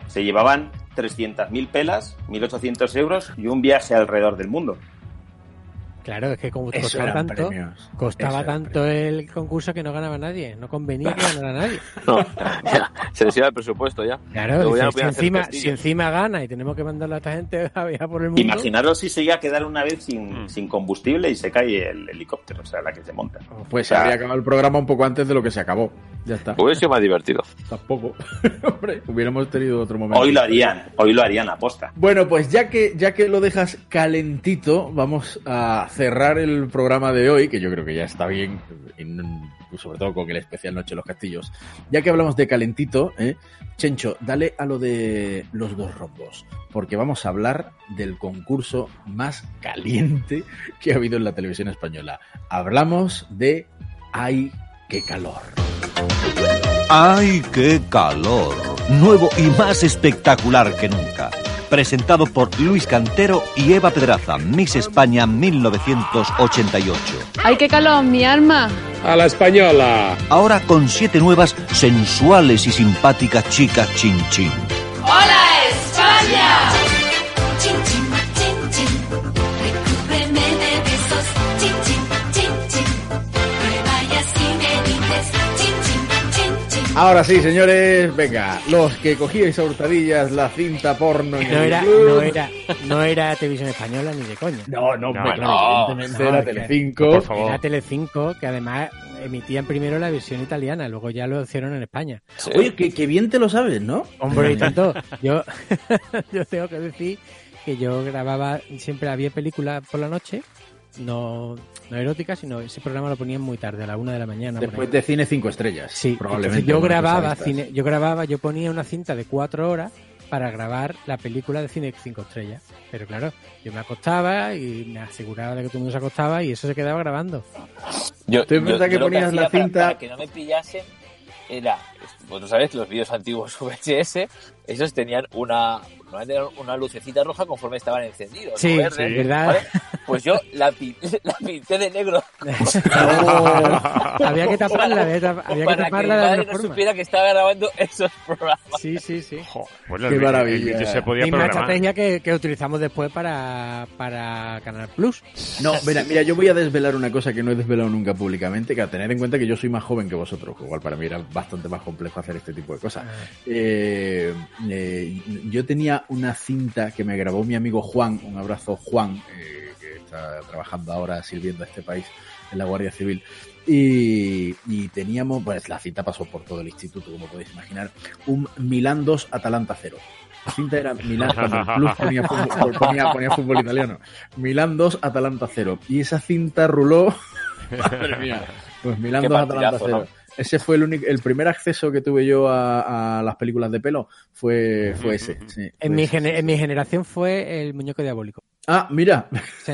Se llevaban 300.000 pelas, 1.800 euros y un viaje alrededor del mundo. Claro, es que como Eso costaba tanto, premios. costaba tanto el concurso que no ganaba nadie. No convenía que ganara nadie. No, ya, se les iba el presupuesto ya. Claro, ya no si, encima, si encima gana y tenemos que mandarle a esta gente a viajar por el mundo. Imaginaros si se iba a quedar una vez sin, Mm. sin combustible y se cae el helicóptero, o sea, la que se monta. Pues O sea, se habría acabado el programa un poco antes de lo que se acabó. Ya está. Hubiera sido más divertido. Tampoco. Hombre, hubiéramos tenido otro momento. Hoy lo harían, hoy lo harían aposta. Bueno, pues ya que, ya que lo dejas calentito, vamos a cerrar el programa de hoy, que yo creo que ya está bien, en- sobre todo con el especial Noche de los Castillos. Ya que hablamos de calentito, ¿eh? Chencho, dale a lo de los dos rombos, porque vamos a hablar del concurso más caliente que ha habido en la televisión española. Hablamos de ¡Ay, qué calor! ¡Ay, qué calor! Nuevo y más espectacular que nunca. Presentado por Luis Cantero y Eva Pedraza, Miss España 1988. ¡Ay, qué calor, mi alma! A la española. Ahora con siete nuevas, sensuales y simpáticas chicas chin chin. ¡Hola, Ahora sí, señores, venga, los que cogíais a hurtadillas la cinta porno en No el era, club. no era, no era televisión española ni de coña. No, no, no, claro, evidentemente era es que- Telecinco. Por favor. Era Telecinco, que además emitían primero la versión italiana, luego ya lo hicieron en España. Oye, que, que bien te lo sabes, ¿no? Hombre, y tanto. Yo, yo tengo que decir que yo grababa, siempre había películas por la noche, no, no eróticas, sino ese programa lo ponían muy tarde, a la una de la mañana. Después de cine cinco estrellas. Sí, probablemente. entonces yo grababa cine, yo grababa, yo ponía una cinta de cuatro horas para grabar la película de cine cinco estrellas. Pero claro, yo me acostaba y me aseguraba de que todo el mundo se acostaba y eso se quedaba grabando. Yo, ¿Tú verdad que lo ponías hacía la para- cinta- Para, que no me pillasen, era. Vosotros sabéis, los vídeos antiguos VHS, esos tenían una, normalmente una lucecita roja conforme estaban encendidos. Sí, o verde, sí, ¿verdad? ¿vale? Pues yo la, pin- la pinté de negro. había que taparla, había, tap- había que para taparla que de mi madre no forma. supiera que estaba grabando esos programas. Sí, sí, sí. Bueno, Qué maravilla. vídeo se podía Misma programar. estrategia que, que utilizamos después para, para Canal Plus. No, mira, mira, yo voy a desvelar una cosa que no he desvelado nunca públicamente, que a tener en cuenta que yo soy más joven que vosotros, que igual para mí era bastante más complejo hacer este tipo de cosas. Eh, eh, yo tenía una cinta que me grabó mi amigo Juan, un abrazo Juan, eh, que está trabajando ahora sirviendo a este país en la Guardia Civil. Y, y teníamos, pues la cinta pasó por todo el instituto, como podéis imaginar, un Milán 2 Atalanta 0. La cinta era Milán, Plus ponía fútbol, ponía, ponía fútbol italiano. Milán 2, Atalanta 0. Y esa cinta ruló. Madre mía. Pues Milán Qué 2, Atalanta partidazo, 0. Ese fue el único, el primer acceso que tuve yo a, a las películas de pelo fue, fue ese. sí, En, fue mi ese. gene- en mi generación fue el muñeco diabólico. Ah, mira,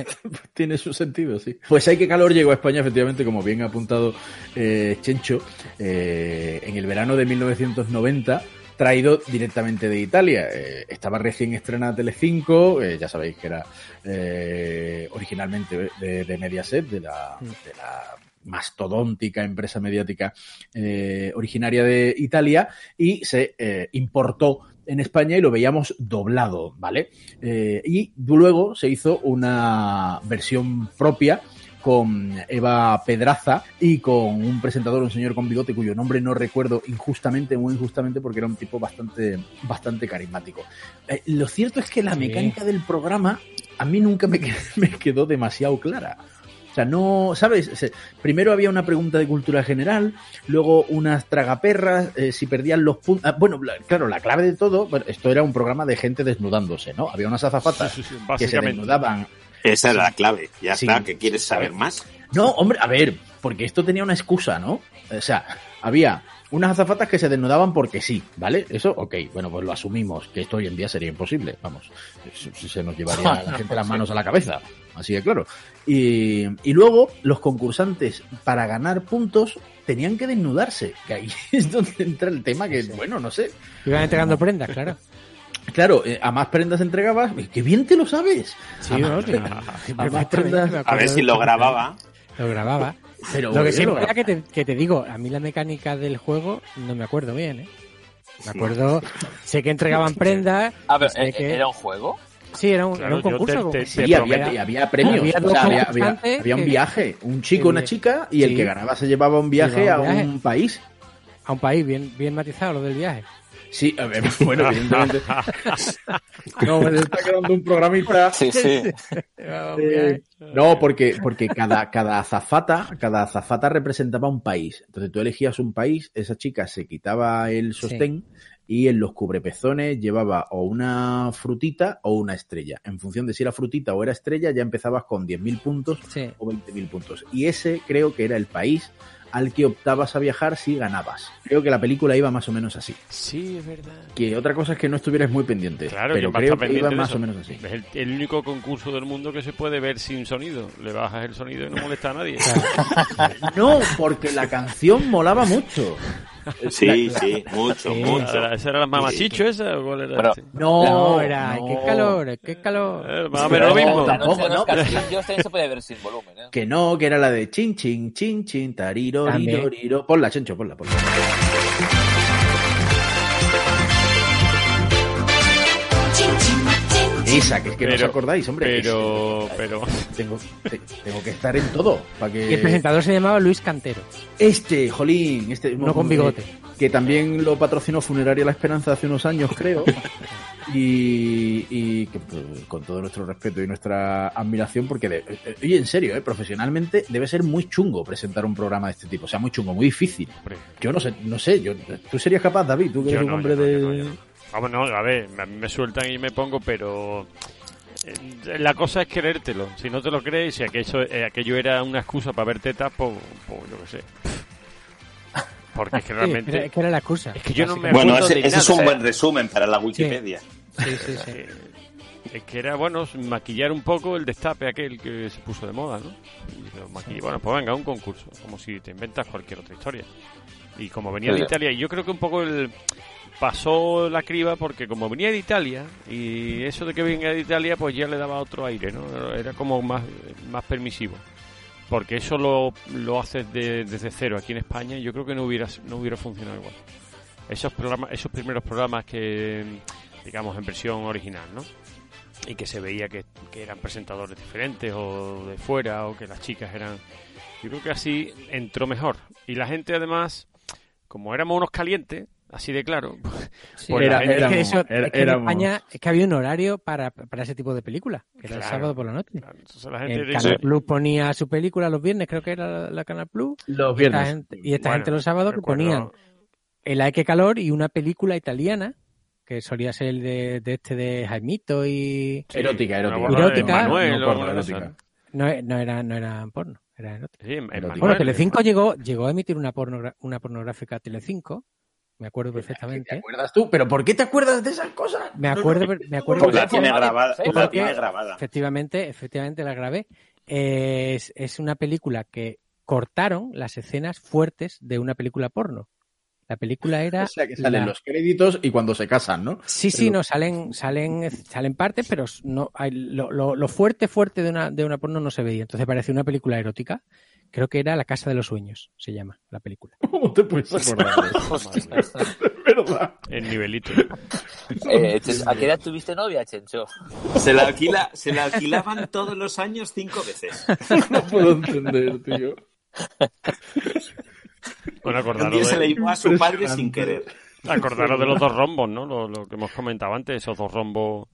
tiene su sentido, sí. Pues hay que calor llegó a España, efectivamente, como bien ha apuntado eh, Chencho, eh, en el verano de 1990, traído directamente de Italia. Eh, estaba recién estrenada Telecinco, eh, ya sabéis que era eh, originalmente de, de Mediaset, de la, de la mastodóntica empresa mediática eh, originaria de Italia y se eh, importó en España y lo veíamos doblado, ¿vale? Eh, y luego se hizo una versión propia con Eva Pedraza y con un presentador, un señor con bigote cuyo nombre no recuerdo injustamente, muy injustamente, porque era un tipo bastante, bastante carismático. Eh, lo cierto es que la Sí. mecánica del programa a mí nunca me quedó demasiado clara. O sea, no, ¿sabes? Se- Primero había una pregunta de cultura general, luego unas tragaperras, eh, si perdían los puntos. bueno, la- claro, la clave de todo, bueno, esto era un programa de gente desnudándose, ¿no? Había unas azafatas que se desnudaban. Esa era la clave. Ya Sí. está, que quieres saber más. No, hombre, a ver, porque esto tenía una excusa, ¿no? O sea, había unas azafatas que se desnudaban porque sí, ¿vale? Eso, ok, bueno, pues lo asumimos, que esto hoy en día sería imposible, vamos, se, se nos llevaría a la gente las manos a la cabeza, así de claro. Y, y luego los concursantes, para ganar puntos, tenían que desnudarse, que ahí es donde entra el tema que, bueno, no sé. Iban entregando prendas, claro. Claro, eh, a más prendas entregabas, ¡qué bien te lo sabes! Sí, a, no, más, sí. a más Perfectamente, prendas... me acuerdo de eso. Lo grababa. Pero lo que sí es lo verdad que te, que te digo, a mí la mecánica del juego no me acuerdo bien, ¿eh? Me acuerdo, sé que entregaban prendas. Ah, ¿eh, que- ¿era un juego? Sí, era un, Claro, era un concurso. te- te- sí, había, y había premios. Había o sea, había, había- había un viaje, un chico, una chica, y el sí. que ganaba se llevaba un viaje Llevaba a un viaje. un país. A un país, bien, bien matizado lo del viaje. Sí, a ver, bueno, evidentemente. no, me está quedando un programita. Sí, sí. Eh, no, porque, porque cada, cada azafata, cada azafata representaba un país. Entonces tú elegías un país, esa chica se quitaba el sostén y en los cubrepezones llevaba o una frutita o una estrella. En función de si era frutita o era estrella, ya empezabas con 10.000 puntos Sí. o 20.000 puntos. Y ese creo que era el país al que optabas a viajar si ganabas. Creo que la película iba más o menos así. Sí, es verdad. Que otra cosa es que no estuvieras muy pendiente. Claro, pero que creo que iba más o menos así. Es el, el único concurso del mundo que se puede ver sin sonido. Le bajas el sonido y no molesta a nadie. No, porque la canción molaba mucho. Sí, sí, mucho, Sí. mucho. ¿Era- ¿Esa era la mamachicho esa o cuál era? Pero- ese? No, era, qué calor, qué calor. Eh, más o menos lo mismo. Tampoco, ¿no? castillos también se puede ver sin volumen, ¿eh? Que no, que era la de chin, chin, chin, chin, tariro, riro, riro. Ponla, Chencho, ponla, ponla. Esa, que es que no os acordáis, hombre. Pero, pero... Tengo, te- tengo que estar en todo. Para que... Y el presentador se llamaba Luis Cantero. Este, jolín, este. No con bigote. Que también lo patrocinó Funeraria La Esperanza hace unos años, creo. y, y que, pues, con todo nuestro respeto y nuestra admiración, porque, de- eh, oye, en serio, eh, profesionalmente debe ser muy chungo presentar un programa de este tipo. O sea, muy chungo, muy difícil. Yo no sé, no sé, yo, ¿tú serías capaz, David? ¿Tú que eres un hombre yo no, de. yo no. Vamos, no, a ver, a mí me sueltan y me pongo, pero eh, la cosa es creértelo. Si no te lo crees, si aquello, eh, aquello era una excusa para ver tetas, pues, pues yo qué sé. Porque es que realmente... es que era la excusa. Es que yo no me Bueno, ese, es un buen resumen para la Wikipedia. Sí, sí, sí. Eh, Es que era, bueno, maquillar un poco el destape aquel que se puso de moda, ¿no? Y lo maquillé. Bueno, pues venga, un concurso, como si te inventas cualquier otra historia. Y como venía de Sí. Italia, y yo creo que un poco el pasó la criba porque como venía de Italia y eso de que venga de Italia pues ya le daba otro aire, ¿no? Era como más, más permisivo. Porque eso lo, lo haces de- desde cero aquí en España y yo creo que no hubiera, no hubiera funcionado igual. Esos programas, esos primeros programas que, digamos, en versión original, ¿no? y que se veía que, que eran presentadores diferentes o de fuera o que las chicas eran yo creo que así entró mejor y la gente además como éramos unos calientes así de claro Sí, pues la era- gente- es que eso- era- es que en éramos- España es que había un horario para, para ese tipo de películas, que era el sábado por la noche. entonces la gente El dice- Canal Plus ponía su película los viernes, creo que era la, la Canal Plus. Los y viernes. Esta gente, y esta Bueno, gente los sábados ponían El Ay que calor y una película italiana que solía ser el de, de este de Jaimito y... Sí, erótica, erótica. de Erótica. Manuel No porno, erótica. esas. No, no era, no era porno, era erótica. Sí. Manuel. Bueno, Telecinco llegó, llegó a emitir una, pornogra- una pornográfica Telecinco, me acuerdo ¿Te perfectamente. acuerdas tú? ¿Pero por qué te acuerdas de esas cosas? Me acuerdo, me acuerdo Pues la perfectamente. tiene grabada, la Porque- tiene grabada. Efectivamente, efectivamente la grabé. Eh, Es, es una película que cortaron las escenas fuertes de una película porno. La película era. O sea, que salen la- los créditos y cuando se casan, ¿no? Sí, sí, no, salen, salen, salen partes, pero no, hay- lo, lo- lo fuerte, fuerte de una, de una porno no se veía. Entonces parecía una película erótica. Creo que era La Casa de los Sueños, se llama la película. ¿Cómo te puedes acordar de eso? ¿Verdad? el nivelito Eh, ¿A qué edad tuviste novia, Chencho? Se la, alquila, se la alquilaban todos los años cinco veces. No puedo entender, tío. Bueno Un acordaros día se le de, llevó a su padre sin querer. acordaros de los dos rombos no lo, lo que hemos comentado antes esos dos rombos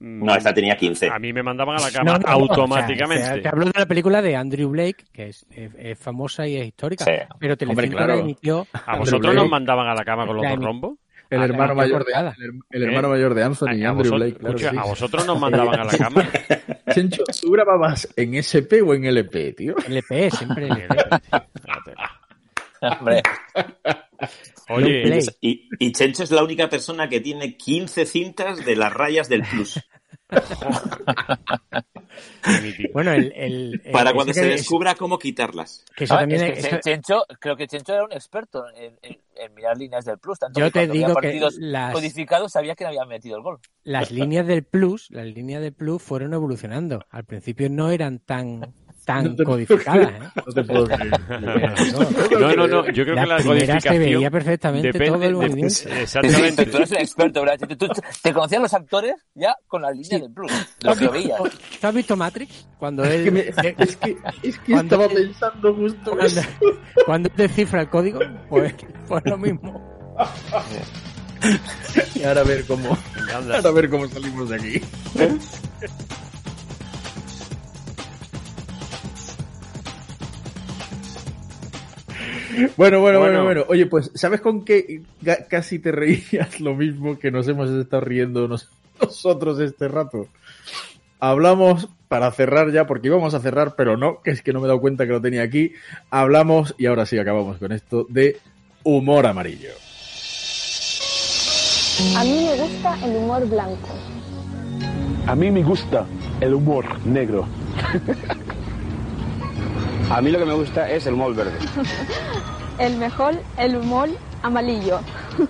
mm, No, esta tenía 15. a mí me mandaban a la cama No, no, automáticamente o sea, te hablo de la película de Andrew Blake, que es, es- es famosa y es histórica. Sí. Pero Telecinco Hombre, claro. la emitió. a vosotros nos mandaban a la cama con los dos rombos El hermano mayor de, el, el hermano mayor de Anthony, a Andrew vosotros, Blake. Claro, escucha, sí. a vosotros nos mandaban a la cama Chencho, ¿tú grababas en SP o en LP, tío? LP, siempre LP. Hombre, oye. Y, y Chencho es la única persona que tiene 15 cintas de las rayas del Plus. Bueno, el, el- el- Para cuando se descubra cómo quitarlas. Que eso Ah, también es que es- Chen- Chencho, creo que Chencho era un experto en, en- en mirar líneas del plus. Tanto Yo que te cuando había digo que partidos las- codificados sabía que no había metido el gol. las líneas del Plus, las líneas del Plus fueron evolucionando. Al principio no eran tan tan No codificadas. ¿eh? No te puedo creer. no no no yo creo La que la primera se codificación veía perfectamente depende todo el movimiento. Sí, exactamente tú eres el experto, ¿verdad? Tú, te conocían los actores ya con las líneas del plus. Los que veías. ¿Tú has visto Matrix? Cuando Es él, que, me- es que, es que Cuando- estaba pensando justo cuando, eso. cuando descifra el código, pues, pues lo mismo. Y ahora a ver cómo, ahora a ver cómo salimos de aquí. Bueno, bueno, bueno, Bueno. Oye, pues, ¿sabes con qué casi te reías lo mismo que nos hemos estado riendo nos- nosotros este rato? Hablamos, para cerrar ya, porque íbamos a cerrar, pero no, que es que no me he dado cuenta que lo tenía aquí. Hablamos, y ahora sí acabamos con esto, de humor amarillo. A mí me gusta el humor blanco. A mí me gusta el humor negro. A mí lo que me gusta es el humor verde. el mejor, el humor amarillo.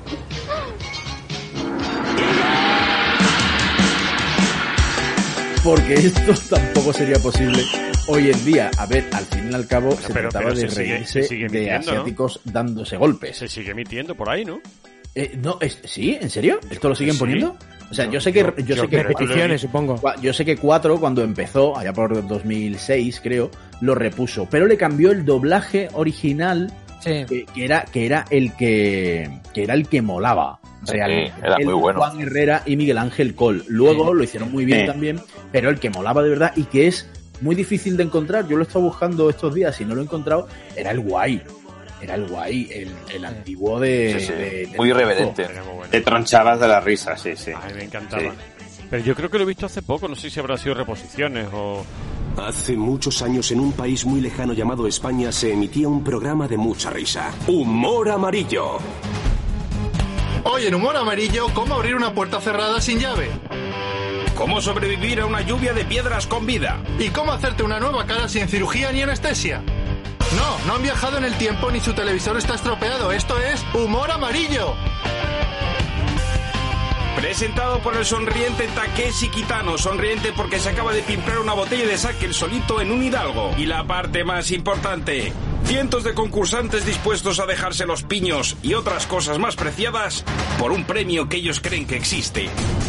Porque esto tampoco sería posible hoy en día. A ver, al fin y al cabo se pero- trataba pero de se sigue- reírse se sigue de asiáticos dándose golpes. Se sigue emitiendo por ahí, ¿no? Eh, no, es, ¿sí? ¿En serio? ¿Esto lo siguen sí. poniendo? O sea, Yo- yo, sé que yo- yo, yo sé que Repeticiones, supongo. Yo sé que 4 cuando empezó, allá por 2006 creo, lo repuso, pero le cambió el doblaje original Sí. que, que era que era el que que era el que molaba Sí, realmente. era El muy bueno. Juan Herrera y Miguel Ángel Col. Luego lo hicieron muy bien Sí. también, pero el que molaba de verdad y que es muy difícil de encontrar, yo lo he estado buscando estos días y no lo he encontrado, era el guay. Era el guay, el, el antiguo de, Sí, sí, de- de- muy irreverente. Era muy bueno. Te tronchabas de la risa, sí, sí. Ay, me encantaba. Sí. Pero yo creo que lo he visto hace poco, no sé si habrá sido reposiciones o... Hace muchos años en un país muy lejano llamado España se emitía un programa de mucha risa. Humor amarillo. Hoy en Humor Amarillo, ¿cómo abrir una puerta cerrada sin llave? ¿Cómo sobrevivir a una lluvia de piedras con vida? ¿Y cómo hacerte una nueva cara sin cirugía ni anestesia? No, no han viajado en el tiempo ni su televisor está estropeado. Esto es Humor Amarillo. Presentado por el sonriente Takeshi Kitano, sonriente porque se acaba de pimplar una botella de saque el solito en un hidalgo. Y la parte más importante, cientos de concursantes dispuestos a dejarse los piños y otras cosas más preciadas por un premio que ellos creen que existe.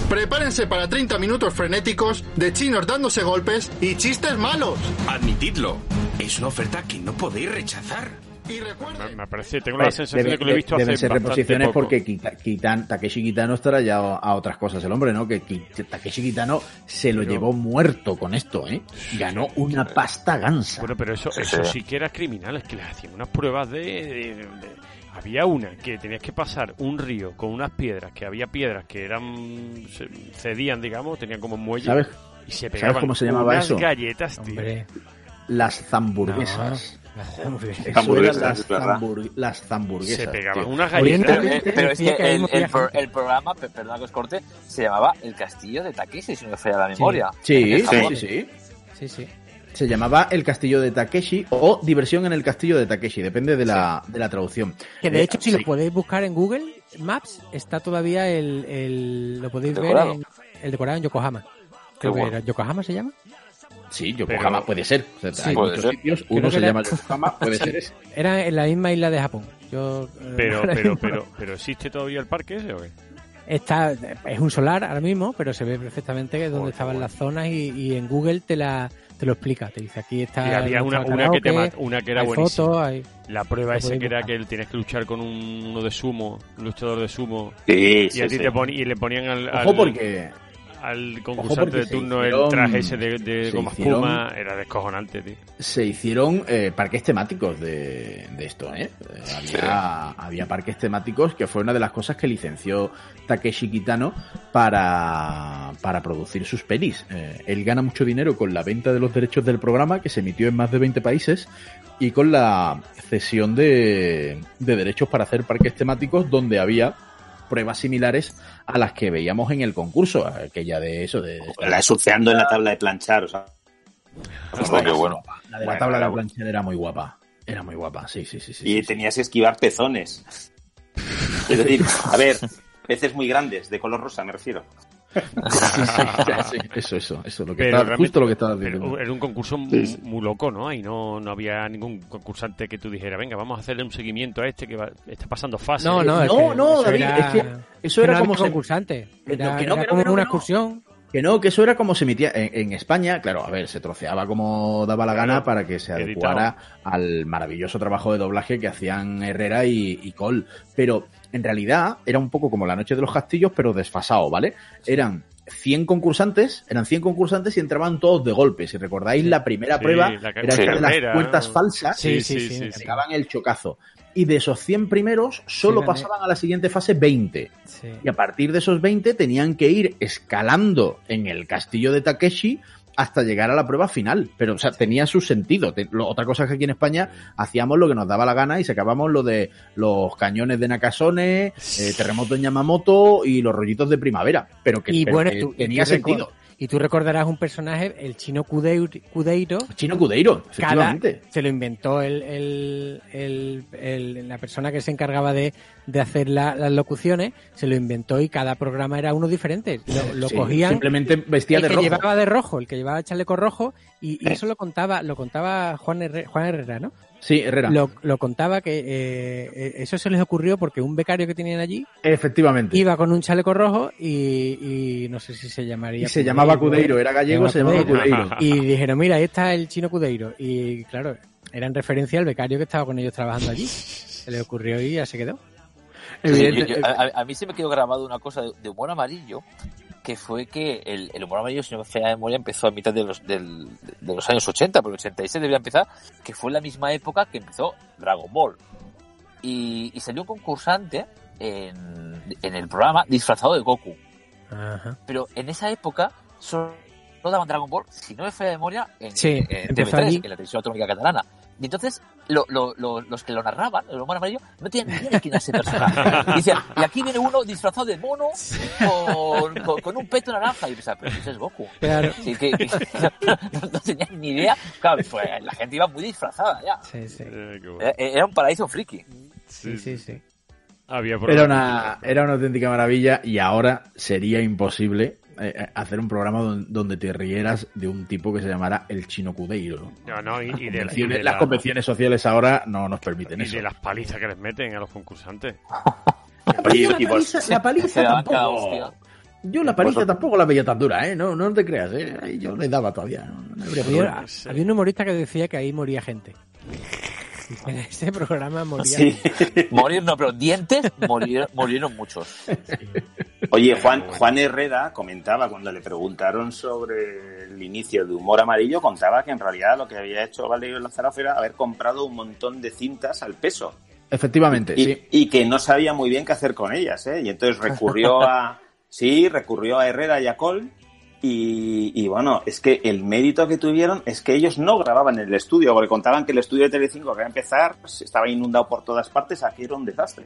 Prepárense para 30 minutos frenéticos de chinos dándose golpes y chistes malos. Admitidlo, es una oferta que no podéis rechazar. Y recuerden, Me, me parece, tengo la sensación Debe- de que lo he visto deben hace ser reposiciones poco. porque Kita- Kitan- Takeshi Kitano estará ya a otras cosas el hombre, ¿no? Que Takeshi Kitano se lo Pero- llevó muerto con esto, ¿eh? Ganó una pasta gansa. Bueno, pero eso, Sí, eso sí. que era criminal, es que les hacían unas pruebas de, de- de- Había una que tenías que pasar un río con unas piedras, que había piedras que eran... se- cedían, digamos, tenían como muelle. ¿Sabes? Y se ¿Sabes pegaban cómo se llamaba unas eso? galletas, tío. Hombre, Las zamburguesas. Hamburguesas, las, zamburguesas. Se pegaban tío. unas Pero, galletas. Eh, pero es que el, mucha el pro- gente. el programa, pe- perdona que os corte, se llamaba El Castillo de Takeshi, si no me falla la memoria. Sí, sí, sí, sí. Sí, sí. Se llamaba El Castillo de Takeshi o Diversión en el Castillo de Takeshi, depende de la, de la traducción. Que de Eh, hecho, si sí. lo podéis buscar en Google Maps, está todavía el, el lo podéis Decorado. ver en, el decorado en Yokohama. Creo que bueno. era Yokohama se llama. Sí, Yokohama puede ser. O sea, Sí, hay puede muchos ser. sitios, uno se era- llama Yokohama, puede ser ese. Era en la misma isla de Japón. Yo, eh, Pero, pero, pero, pero, ¿existe todavía el parque ese o qué? Está, es un solar ahora mismo, pero se ve perfectamente Joder, estaban las zonas y, y en Google te la te lo explica. Te dice aquí está. Y había una, que te una que era hay buenísima. fotos, hay- La prueba podéis que era que tenías que luchar con un, uno de sumo, un luchador de sumo. Sí, Y sí, a ti sí. te poni- y le ponían al, al, Ojo porque al concursante de se turno hicieron- el traje ese de, goma hicieron- espuma. Era descojonante, tío. se hicieron eh, parques temáticos de, de esto, ¿eh? Eh, Había, había parques temáticos que fue una de las cosas que licenció Takeshi Kitano para, para producir sus pelis. Eh, él gana mucho dinero con la venta de los derechos del programa, que se emitió en más de 20 países, y con la cesión de, de derechos para hacer parques temáticos donde había pruebas similares a las que veíamos en el concurso, aquella de eso, de, La surfeando en la tabla de planchar, o sea. Qué bueno. la de la Bueno, tabla de planchar era muy guapa. Era muy guapa, sí, sí, sí. sí, Y sí, tenías que esquivar pezones. Es decir, a ver, peces muy grandes, de color rosa, me refiero. Eso, eso, eso, lo que Pero justo lo que estabas diciendo. era un concurso muy, muy loco, ¿no? Ahí no, no había ningún concursante que tú dijeras, venga, vamos a hacerle un seguimiento a este que va- está pasando fase. No, no, es No, que no, eso David, era- es que eso que era no como concursante. Era, que no, como que no, una que no. excursión. Que no, que eso era como se emitía en, en España, claro, a ver, se troceaba como daba la gana para que se editado. adecuara al maravilloso trabajo de doblaje que hacían Herrera y, y Cole. Pero en realidad era un poco como la noche de los castillos, pero desfasado, ¿vale? Eran 100 concursantes, eran 100 concursantes y entraban todos de golpe. Si recordáis, la primera Sí, prueba la era esta de las puertas falsas Sí, sí, sí, que sí. pegaban el chocazo. Y de esos 100 primeros, solo pasaban a la siguiente fase 20. Sí. Y a partir de esos 20 tenían que ir escalando en el castillo de Takeshi hasta llegar a la prueba final. Pero, o sea, tenía su sentido. Te- lo- otra cosa es que aquí en España hacíamos lo que nos daba la gana y sacábamos lo de los cañones de Nakasone, eh, terremoto en Yamamoto y los rollitos de primavera. Pero que, Y pero bueno, que tú- tenía sentido. Y tú recordarás un personaje, el chino Cudeiro. Chino Cudeiro, cada- efectivamente. se lo inventó el, el- el- el- la persona que se encargaba de, de hacer la- las locuciones, se lo inventó y cada programa era uno diferente. Lo, lo Sí, cogían. simplemente vestía el de que rojo. llevaba de rojo, el que llevaba chaleco rojo, y, y eso lo contaba, lo contaba Juan, Herre- Juan Herrera, ¿no? Sí, Herrera. Lo, lo contaba que eh, eh, eso se les ocurrió porque un becario que tenían allí Efectivamente. iba con un chaleco rojo y, y no sé si se llamaría. Y se llamaba Cudeiro, era gallego, se llamaba Cudeiro. Y dijeron, mira, ahí está el chino Cudeiro. Y claro, era en referencia al becario que estaba con ellos trabajando allí. Se le ocurrió y ya se quedó. Sí, yo- yo- a, a- mí se me quedó grabado una cosa de, de humor amarillo, que fue que el, el humor amarillo, si no me falla la memoria, empezó a mitad de los, del- de los años 80, porque el 86 debía empezar, que fue la misma época que empezó Dragon Ball. Y, y salió un concursante en, en el programa disfrazado de Goku. Ajá. Pero en esa época solo daban Dragon Ball, si no me falla la memoria, en, Sí, en empezó TV3, allí. en la televisión autonómica catalana. Y entonces lo- lo- lo- los que lo narraban, el humor amarillo, no tenían ni idea de quién era ese personaje. Y decían, y aquí viene uno disfrazado de mono con, con- con un peto naranja. Y pensaba, pero ese es Goku. Claro. Sí, que, que- no, no tenían ni idea. Claro, pues, la gente iba muy disfrazada ya. Sí, sí. Era, era un paraíso friki. Sí, sí, sí. Había Era una, era una auténtica maravilla y ahora sería imposible eh, eh, hacer un programa don- donde te rieras de un tipo que se llamara el chino Cudeiro. ¿no? No, y, y de, y las la- convenciones sociales ahora no nos permiten y eso. de las palizas que les meten a los concursantes. Y la paliza, la paliza tampoco. Yo la paliza tampoco la veía tan dura, ¿eh? No, no te creas, ¿eh? Yo le daba todavía. No, no habría Había, problema. había un humorista que decía que ahí moría gente. En ese programa moría Sí. Morir no, pero dientes morir- murieron muchos. Oye, Juan, Juan Herrera comentaba cuando le preguntaron sobre el inicio de Humor Amarillo, contaba que en realidad lo que había hecho Valerio Lazaroff era haber comprado un montón de cintas al peso. Efectivamente, y, sí. y que no sabía muy bien qué hacer con ellas, ¿eh? Y entonces recurrió a, sí, recurrió a Herrera y a Col. Y, y bueno, es que el mérito que tuvieron es que ellos no grababan en el estudio, porque contaban que el estudio de Telecinco que iba a empezar pues, estaba inundado por todas partes, aquí era un desastre.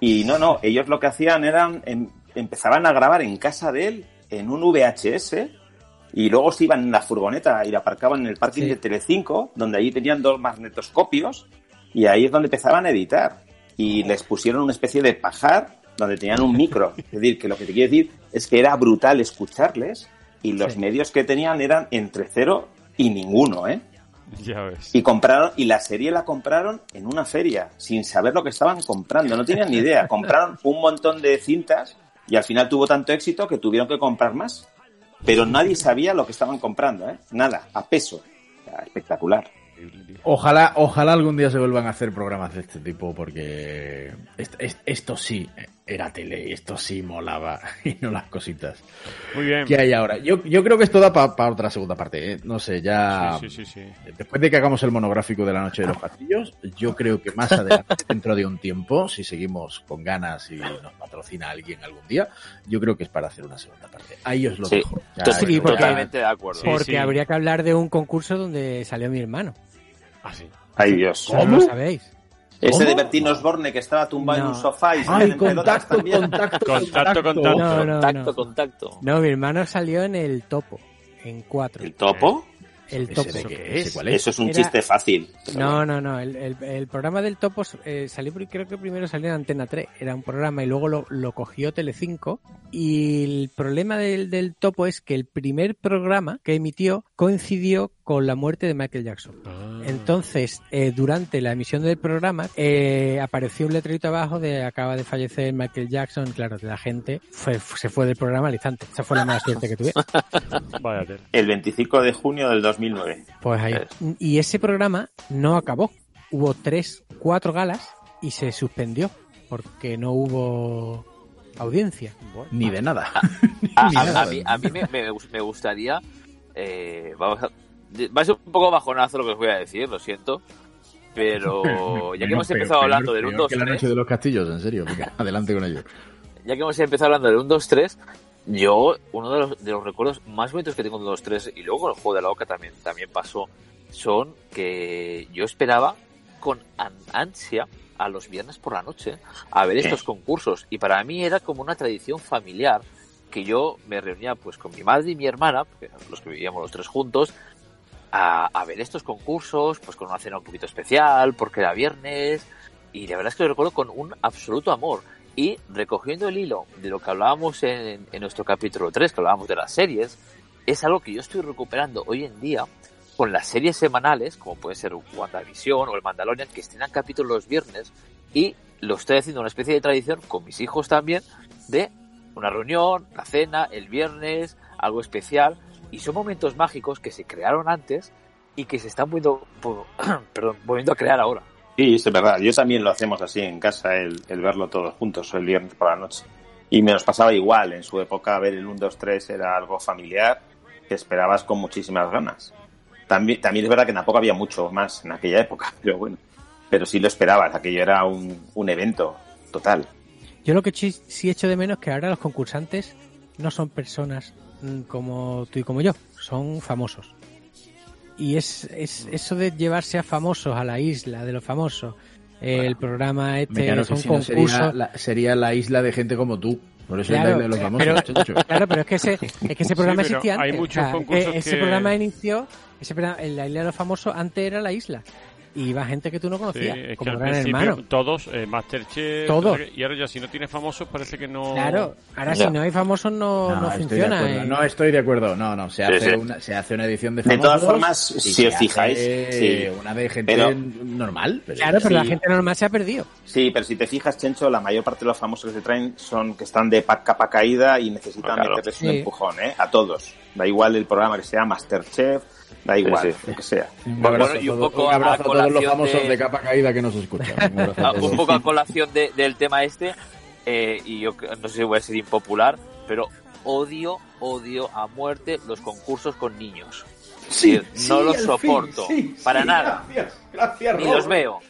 Y no, no, ellos lo que hacían eran, em- empezaban a grabar en casa de él, en un VHS, y luego se iban en la furgoneta y la aparcaban en el parking de Telecinco, donde allí tenían dos magnetoscopios, y ahí es donde empezaban a editar. Y les pusieron una especie de pajar donde tenían un micro. Es decir, que lo que te quiero decir es que era brutal escucharles y los medios que tenían eran entre cero y ninguno, ¿eh? Ya ves. Y compraron, y la serie la compraron en una feria, sin saber lo que estaban comprando, no tenían ni idea. Compraron un montón de cintas y al final tuvo tanto éxito que tuvieron que comprar más. Pero nadie sabía lo que estaban comprando, ¿eh? Nada, a peso. O sea, espectacular. Ojalá, ojalá algún día se vuelvan a hacer programas de este tipo porque est- est- esto sí era tele, esto sí molaba y no las cositas Muy bien. que hay ahora. Yo, yo creo que esto da para otra segunda parte, ¿eh? no sé, ya Sí, sí, sí, sí. después de que hagamos el monográfico de la noche de los castillos, yo creo que más adelante, dentro de un tiempo, si seguimos con ganas y nos patrocina alguien algún día, yo creo que es para hacer una segunda parte. Ahí os lo Sí, dejo. Ya lo- totalmente de acuerdo. Porque sí. habría que hablar de un concurso donde salió mi hermano. Ah, sí. Ay, Dios. No lo sabéis. Ese de. Bertín Osborne que estaba tumbado en No. un sofá y Ay, en pelotas contacto, también. contacto, Contacto, contacto. No, no, contacto, no. contacto. No, mi hermano salió en el topo, en cuatro. ¿El topo? El ¿Ese topo. es? es? ¿Cuál es? Eso es un Era- chiste fácil. No, no, no. El, el- el programa del Topo eh, salió, creo que primero salió en Antena 3. Era un programa y luego lo, lo cogió Telecinco. Y el problema del, del Topo es que el primer programa que emitió coincidió con la muerte de Michael Jackson. Ah. Entonces, eh, durante la emisión del programa, eh, apareció un letrerito abajo de acaba de fallecer Michael Jackson. Claro, la gente fue- se fue del programa al instante. Esa fue la mala suerte que tuve. El 25 de junio del 2009. Pues ahí. Y ese programa no acabó. Hubo tres, cuatro galas y se suspendió porque no hubo audiencia. Ni de nada. A, Ni a- mí, a mí me, me gus- me gustaría. eh, vamos a, va a ser un poco bajonazo lo que os voy a decir, lo siento. Pero ya que hemos empezado hablando del peor 1, 2, que la 3, noche de los castillos, en serio. adelante con ello. ya que hemos empezado hablando del 1, 2, 3, yo, uno de los, de los recuerdos más bonitos que tengo del 1, 2, 3, y luego con el juego de la Oca también, también pasó, son que yo esperaba con an- ansia a los viernes por la noche a ver estos concursos. Y para mí era como una tradición familiar que yo me reunía pues con mi madre y mi hermana, los que vivíamos los tres juntos, a, ver estos concursos, pues con una cena un poquito especial, porque era viernes, y la verdad es que lo recuerdo con un absoluto amor. Y recogiendo el hilo de lo que hablábamos en, en nuestro capítulo 3, que hablábamos de las series, es algo que yo estoy recuperando hoy en día con las series semanales, como puede ser WandaVision o el Mandalorian, que estrenan capítulos los viernes, y lo estoy haciendo una especie de tradición con mis hijos también, de una reunión, la cena, el viernes, algo especial, y son momentos mágicos que se crearon antes y que se están volviendo, perdón, volviendo a crear ahora. Sí, es verdad. Yo también lo hacemos así en casa, el, el verlo todos juntos el viernes por la noche. Y me nos pasaba igual. En su época ver el 1, 2, 3 era algo familiar que esperabas con muchísimas ganas. También, también es verdad que tampoco había mucho más en aquella época, pero bueno. Pero sí lo esperabas. Aquello era un, un evento total. Yo lo que sí, sí echo de menos es que ahora los concursantes no son personas como tú y como yo, son famosos. Y es, es eso de llevarse a famosos a la isla de los famosos, el programa este son si no concursos. sería, la, sería la isla de gente como tú. Por eso Claro, es la isla de los famosos. pero, claro, pero es que ese, es que ese programa Sí, existía hay antes. muchos O sea, concursos e- ese que- programa inició, ese programa, en la isla de los famosos antes era la isla. Y iba gente que tú no Sí, conocías, es que como al Gran principio Hermano. todos, eh, Masterchef, Todos. y ahora ya si no tienes famosos parece que no... Claro, ahora Ya. si no hay famosos no, no, de funciona. acuerdo. eh. No estoy de acuerdo. No, no. Se hace, sí. Una, se hace una edición de De famosos. todas formas, si os fijáis, una de gente Pero- normal. Pero Claro, pero la gente normal se ha perdido. Sí, pero si te fijas, Chencho, la mayor parte de los famosos que se traen son que están de pa- capa caída y necesitan Claro. meterles un empujón, ¿eh? A todos. Da igual el programa que sea Masterchef, da igual, sí. lo que sea. Un abrazo, Bueno, y un poco un abrazo a a todos los colación famosos de- de... capa caída que nos escuchan. Un Ah, un poco a colación de- del tema este, eh, y yo que- no sé si voy a ser impopular, pero odio, odio a muerte los concursos con niños. Sí, Es decir, no sí, los soporto, fin, sí, para sí, nada. Gracias, gracias, Ni los veo.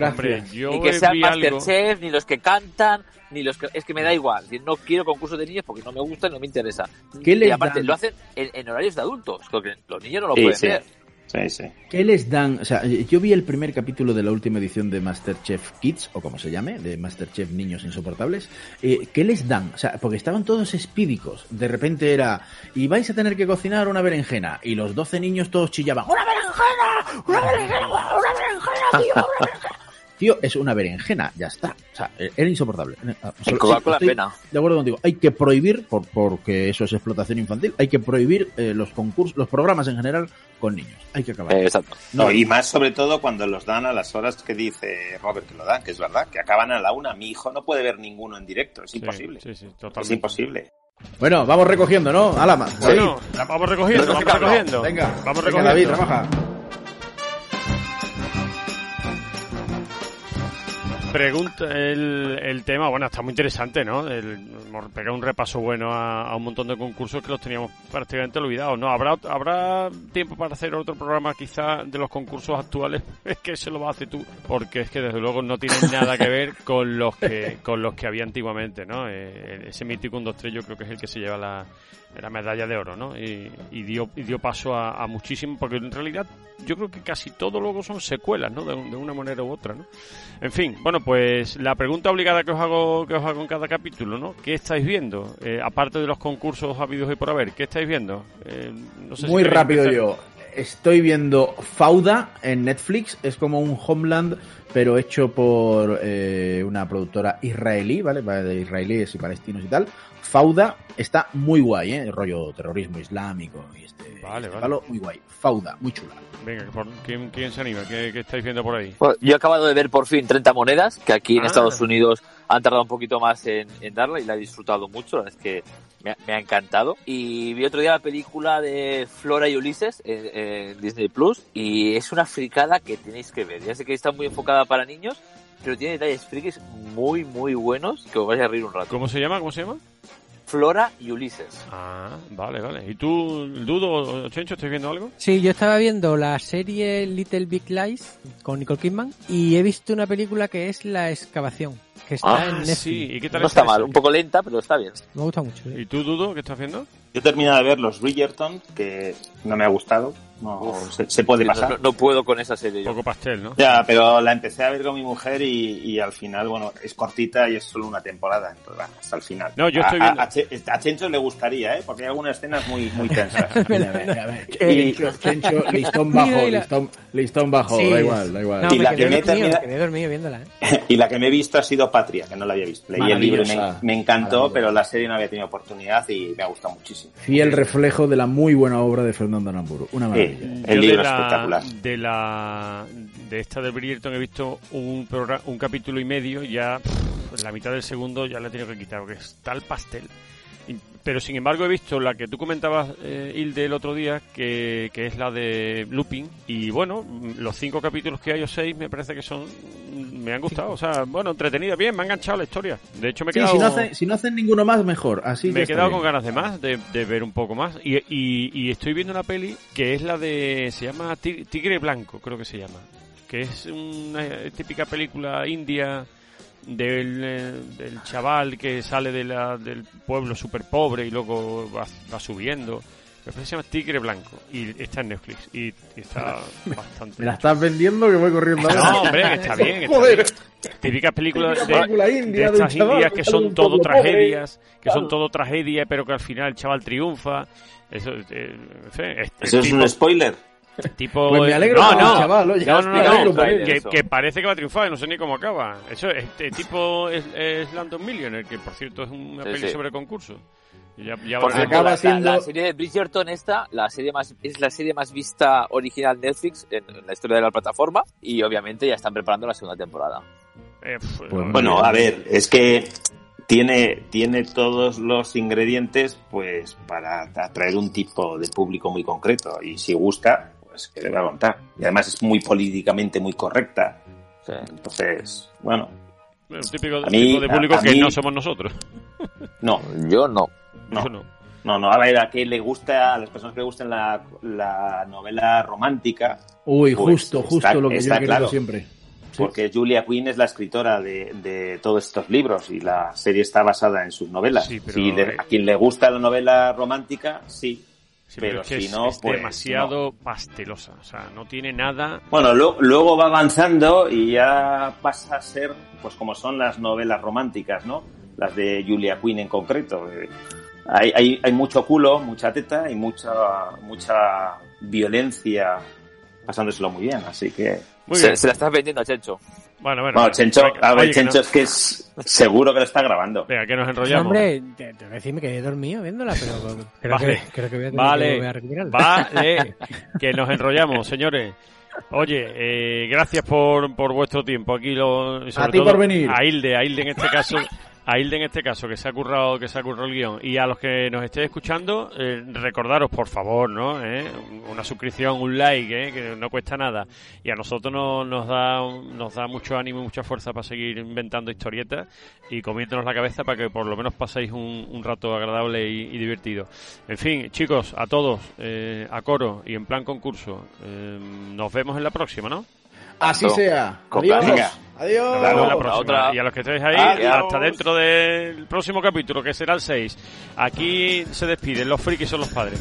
Hombre, yo ni que sean algo- Masterchef, ni los que cantan, ni los que... Es que me da igual. No quiero concursos de niños porque no me gusta y no me interesa. ¿Qué y les aparte, dan? lo hacen en, en horarios de adultos, porque los niños no lo Sí, pueden sí. ver. Sí, sí. ¿Qué les dan? O sea, yo vi el primer capítulo de la última edición de Masterchef Kids, o como se llame, de Masterchef Niños Insoportables. Eh, ¿Qué les dan? O sea, porque estaban todos espídicos. De repente era, y vais a tener que cocinar una berenjena. Y los 12 niños todos chillaban, ¡Una berenjena! ¡Una berenjena! ¡Una berenjena, tío! ¡Una berenjena! Tío, es una berenjena, ya está. O sea, era insoportable. En Coca-Cola estoy pena. De acuerdo contigo. Hay que prohibir, por, porque eso es explotación infantil, hay que prohibir eh, los concursos, los programas en general con niños. Hay que acabar. Eh, exacto. No, y más sobre todo cuando los dan a las horas que dice Robert que lo dan, que es verdad, que acaban a la una. Mi hijo no puede ver ninguno en directo, es imposible. Sí, sí, es totalmente. imposible. Bueno, vamos recogiendo, ¿no? Alama. Bueno, vamos recogiendo, vamos recogiendo. Venga, vamos venga, recogiendo. David, trabaja. Pregunta el, el tema, bueno, está muy interesante, ¿no? El, pegado un repaso bueno a, un montón de concursos que los teníamos prácticamente olvidados, ¿no? Habrá habrá tiempo para hacer otro programa quizá de los concursos actuales, es que se lo va a hacer tú, porque es que desde luego no tienen nada que ver con los que con los que había antiguamente, ¿no? Eh, ese mítico 1 2 3 yo creo que es el que se lleva la, la medalla de oro, ¿no? Y, dio y dio paso a, a muchísimo, porque en realidad yo creo que casi todo luego son secuelas, ¿no? De, de una manera u otra, ¿no? En fin, bueno, pues la pregunta obligada que os hago que os hago en cada capítulo, ¿no? ¿Qué estáis viendo? Eh, aparte de los concursos habidos y por haber, ¿qué estáis viendo? Eh, no sé si Muy queréis rápido yo. Estoy viendo Fauda en Netflix. Es como un Homeland, pero hecho por eh, una productora israelí, ¿vale? Va De israelíes y palestinos y tal. Fauda está muy guay, ¿eh? Rollo terrorismo islámico y este, Vale, este vale. palo, muy guay. Fauda, muy chula. Venga, por- ¿quién, quién se anima? ¿Qué, qué estáis viendo por ahí? Bueno, yo he acabado de ver por fin 30 monedas, que aquí en Ah. Estados Unidos han tardado un poquito más en, en darla y la he disfrutado mucho, la verdad es que me ha, me ha encantado. Y vi otro día la película de Flora y Ulises en, en Disney Plus y es una fricada que tenéis que ver. Ya sé que está muy enfocada para niños, pero tiene detalles frikis muy, muy buenos que os vais a reír un rato. ¿Cómo se llama? ¿Cómo se llama? Flora y Ulises. Ah, vale, vale. ¿Y tú, Dudo o Chencho, estáis viendo algo? Sí, yo estaba viendo la serie Little Big Lies con Nicole Kidman y he visto una película que es La Excavación, que está Ah, en Netflix. sí. ¿Y qué tal No está está mal, un poco lenta, pero está bien. Me gusta mucho. ¿eh? ¿Y tú, Dudo, qué estás haciendo? Yo he terminado de ver los Bridgerton, que no me ha gustado. No se, se puede pasar. No, no puedo con esa serie yo. Poco pastel, ¿no? Ya, pero la empecé a ver con mi mujer y, y al final, bueno, es cortita y es solo una temporada, entonces, hasta el final. No, yo A- estoy a, viendo- A, Che- a Chencho le gustaría, ¿eh? Porque hay algunas escenas muy, muy tensas. Y- Chencho, Chencho, listón bajo, listón, listón bajo, Sí, da igual, da igual. No, Y me la que me dormido, termina- dormido viéndola, ¿eh? y la que me he visto ha sido Patria, que no la había visto. Leí el libro y me, me encantó, pero la serie no había tenido oportunidad y me ha gustado muchísimo. Fiel reflejo de la muy buena obra de Fernando Aramburu. Una maravilla. Sí. Yo El libro de la, espectacular. De la de esta de Bridgerton he visto un programa, un capítulo y medio, ya pff, en la mitad del segundo ya le he tenido que quitar, porque es tal pastel. Pero sin embargo he visto la que tú comentabas, eh, Hilde, el otro día, que, que es la de Looping. Y bueno, los cinco capítulos que hay o seis me parece que son. Me han gustado. O sea, bueno, entretenida, bien, me ha enganchado la historia. De hecho, me he Sí, quedado. si no, hacen, si no hacen ninguno más, mejor. Así Me he quedado bien. con ganas de más, de, de ver un poco más. Y, y, y estoy viendo una peli que es la de. Se llama Ti- Tigre Blanco, creo que se llama. Que es una típica película india del, eh, del chaval que sale de la, del pueblo súper pobre y luego va, va subiendo. Me parece que se llama Tigre Blanco. Y está en Netflix. Y, y está bastante. Me la estás vendiendo que voy corriendo ahora. No, hombre, que está bien. Está Joder. bien. Típicas películas Típica película de, india de de estas chaval indias que de son todo pueblo pobre. tragedias, que son todo tragedia, pero que al final el chaval triunfa. Eso, eh, en fin, este ¿Eso es tipo- un spoiler? Tipo, Pues me alegro no, no, chaval, oye, no, no, me no, alegro por que, parece que va a triunfar no sé ni cómo acaba. Eso, este tipo es, es Landon Millionaire, que por cierto es una Sí, peli sí. sobre concurso. Y ya, ya Por cierto, la, la- la serie de Bridgerton esta, la serie más, es la serie más vista original Netflix en, en la historia de la plataforma y obviamente ya están preparando la segunda temporada. Eh, Pues Bueno, a ver, es que tiene, tiene todos los ingredientes pues para atraer un tipo de público muy concreto y si gusta, pues que le va a contar. Y además es muy políticamente muy correcta. Entonces, bueno, un típico a mí- tipo de público a- a que mí- no somos nosotros. no. Yo no. No. Yo no. No, no, a ver, a que le gusta, a las personas que le gusten la, la novela romántica. Uy, pues, justo, justo está- lo que yo está he claro. siempre. Porque Julia Quinn es la escritora de, de todos estos libros y la serie está basada en sus novelas. Sí, pero, Si le- eh, a quien le gusta la novela romántica, sí. Sí, pero es que si es, no, es pues. demasiado pastelosa. O sea, no tiene nada. Bueno, lo- luego va avanzando y ya pasa a ser, pues como son las novelas románticas, ¿no? Las de Julia Quinn en concreto. Eh, Hay, hay, hay mucho culo, mucha teta y mucha, mucha violencia pasándoselo muy bien, así que... Muy se, bien. se la estás vendiendo a Chencho. Bueno, bueno. Bueno, Chencho, venga, a ver, oye, que Chencho no- es que es seguro que lo está grabando. Venga, que nos No, enrollamos. hombre, te, te voy a decir, me quedé dormido viéndola, pero creo, Vale. que, creo que voy a tener Vale, que a recuperarla. vale, que nos enrollamos, señores. Oye, eh, gracias por, por vuestro tiempo. Aquí lo, sobre A ti todo por venir. A Hilde, a Hilde en este caso, a Hilde en este caso que se ha currado, que se ha currado el guion. Y a los que nos estéis escuchando, eh, recordaros por favor, ¿no? ¿Eh? Una suscripción, un like, ¿eh? que no cuesta nada. Y a nosotros no- nos da, nos da mucho ánimo y mucha fuerza para seguir inventando historietas y comiéndonos la cabeza para que por lo menos paséis un, rato agradable y, y divertido. En fin, chicos, a todos, eh, a coro y en plan concurso, eh, nos vemos en la próxima, ¿no? Así sea. Con Adiós. venga. Adiós. La La próxima. otra. Y a los que estéis ahí, Adiós. hasta dentro del próximo capítulo, que será el 6. Aquí se despiden, los frikis son los padres.